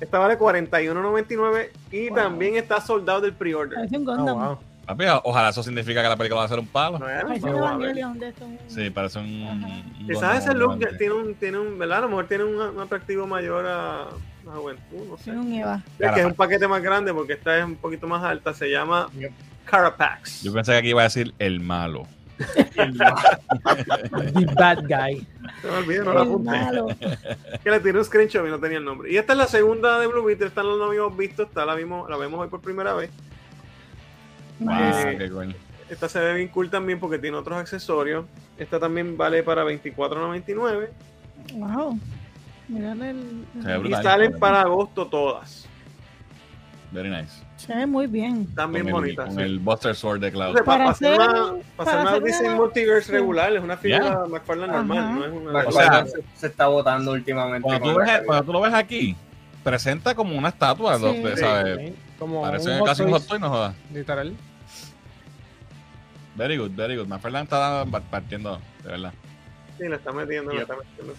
Esta vale 41.99 y Wow. también está soldado del pre-order. Parece un Oh, Gundam. wow. Papi, ojalá eso significa que la película va a ser un palo. Parece un a. Evangelion de estos. Sí, parece un. Quizás ese look tiene un, tiene un, ¿verdad? A lo mejor tiene un, un atractivo mayor a la juventud, no sé. Tiene un Eva. Es que es un paquete más grande porque esta es un poquito más alta. Se llama Yep. Carapax. Yo pensé que aquí iba a decir el malo. [laughs] The Bad Guy. Se me olvidó, no apunté. malo. [laughs] Que le tiré un screenshot y no tenía el nombre. Y esta es la segunda de Blue Beetle. Esta no la habíamos visto. Esta la, vimos, la vemos hoy por primera vez. Wow, Eh. Esta se ve bien cool también porque tiene otros accesorios. Esta también vale para 24.99. Wow. Mirarle el. Y salen para agosto todas. Very nice. Se ve muy bien. Bien con el, bonitas. con sí. el Buster Sword de Cloud. Entonces, para, Para hacer una, para hacer una hacer una- Multiverse sí. regular, es una figura Yeah. McFarlane Ajá. normal, no es una. O sea, se, se está votando últimamente. Cuando tú, la ves, cuando tú lo ves aquí, presenta como una estatua, Sí. Sí. ¿sabes? Sí, Como Parece un casi un hot toy, no jodas. literal. Very good, very good. McFarlane está partiendo, de verdad. Sí, le está metiendo, Yep. está metiendo.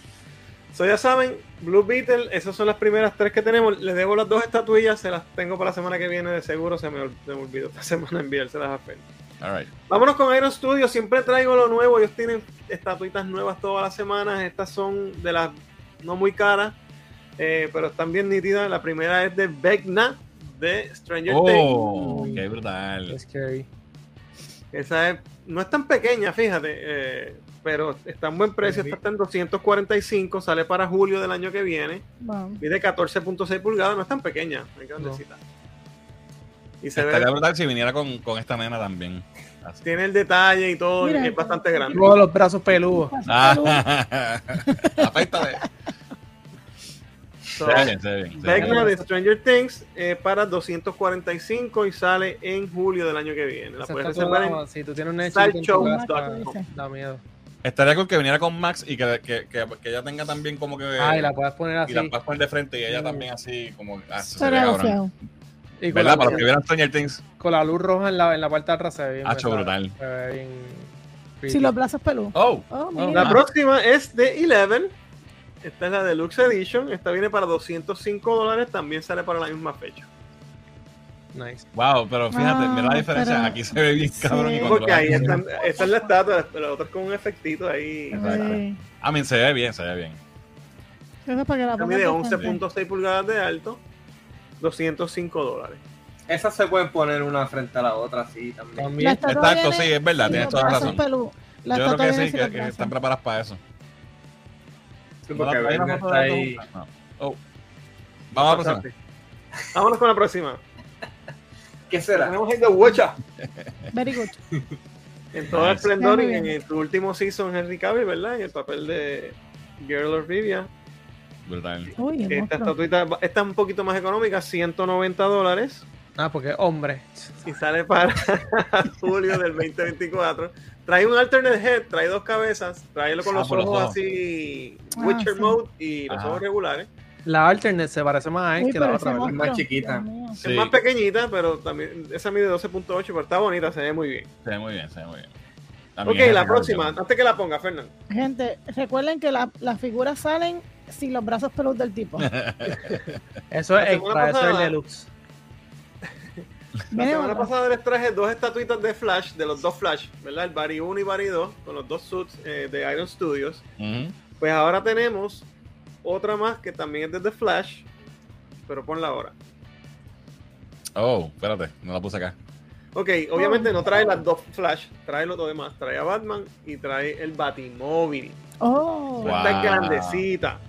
So, ya saben, Blue Beetle, esas son las primeras tres que tenemos. Les debo las dos estatuillas, se las tengo para la semana que viene de seguro. Se me, se me olvidó esta [laughs] semana enviárselas a Fer. All right. Vámonos con Iron Studio. Siempre traigo lo nuevo. Ellos tienen estatuitas nuevas todas las semanas. Estas son de las no muy caras, eh, pero están bien nítidas. La primera es de Vecna de Stranger Things. Oh, qué brutal. Esa es- no es tan pequeña, fíjate, eh, pero está en buen precio. Está en 245. Sale para julio del año que viene. Wow. Mide 14.6 pulgadas. No es tan pequeña, es grandecita. Y se ve, brutal si viniera con, con esta nena también. Así. tiene el detalle y todo. Mira, y es bastante grande. Luego los brazos peludos. Ah, afeítale. [laughs] So. Vecna de Stranger Things eh, para 245 y sale en julio del año que viene. La puedes reservar en si tú tienes un Sideshow chiquito en tu dot casa, com. da miedo. Estaría con que viniera con Max y que, que, que, que ella tenga también como que. Ah, y la puedes poner y así. la puedes poner de frente y ella Mm. también así como. Ah, se Sería cabrón. Y con ¿Verdad? la, Para los que vieran Stranger Things. con la luz roja en la, en la parte de atrás se ve bien. Hacho, pesada. brutal. Se ve bien. Si los brazos peludos. Oh, Oh, La mira. La próxima es de Eleven. Esta es la Deluxe Edition. Esta viene para 205 dólares. También sale para la misma fecha. Nice. wow, pero fíjate, Ah, mira la diferencia. pero- Aquí se ve bien Sí. cabrón. y cuando Porque ahí están, esta es la estatua, pero la otra es con un efectito ahí. Sí. I mean, se ve bien, se ve bien. Eso es para que la mide de frente. 11.6 pulgadas de alto. 205 dólares. Esas se pueden poner una frente a la otra, así también. Exacto, sí, es verdad, tienes toda la razón. La Yo creo que sí, que, están preparadas para eso. Sí, ¿No porque la- foto está ahí. No. Oh. Vamos a la próxima. Vámonos con la próxima. ¿Qué será? Tenemos The Watcher. Very good. [laughs] En todo el Nice. esplendor y en el último season Henry Cavill, ¿verdad? En el papel de Girl of Rivia. Uy, Esta estatuita, esta es un poquito más económica, 190 dólares. Ah, porque hombre. y sale para [laughs] julio del 2024. Trae un alternate head, trae dos cabezas, tráelo con Ah, los ojos los ojos. así, Ah, Witcher sí. mode y los Ajá. ojos regulares. La alternate se parece más a él que la otra, ¿verdad? más chiquita. Sí, Es más pequeñita, pero también esa mide 12.8, pero está bonita, se ve muy bien. se ve muy bien, se ve muy bien. Ok, También es la próxima, antes que la ponga, Fernando. Gente, recuerden que la- las figuras salen sin los brazos peludos del tipo. [laughs] Eso es extra, eso es deluxe. La semana pasada les traje dos estatuitas de Flash, de los dos Flash, ¿verdad? El Bari 1 y Bari 2, con los dos suits eh, de Iron Studios. Pues ahora tenemos otra más que también es de The Flash, pero ponla ahora. Oh, espérate, no la puse acá. Ok, obviamente no trae las dos Flash, trae lo demás. Trae a Batman y trae el Batimóvil. Oh, Wow. Esta es grandecita.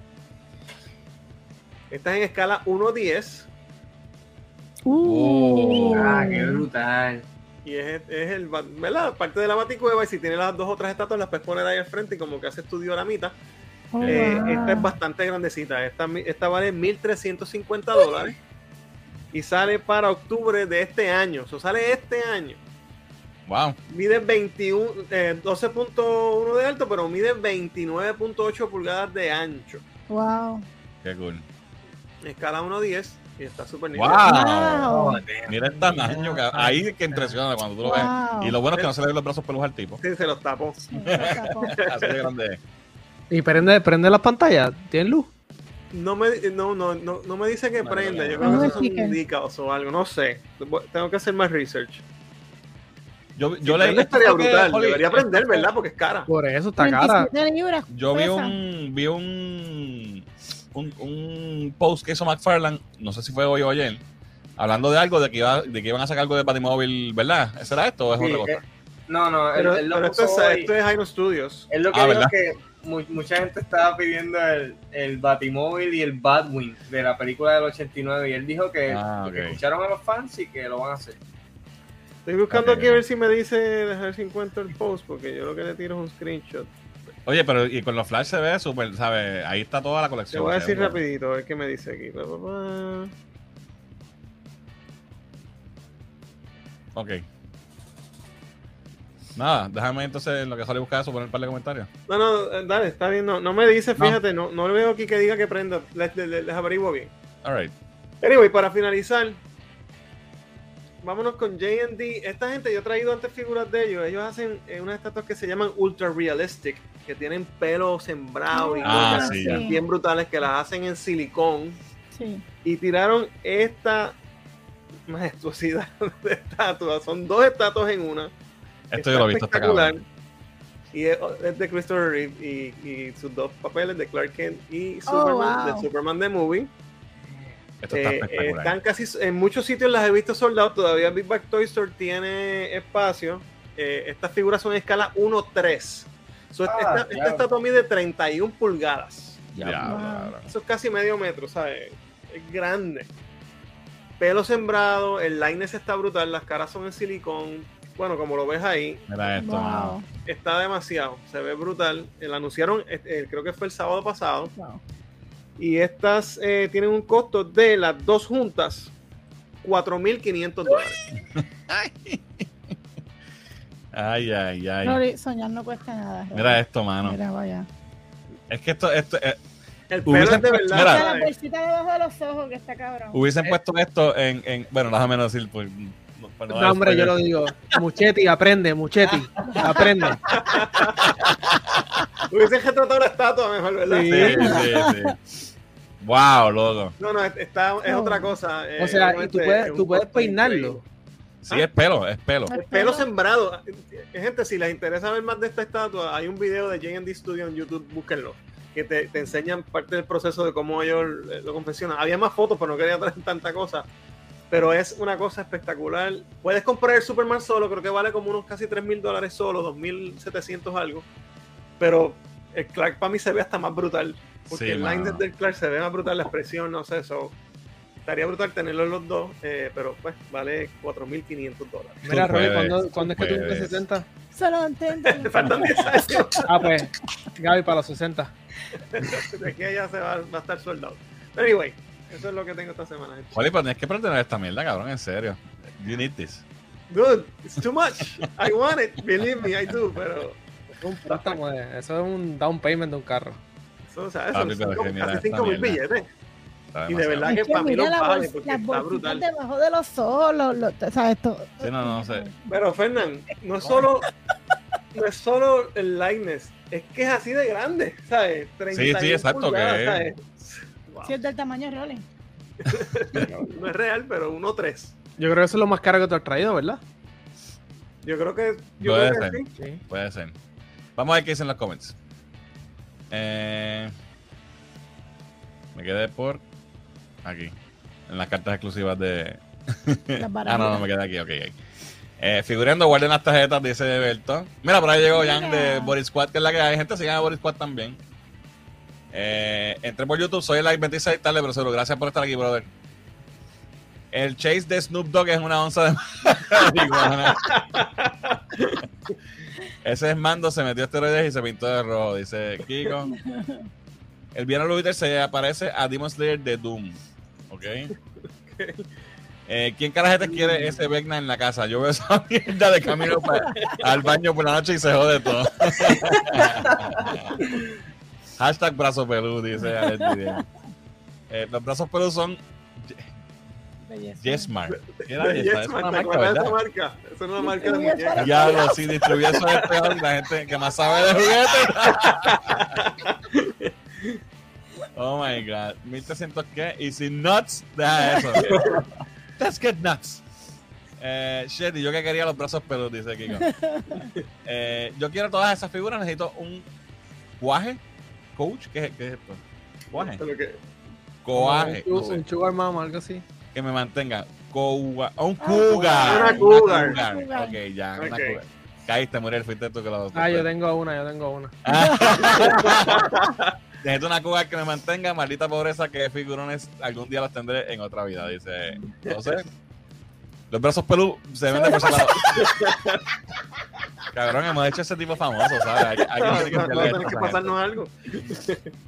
Esta es en escala 1-10 Uh. Ah, qué brutal. y es, es el, ¿verdad? Parte de la Baticueva y si tiene las dos otras estatuas las puedes poner ahí al frente y como que hace estudio a la mitad. Oh, Eh, wow. esta es bastante grandecita. Esta, esta vale 1.350 dólares y sale para octubre de este año. Eso sale este año. Wow. Mide 21, eh, 12.1 de alto, pero mide 29.8 pulgadas de ancho. Wow. Qué cool. Escala 1.10 y está súper Wow. Wow. Mira el tamaño. que- Ahí es que impresiona cuando tú lo ves. Wow. Y lo bueno es que no se le ven los brazos peludos al tipo. Sí, se los tapó. Sí, se tapó. [laughs] Así de grande es. Y prende, prende las pantallas. ¿Tienen luz? No me, no, no, no, no me dice que prenda. Yo creo que Un eso son indicados o algo. No sé. Tengo que hacer más research. Yo, Si yo leí prende estaría que, brutal. Holly, Debería aprender, ¿verdad? Porque es cara. Por eso está cara. 27 libras. Yo vi un, vi un, un, un post que hizo McFarlane, no sé si fue hoy o ayer, hablando de algo, de que, iba, de que iban a sacar algo de Batimóvil, ¿verdad? ¿Será esto o es Sí, otra cosa? eh, no, no, Pero, él lo pero esto, es, hoy. esto es Iron Studios. Él lo que Ah, dijo ¿verdad? es que mu- mucha gente estaba pidiendo el, el Batimóvil y el Batwing de la película del 89 y él dijo que, Ah, que escucharon a los fans y que lo van a hacer. Estoy buscando aquí a ver si me dice, dejar si encuentro el post, porque yo lo que le tiro es un screenshot. Oye, pero y con los flash se ve súper, ¿sabes? Ahí está toda la Te colección. voy a decir rapidito, a ver qué me dice aquí. Ok. Nada, déjame entonces en lo que sale buscar eso, poner un par de comentarios. No, no, eh, dale, está bien. No, no me dice, No. fíjate, no, no veo aquí que diga que prenda. Les, les, les averiguo bien. Alright. Anyway, para finalizar, vámonos con JD. Esta gente, yo he traído antes figuras de ellos. Ellos hacen eh, unas estatuas que se llaman Ultra Realistic, que tienen pelo sembrado y Ah, cosas sí, ya. bien brutales que las hacen en silicón. Sí. Y tiraron esta majestuosidad [laughs] de estatuas. Son dos estatuas en una. Esto yo lo he visto, está cabrón. Y es, es de Christopher Reeve y, y sus dos papeles de Clark Kent y Oh, Superman, wow. de Superman the Movie. Esto está Eh, están casi en muchos sitios las he visto soldados. Todavía Big Bag Toy Store tiene espacio. Eh, estas figuras son en escala 1-3. So, Ah, esta, esta estatua mide 31 pulgadas. Diablo, cabrón. Eso es casi medio metro, ¿sabes? Es grande. Pelo sembrado, el line está brutal, las caras son en silicón. Bueno, como lo ves ahí, Mira esto, mano. Wow. está demasiado, se ve brutal. Eh, La anunciaron, eh, eh, creo que fue el sábado pasado. Wow. Y estas eh, tienen un costo de las dos juntas, 4.500 dólares. [laughs] Ay, ay, ay. Soñar no cuesta nada. Rory. Mira esto, mano. Mira, vaya. Es que esto, esto eh, El pelo es de verdad. mira. La bolsita debajo de los ojos que está cabrón. hubiesen puesto esto en, en. Bueno, déjame no decir. Pues, no, hombre, yo lo digo. Muchetti, aprende, Muchetti. Aprende. Hubiesen retratado la estatua mejor, ¿verdad? Sí. Sí, sí, sí. Wow, loco. No, no, está, es No. otra cosa. eh, O sea, y tú es puedes, un tú puedes peinarlo. increíble. Sí, es pelo, es pelo. Es El pelo pelo. sembrado. Eh, Gente, si les interesa ver más de esta estatua, hay un video de J&D Studio en YouTube, búsquenlo, que te, te enseñan parte del proceso de cómo ellos eh, lo confeccionan. Había más fotos, pero no quería traer tanta cosa. Pero es una cosa espectacular. Puedes comprar el Superman solo, creo que vale como unos casi 3 mil dólares solo, 2.700 algo. Pero el Clark para mí se ve hasta más brutal. Porque Sí, el line mano. del Clark se ve más brutal, la expresión, no sé, eso. Estaría brutal tenerlo en los dos, eh, pero pues vale 4.500 dólares. Mira, Roy, ¿cuándo, ¿cuándo es que tú cumples 60? Solo entiendo. Faltan 10 años. Ah, pues, Gaby para los 60. [laughs] De aquí a allá se va, va a estar soldado. Pero anyway, eso es lo que tengo esta semana. gente. Joder, pero tienes que a esta mierda, cabrón, en serio. You need this. Dude, it's too much. I want it, believe me, I do, pero Es un préstamo de- eso es un down payment de un carro. eso, o sea, eso Papi, pero es casi esta 5 mil billetes. Y de verdad Es que que para mí la vale bols- porque está brutal. debajo de los ojos, los, los- ¿sabes? Todo, Sí, no, no, sé. Pero Fernán, no es solo, no es solo el likeness, es que es así de grande, ¿sabes? 31 sí, exacto, pulgadas, que- ¿sabes? Wow. Si es del tamaño de Rolling. [laughs] No es real, pero 1.3. Yo creo que eso es lo más caro que tú has traído, ¿verdad? Yo creo que, yo Puede creo que ser. sí. Sí. Puede ser. Vamos a ver qué dicen los comments. Eh, me quedé por aquí. En las cartas exclusivas de. Las [laughs] ah, no, no, me quedé aquí, ok. ok. Eh, figurando, guarden las tarjetas, dice Berto. Mira, por ahí llegó Jan de. Boris Squad, que es la que hay. Gente, sigan a Boris Squad también. Eh, entré por YouTube, soy el like 26 tarde, pero seguro. Gracias por estar aquí, brother. El chase de Snoop Dogg es una onza de marihuana. Ese es Mando, se metió esteroides y se pintó de rojo, dice Kiko. El viernes Lubiter se aparece a Demon Slayer de Doom. ¿Ok? Eh, ¿Quién carajete quiere ese Vecna en la casa? Yo veo esa mierda de camino al baño por la noche y se jode todo. Hashtag brazo pelú, dice Alex Didier. [laughs] Eh, los brazos pelú son. Yesmar. ¿Qué era Yes, esa? Es una ¿te marca, ¿verdad? esa marca? Esa es una marca de Sí, esa muñeca. Diablo, sí, distribuye eso de peor la gente que más sabe de juguetes. [laughs] Oh my god. 1300 qué? Y sin nuts, deja eso. Let's get nuts. Eh, shit, y yo que quería los brazos peludos, dice Kiko. [laughs] Eh, yo quiero todas esas figuras, necesito un cuaje. Coach, ¿qué, es- qué es esto? Lo que- Coaje. Un, no sé, un sugar mama, algo así. que me mantenga. Coua- oh, un Ah, cougar. una cougar. Cougar. Ok, ya, una cougar. Caíste, Muriel, fuiste tú que lo Ah, yo tengo una, yo tengo una. [laughs] Necesito una cougar que me mantenga, maldita pobreza, que figurones algún día los tendré en otra vida, dice. Entonces, los brazos pelú se venden por separado. [laughs] Cabrón, hemos hecho ese tipo famoso, ¿sabes? Hay, hay que No, no, que pasarnos algo.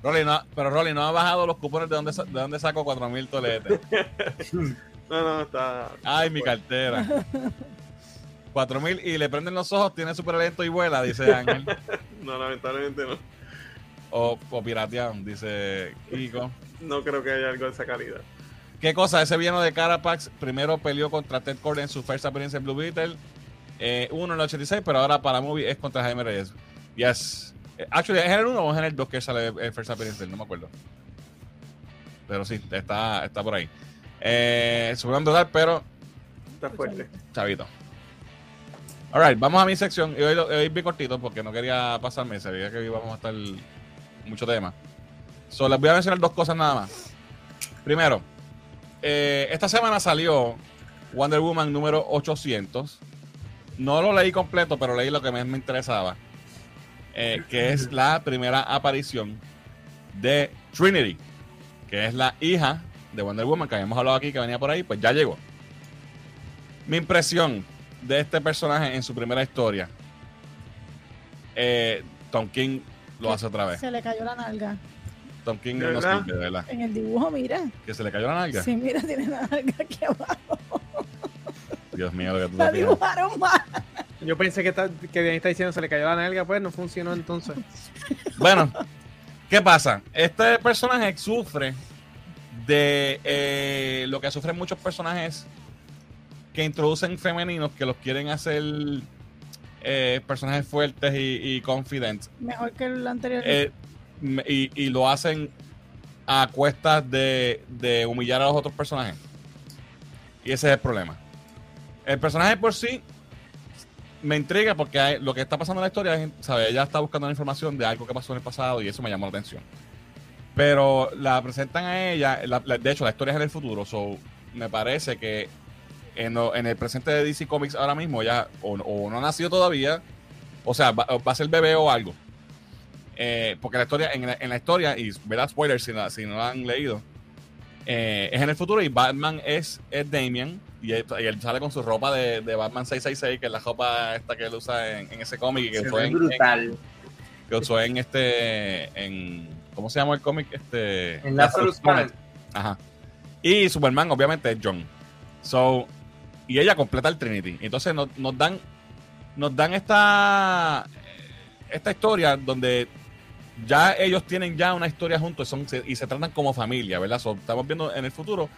Rolly, no, pero Rolly no ha bajado los cupones de dónde, sa- de dónde saco 4000 toletes. [laughs] No, no, está. Ay, mi cartera. 4000 y le prenden los ojos, tiene super lento y vuela, dice Ángel. [laughs] No, lamentablemente no. o, o pirateado, dice Kiko. No creo que haya algo de esa calidad. ¿Qué cosa? Ese villano de Carapax primero peleó contra Ted Cord en su first appearance en Blue Beetle. Eh, uno en el 86, pero ahora para movie es contra Jaime Reyes. Yes. Eh, Actually, ¿es en el 1 o es en el 2 que sale el first appearance? No me acuerdo. Pero sí, está, está por ahí. Eh, Superman brutal, pero Está fuerte. chavito. Alright, vamos a mi sección. Y hoy, hoy bien cortito porque no quería pasarme. Sabía que íbamos a estar mucho tema. So, les voy a mencionar dos cosas nada más. Primero, eh, esta semana salió Wonder Woman número 800. No lo leí completo, pero leí lo que más me interesaba. eh, que es la primera aparición de Trinity, que es la hija de Wonder Woman, que habíamos hablado aquí, que venía por ahí, pues ya llegó. Mi impresión de este personaje en su primera historia. Eh, Tom King lo hace otra vez. Se le cayó la nalga. Tom King ¿De no verdad? de verdad. En el dibujo, mira. Que se le cayó la nalga. Sí, mira, tiene la nalga aquí abajo. Dios mío, lo que tú La te dibujaron mal. Yo pensé que, está, que está diciendo se le cayó la nalga, pues no funcionó entonces. Bueno, ¿qué pasa? Este personaje sufre de eh, lo que sufren muchos personajes que introducen femeninos que los quieren hacer eh, personajes fuertes y, y confident. Mejor que el anterior. Eh, y, lo hacen a cuestas de, de humillar a los otros personajes. Y ese es el problema. El personaje por sí me intriga porque hay- lo que está pasando en la historia, ella está buscando la información de algo que pasó en el pasado y eso me llamó la atención. Pero la presentan a ella, la- la- de hecho la historia es en el futuro, so me parece que en, el presente de DC Comics ahora mismo ya o, no ha nacido todavía, o sea, va a ser bebé o algo. Eh, porque la historia, en la, en la historia, y verá spoilers si, la- si no la han leído, eh, es en el futuro y Batman es, es Damian y él, y él sale con su ropa de, de Batman 666, que es la ropa esta que él usa en, en ese cómic que en, brutal. que usó en este, en, ¿cómo se llama el cómic? Este, En Lazarus Planet. Ajá. Y Superman, obviamente, es John. So, y ella completa el Trinity. Entonces nos, nos dan, nos dan esta, esta historia donde ya ellos tienen ya una historia juntos son, se- y se tratan como familia, ¿verdad? So, estamos viendo en el futuro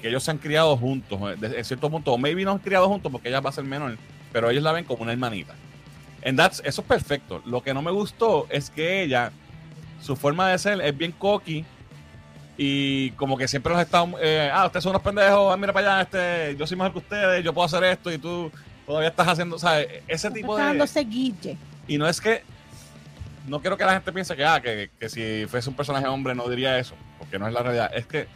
que ellos se han criado juntos, eh, en cierto punto, o maybe no han criado juntos porque ella va a ser menor, pero ellos la ven como una hermanita. And that's- eso es perfecto. Lo que no me gustó es que ella, su forma de ser es bien cocky y como que siempre los están, eh, ah, ustedes son unos pendejos, ah, mira para allá, este, yo soy mejor que ustedes, yo puedo hacer esto y tú todavía estás haciendo, ¿sabes? Ese tipo Está de... dándose guille. Y no es que. No quiero que la gente piense que, ah, que, que si fuese un personaje hombre no diría eso, porque no es la realidad. Es que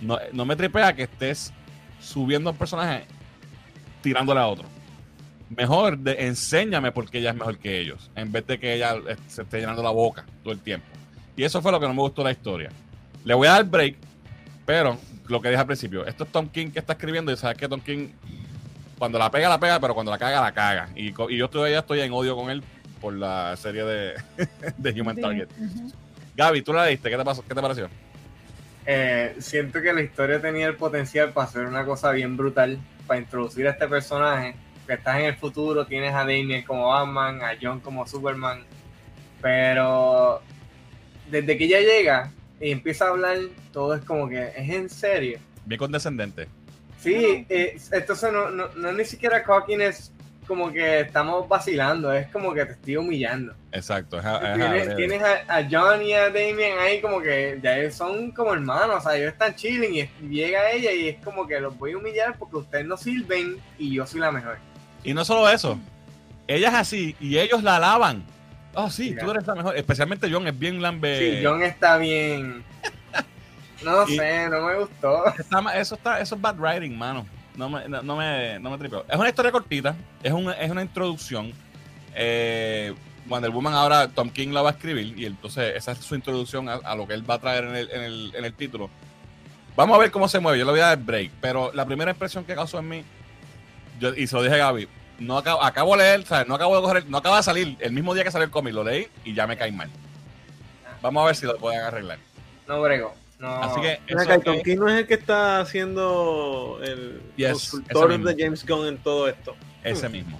no, no me tripea que estés subiendo a un personaje tirándole a otro. Mejor de, enséñame por qué ella es mejor que ellos, en vez de que ella eh, se esté llenando la boca todo el tiempo. Y eso fue lo que no me gustó de la historia. Le voy a dar break, pero lo que dije al principio, esto es Tom King que está escribiendo y sabes que Tom King cuando la pega, la pega, pero cuando la caga, la caga. Y, y yo todavía estoy en odio con él por la serie de, [laughs] de Human Sí, Target. Gaby, tú la leíste, ¿qué te, pasó? ¿Qué te pareció? Eh, siento que la historia tenía el potencial para hacer una cosa bien brutal, para introducir a este personaje. Que estás en el futuro, tienes a Damien como Batman, a John como Superman. Pero desde que ella llega y empieza a hablar, todo es como que es en serio. Bien condescendente. Sí, eh, entonces no, no, no es ni siquiera cockiness como que estamos vacilando, es como que te estoy humillando. Exacto. es a- es a- Tienes, es- tienes a, a John y a Damien ahí como que ya son como hermanos, o sea, ellos están chilling y, llega ella y es como que los voy a humillar porque ustedes no sirven y yo soy la mejor. Y no solo eso, ella es así y ellos la alaban. Oh, sí, tú eres la mejor. Especialmente John es bien lambe. Sí, John está bien. [laughs] No Y- sé, no me gustó. Está eso, está, eso es bad writing, mano. No me, no, me, no me tripeo. Es una historia cortita, es una, es una introducción. Eh, Wonder Woman ahora Tom King la va a escribir y entonces esa es su introducción a, lo que él va a traer en el, en, el, en el título. Vamos a ver cómo se mueve, yo le voy a dar break, pero la primera impresión que causó en mí, yo, y se lo dije a Gaby, no acabo, acabo de leer, no acabo de coger, no acaba de salir, el mismo día que salió el cómic, lo leí y ya me cae mal. Vamos a ver si lo pueden arreglar. No brego. No. Así que King no es el que está haciendo el Yes, consultor de James Gunn en todo esto. Ese mismo.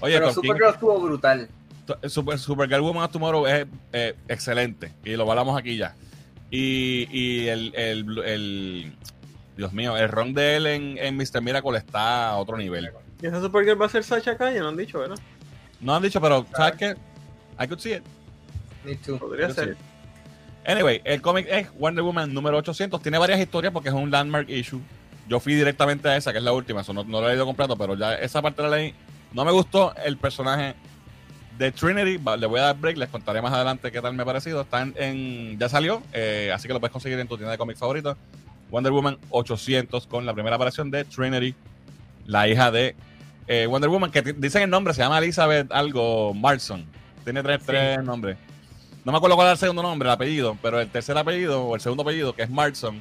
Oye, Pero Tom King, Supergirl estuvo brutal. to- Super, Supergirl Woman of Tomorrow es eh, excelente. Y lo hablamos aquí ya. Y, y el, el, el- Dios mío, el ron de él en, en Mr. Miracle está a otro nivel. Y esa Supergirl va a ser Sacha Calle, no han dicho, ¿verdad? No han dicho, pero ¿sabes qué? I could see it. Me too. Podría ser. Anyway, el cómic es Wonder Woman número 800. Tiene varias historias porque es un landmark issue. Yo fui directamente a esa, que es la última. Eso no, no lo he leído completo, pero ya esa parte la leí. No me gustó el personaje de Trinity. Le voy a dar break, les contaré más adelante qué tal me ha parecido. Está en, en- ya salió, eh, así que lo puedes conseguir en tu tienda de cómics favorita. Wonder Woman 800 con la primera aparición de Trinity, la hija de eh, Wonder Woman, que dicen el nombre, se llama Elizabeth algo Marson. Tiene tres, tres nombres. No me acuerdo cuál es el segundo nombre, el apellido, pero el tercer apellido o el segundo apellido, que es Marson,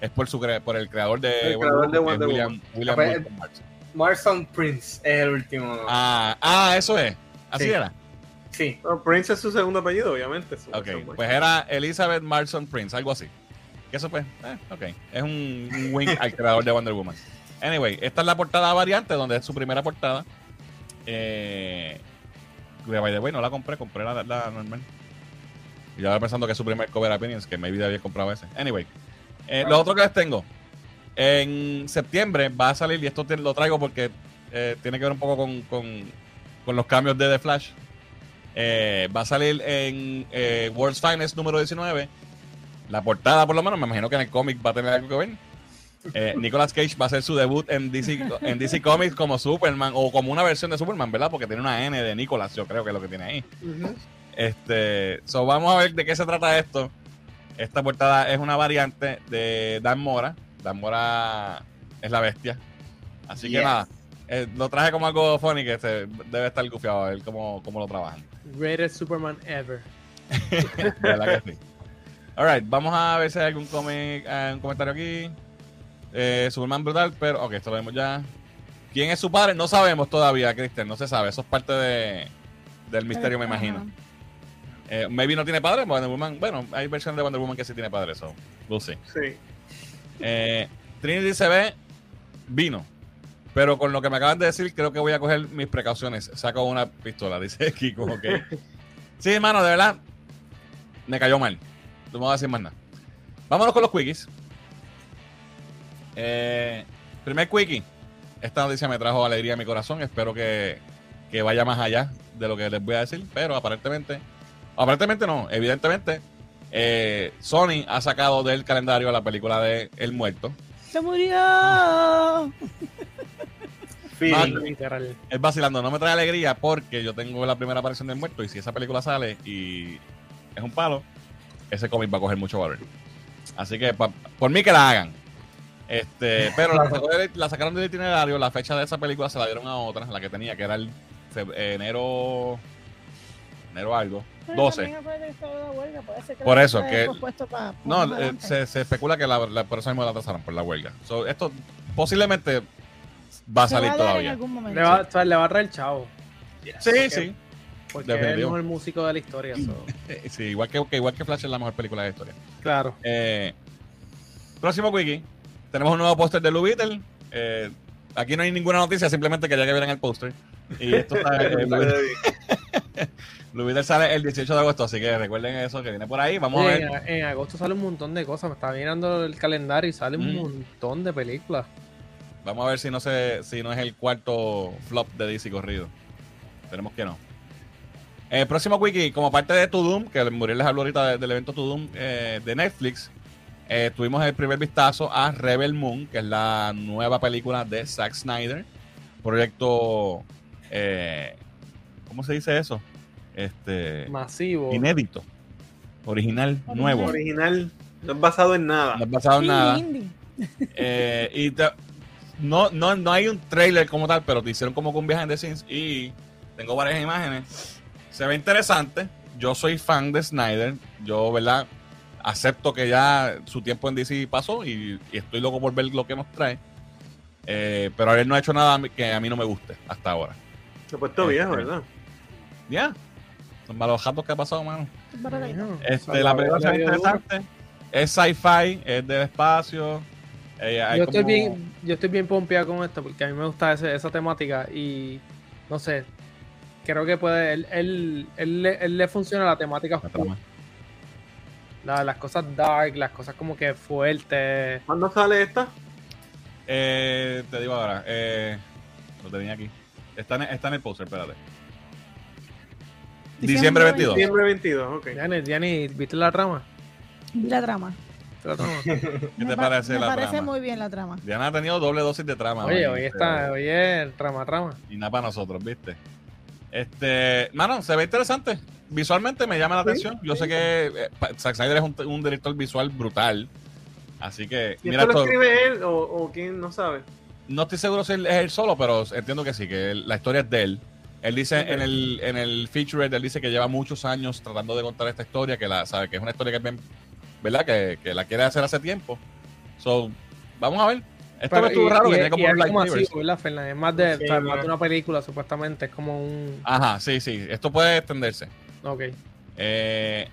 es por, su cre- por el creador de El creador de Wonder William, William Marston. Marson Prince es el último. Ah, ah, eso es. Así Sí. era. Sí. Prince es su segundo apellido, obviamente. Ok, pues era Elizabeth Marson Prince, algo así. Que eso pues, eh, ok. Es un, un wink [laughs] al creador de Wonder Woman. Anyway, esta es la portada variante, donde es su primera portada. Eh, by the way, no la compré, compré la, la normal. Y ahora pensando que es su primer cover opinions, que maybe había comprado ese. Anyway, eh, lo otro que les tengo. En septiembre va a salir, y esto te- lo traigo porque eh, tiene que ver un poco con, con- con los cambios de The Flash. Eh, va a salir en eh, World's Finest número 19. La portada, por lo menos, me imagino que en el cómic va a tener algo que ver. Eh, [laughs] Nicolas Cage va a hacer su debut en DC, en DC Comics como Superman o como una versión de Superman, ¿verdad? Porque tiene una N de Nicolas, yo creo que es lo que tiene ahí. Este, so vamos a ver de qué se trata esto. Esta portada es una variante de Dan Mora. Dan Mora es la bestia. Así que nada, eh, lo traje como algo funny que se, debe estar gufiado a ver cómo, cómo lo trabajan. Greatest Superman ever. [laughs] De verdad que sí. Alright, vamos a ver si hay algún cómic, eh, un comentario aquí. Eh, Superman brutal, pero ok, esto lo vemos ya. ¿Quién es su padre? No sabemos todavía, Cristian, no se sabe. Eso es parte de, del misterio, me imagino. Eh, maybe no tiene padre, Wonder Woman. Bueno, hay versiones de Wonder Woman que sí tiene padre, so we'll see. Sí. Eh, Trinity se ve vino. Pero con lo que me acaban de decir, creo que voy a coger mis precauciones. Saco una pistola, [laughs] dice Kiko, ok. Sí, hermano, de verdad, me cayó mal. No me voy a decir más nada. Vámonos con los quickies. Eh, primer quickie. Esta noticia me trajo alegría a mi corazón. Espero que, que vaya más allá de lo que les voy a decir. Pero aparentemente, aparentemente no, evidentemente, eh, Sony ha sacado del calendario la película de El Muerto. Se murió. Feeling. Literal. Es vacilando, no me trae alegría porque yo tengo la primera aparición del muerto y si esa película sale y es un palo, ese cómic va a coger mucho valor. Así que pa- por mí que la hagan. Este, pero la, sacó del- la sacaron del itinerario, la fecha de esa película se la dieron a otra, la que tenía, que era el enero enero algo, 12. Por eso, que- No, eh, se, se especula que la, la- por eso mismo la atrasaron, por la huelga. So, esto posiblemente va a salir En todavía. Le va, o sea, le va a traer chavo. Sí, sí. Porque es el mejor músico de la historia. so. [laughs] Sí, igual que, que igual que Flash es la mejor película de la historia. Claro. Eh, próximo wiki. Tenemos un nuevo póster de Blue Beetle. Eh, aquí no hay ninguna noticia, simplemente quería que vieran el póster. Y esto está, eh, [laughs] [laughs] Beetle sale el 18 de agosto, así que recuerden eso que viene por ahí. Vamos a ver. en, en agosto sale un montón de cosas. Me estaba mirando el calendario y sale un Mm. montón de películas. Vamos a ver si no se, si no es el cuarto flop de DC corrido. Esperemos que no. El próximo wiki, como parte de To Doom, que Muriel les habló ahorita de- del evento To Doom eh, de Netflix, eh, tuvimos el primer vistazo a Rebel Moon, que es la nueva película de Zack Snyder. Proyecto, eh, ¿cómo se dice eso? Este, Masivo. inédito, original, Original. nuevo. Original. No es basado en nada. No ha pasado Sí, nada. indie. [laughs] Eh, y te- no, no, no hay un trailer como tal, pero te hicieron como con behind the scenes y tengo varias imágenes. Se ve interesante. Yo soy fan de Snyder. Yo, ¿verdad? Acepto que ya su tiempo en DC pasó y, y estoy loco por ver lo que nos trae. Eh, pero él no ha hecho nada que a mí no me guste hasta ahora. Se ha puesto viejo, ¿verdad? Ya. Son malos jatos que ha pasado, mano. Este, la película la- interesante. Es sci-fi, es del espacio. Eh, Yo estoy, como- bien, yo estoy bien pompeado con esto porque a mí me gusta ese- esa temática y no sé, creo que puede, él, él, él le- él le funciona la temática la la- las cosas dark, las cosas como que fuertes. ¿Cuándo sale esta? Eh, te digo ahora, eh, lo tenía aquí. Está en, está en el poster, espérate. Diciembre Diciembre 22. Diciembre 22, ok. Diane, ¿viste la trama? Vi la trama. ¿Viste la trama? ¿Qué Me te pa- parece me la parece trama? muy bien la trama. Diana ha tenido doble dosis de trama. Oye, hoy, hoy este, está, hoy es trama, trama. Y nada para nosotros, ¿viste? Este, mano, se ve interesante. Visualmente me llama la Sí, atención. Yo sé que eh, Zack Snyder es un, un director visual brutal. Así que, ¿Y mira esto lo escribe él o, o quién no sabe? No estoy seguro si él es él solo, pero entiendo que sí, que la historia es de él. Él dice en el en el feature, él dice que lleva muchos años tratando de contar esta historia, que la sabe que es una historia que es bien, ¿verdad? Que, que la quiere hacer hace tiempo. So, vamos a ver. Esto Pero- me estuvo y- raro, y que es- tiene como un como lightsaber. así, ¿verdad, Fernan? Es más de, Sí, o sea, más no. de una película, supuestamente. Es como un. Ajá, sí, sí. Esto puede extenderse. Ok. Eh,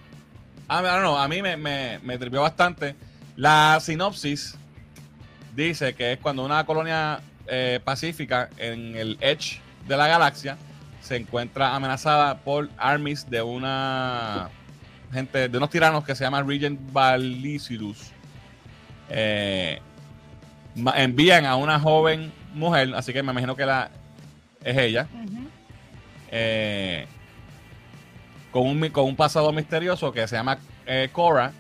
a, mí- I don't know, a mí me, me, me tripió bastante. La sinopsis dice que es cuando una colonia eh, pacífica en el edge de la galaxia se encuentra amenazada por armies de una gente, de unos tiranos que se llaman Regent Valicidus. Eh, envían a una joven mujer, así que me imagino que la es ella eh, con, un, con un pasado misterioso que se llama eh, Cora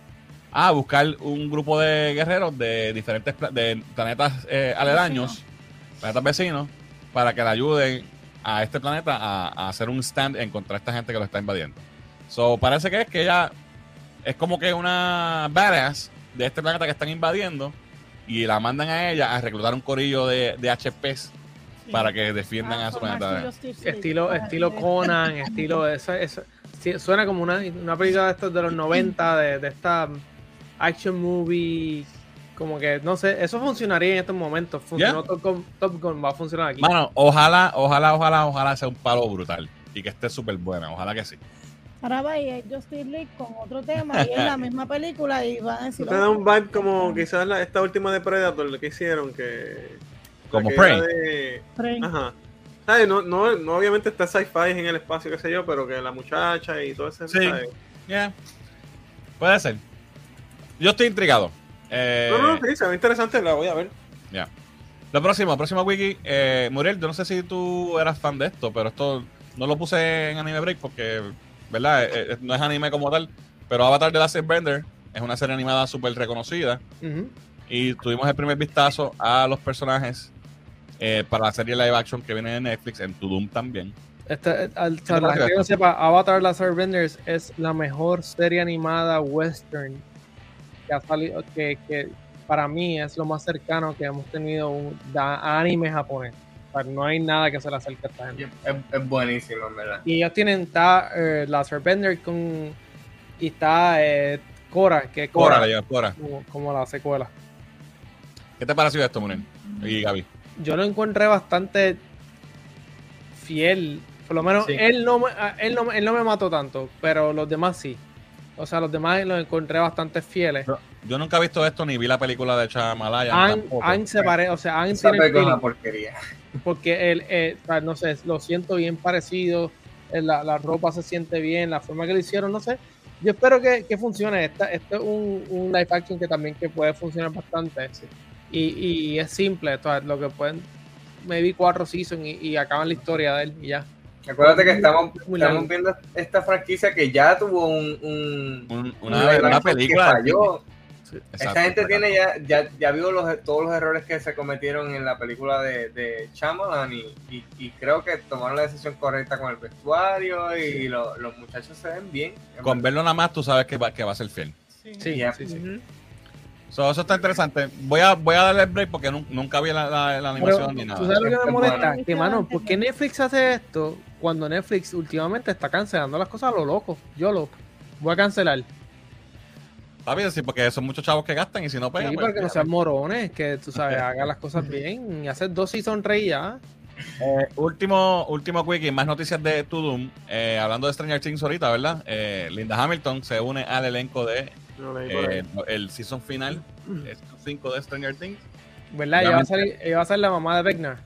a buscar un grupo de guerreros de diferentes de planetas eh, aledaños, planetas vecinos, para que le ayuden a este planeta a, a hacer un stand en contra de esta gente que lo está invadiendo. So, parece que es que ella es como que una badass de este planeta que están invadiendo y la mandan a ella a reclutar un corillo de, de HPs Sí. para que defiendan Ah, a su planeta. estilo. Estilo, Ah. Conan, estilo. Eso, eso, sí, suena como una, una película de estos de los 90, de, de esta action movie. Como que, no sé, eso funcionaría en estos momentos. Funcionó Top, Gun, Top Gun, va a funcionar aquí. Mano, ojalá, ojalá, ojalá, ojalá sea un palo brutal y que esté súper buena. Ojalá que sí. Ahora va y es Justice League con otro tema y es la [laughs] misma película y van a decir. Te da un vibe como quizás la- esta última de Predator, lo que hicieron, que... Como Prey. de- Prey. Ajá. ¿Sabes? No, no, no, obviamente está sci-fi en el espacio, qué sé yo, pero que la muchacha y todo ese... Sí. ¿sabes? Yeah. Puede ser. Yo estoy intrigado. Eh, No, no, sí, se ve interesante, la voy a ver. ya. Lo próximo, próximo wiki. Eh, Muriel, yo no sé si tú eras fan de esto, pero esto no lo puse en Anime Break porque, ¿verdad? Eh, eh, no es anime como tal. Pero Avatar de Last Airbender es una serie animada súper reconocida. Ujú. Y tuvimos el primer vistazo a los personajes eh, para la serie live action que viene de Netflix, en Tudum también. Eh, al- para que no sepa, Avatar Last Airbenders es la mejor serie animada western que ha salido, que, que para mí es lo más cercano que hemos tenido un, a anime japonés. O sea, no hay nada que se le acerque a esta gente. Es, es buenísimo, en verdad. Y ellos tienen, está eh, Last Airbender con, y está eh, Korra, que es Cora, Cora. como, como la secuela. ¿Qué te pareció esto, Muriel? Y Gaby. yo lo encontré bastante fiel. Por lo menos Sí. él, no él, no, me- él no me mató tanto, pero los demás sí. O sea, los demás los encontré bastante fieles. Yo nunca he visto esto ni vi la película de Chamalaya. Han se pare- o sea, Esa tiene película es feeling, una porquería. porque él, eh, no sé, lo siento bien parecido. eh, La, la ropa se siente bien, la forma que lo hicieron, no sé. Yo espero que, que funcione. Esta, este es un, un live action que también que puede funcionar bastante. Y, y es simple, o sea, lo que pueden, maybe cuatro seasons y, y acaban la historia de él y ya. Acuérdate que estamos, estamos viendo esta franquicia que ya tuvo un, un, Un- un una, película. que falló. Exacto, Esta gente tiene ya, ya, ya vio los, todos los errores que se cometieron en la película de, de Shyamalan y, y, y creo que tomaron la decisión correcta con el vestuario y lo- los muchachos se ven bien. Con verlo nada más, tú sabes que va, que va a ser fiel. Sí, Ya. sí, sí. Ujú. So, eso está interesante. Voy a, voy a darle el break porque nun- nunca vi la, la- la Pero, animación ni ¿Tú nada. sabes lo que me Es molesta? Que, mano, ¿por qué Netflix hace esto cuando Netflix últimamente está cancelando las cosas a lo loco? Yo lo voy a cancelar. Está bien, sí, porque son muchos chavos que gastan y si no pegan. Sí, pues, para que no sean morones, que tú sabes, [laughs] hagan las cosas bien y hacer dos season rey ya. Eh, último, último quickie, más noticias de To Doom. Eh, hablando de Stranger Things ahorita, ¿verdad? Eh, Linda Hamilton se une al elenco de Eh, el season final, [clears throat] es 5 de Stranger Things. ¿Verdad? Ella va, a salir, ella va a ser la mamá de Vecna.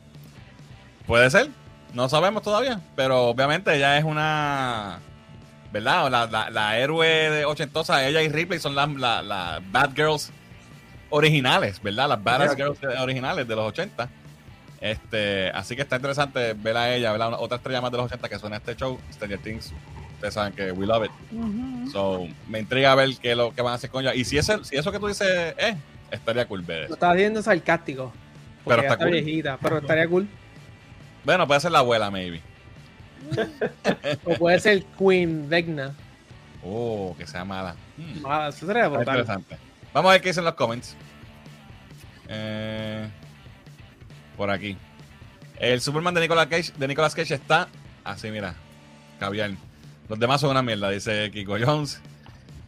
Puede ser, no sabemos todavía, pero obviamente ella es una. ¿Verdad? La, la, la héroe de ochentosa, ella y Ripley son las la, la Bad Girls originales, ¿verdad? Las Badass Girls originales de los 80. Este, así que está interesante ver a ella, ¿verdad? Otra estrella más de los 80 que suena a este show, Stranger Things. Ustedes saben que we love it. So, me intriga ver qué es lo que van a hacer con ella. Y si, ese, si eso que tú dices es, estaría cool ver Lo eso. estás viendo sarcástico. Pero Pero está está, cool. viejita, pero estaría cool. Bueno, puede ser la abuela, maybe. [laughs] O puede ser Queen Vecna. Oh, que sea mala. Hmm. Ah, eso sería interesante. Vamos a ver qué dicen los comments. Eh, por aquí. El Superman de Nicolas Cage, de Nicolas Cage está así, mira. Caviar. Los demás son una mierda, dice Kiko Jones.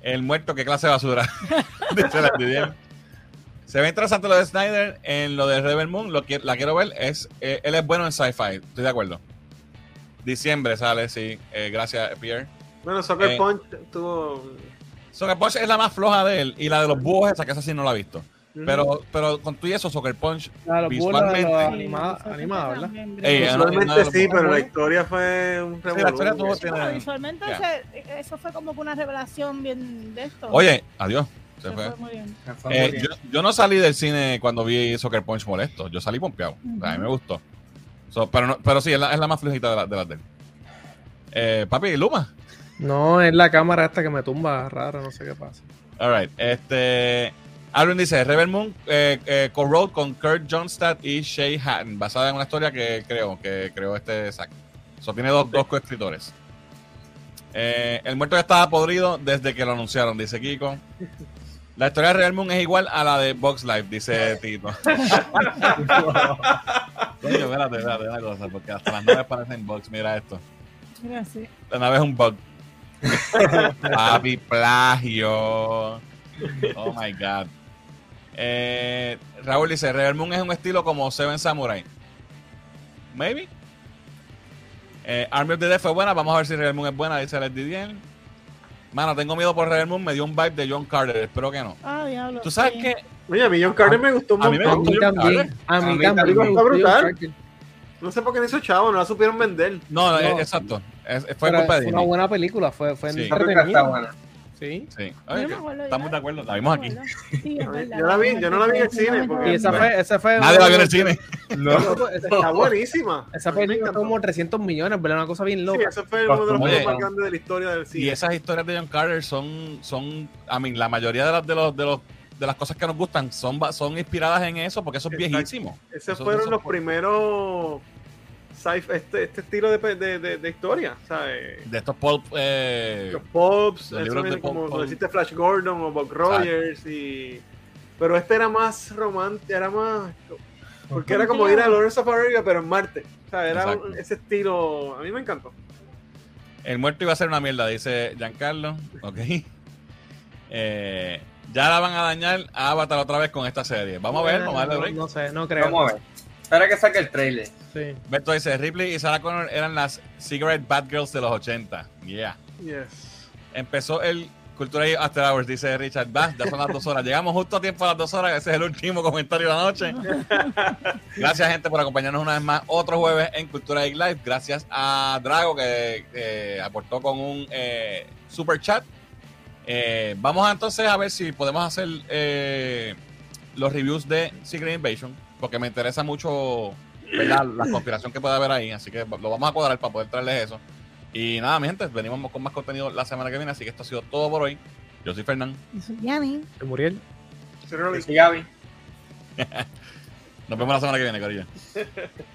El muerto, qué clase de basura. [laughs] dice la Didier. Se ve interesante lo de Snyder en lo de Rebel Moon. Lo que la quiero ver. Es, eh, él es bueno en sci-fi. Estoy de acuerdo. Diciembre sale, sí. Eh, gracias, Pierre. Bueno, Soccer Eh. Punch tuvo. Soccer Punch es la más floja de él. Y la de los búhos, esa que esa sí no la he visto. Pero, pero con tú y eso, Soccer Punch, Claro, visualmente. los animados, animados, ¿verdad? Ey, Visualmente no, no, sí, no, pero la historia fue un Sí, la historia tuvo- visualmente eso fue como que una revelación bien de esto. Oye, adiós. Se Se fue. fue muy bien. Eh, yo, yo no salí del cine cuando vi Soccer Punch molesto. Yo salí pompeado. O sea, a mí me gustó. So, pero, no- pero sí, es la, es la más flojita de, la, de las de él. Eh, papi, Luma. No, es la cámara esta que me tumba rara, no sé qué pasa. Alright. Este. Alvin dice: Rebel Moon eh, eh, co-wrote con Kurt Johnstad y Shay Hatton, basada en una historia que creo, que creó este Zack. So, tiene dos, dos coescritores. Eh, el muerto ya estaba podrido desde que lo anunciaron, dice Kiko. La historia de Rebel Moon es igual a la de Box Life, dice Tito. [laughs] Coño, espérate, espérate, una cosa, porque hasta las naves parecen Box. Mira esto. Mira, sí. La nave es un bug. [laughs] Papi, plagio. Oh my god. Eh, Raúl dice: Rebel Moon es un estilo como Seven Samurai. Maybe. Eh, Army of the Dead fue buena. Vamos a ver si Rebel Moon es buena, dice Led Didier. Mano, tengo miedo por Rebel Moon. Me dio un vibe de John Carter. Espero que no. Ah, diablo. Tú sabes sí. que Oye, a mí John Carter me gustó un a mí me mí John también. A A mí mí también. me gustó brutal. No sé por qué no hizo chavo, no la supieron vender. no, No. eh, exacto. Es- fue Pero culpa de fue una buena película, fue, fue Sí. Esa película está entretenida. Sí. Sí. Oye, no acuerdo estamos de acuerdo. La vimos aquí. Sí, verdad. Yo la vi- yo no la vi en el cine, porque- Y esa Bueno. fue, esa fue Nadie la vio en el cine. [laughs] No. Está buenísima. Esa A mí película como 300 millones, ¿verdad? Una cosa bien Sí, loca. ese fue uno de los más grandes de la historia del Y cine. esas historias de John Carter son, son, I mean, la mayoría de las de los, de los de las cosas que nos gustan son, son inspiradas en eso porque eso es Exacto. viejísimo. Esos Eso- fueron eso los fue- primeros este, este estilo de, de, de, de historia, ¿sabes? De estos pulp, eh, Los Pops, libros de como Pulp- deciste Flash Gordon o Buck Rogers y pero este era más romántico, era más porque era como ir a Lawrence of Arabia pero en Marte, o sea, era un- ese estilo, a mí me encantó. el muerto iba a ser una mierda, dice Giancarlo. Ok. [laughs] Eh, ya la van a dañar a Avatar otra vez con esta serie. Vamos a ver, vamos a darle no, break. no sé, no creo. Vamos a ver. Espera que saque el trailer. Sí. Beto dice, Ripley y Sarah Connor eran las Cigarette Bad Girls de los 80. Yeah. Yes. Empezó el Cultura y After Hours, dice Richard. Va, ya son las dos horas. Llegamos justo a tiempo a las dos horas. Ese es el último comentario de la noche. [laughs] Gracias, gente, por acompañarnos una vez más otro jueves en Cultura Geek Live. Gracias a Drago que eh, aportó con un eh, super chat. Eh, vamos a, entonces a ver si podemos hacer eh, los reviews de Secret Invasion, porque me interesa mucho ¿verdad? la conspiración que puede haber ahí. Así que lo vamos a cuadrar para poder traerles eso. Y nada, mi gente, venimos con más contenido la semana que viene. Así que esto ha sido todo por hoy. Yo soy Fernán. Y soy Yanni. ¿De Muriel? Zero Sí, Gaby. Nos vemos la semana que viene, Corillo. [laughs]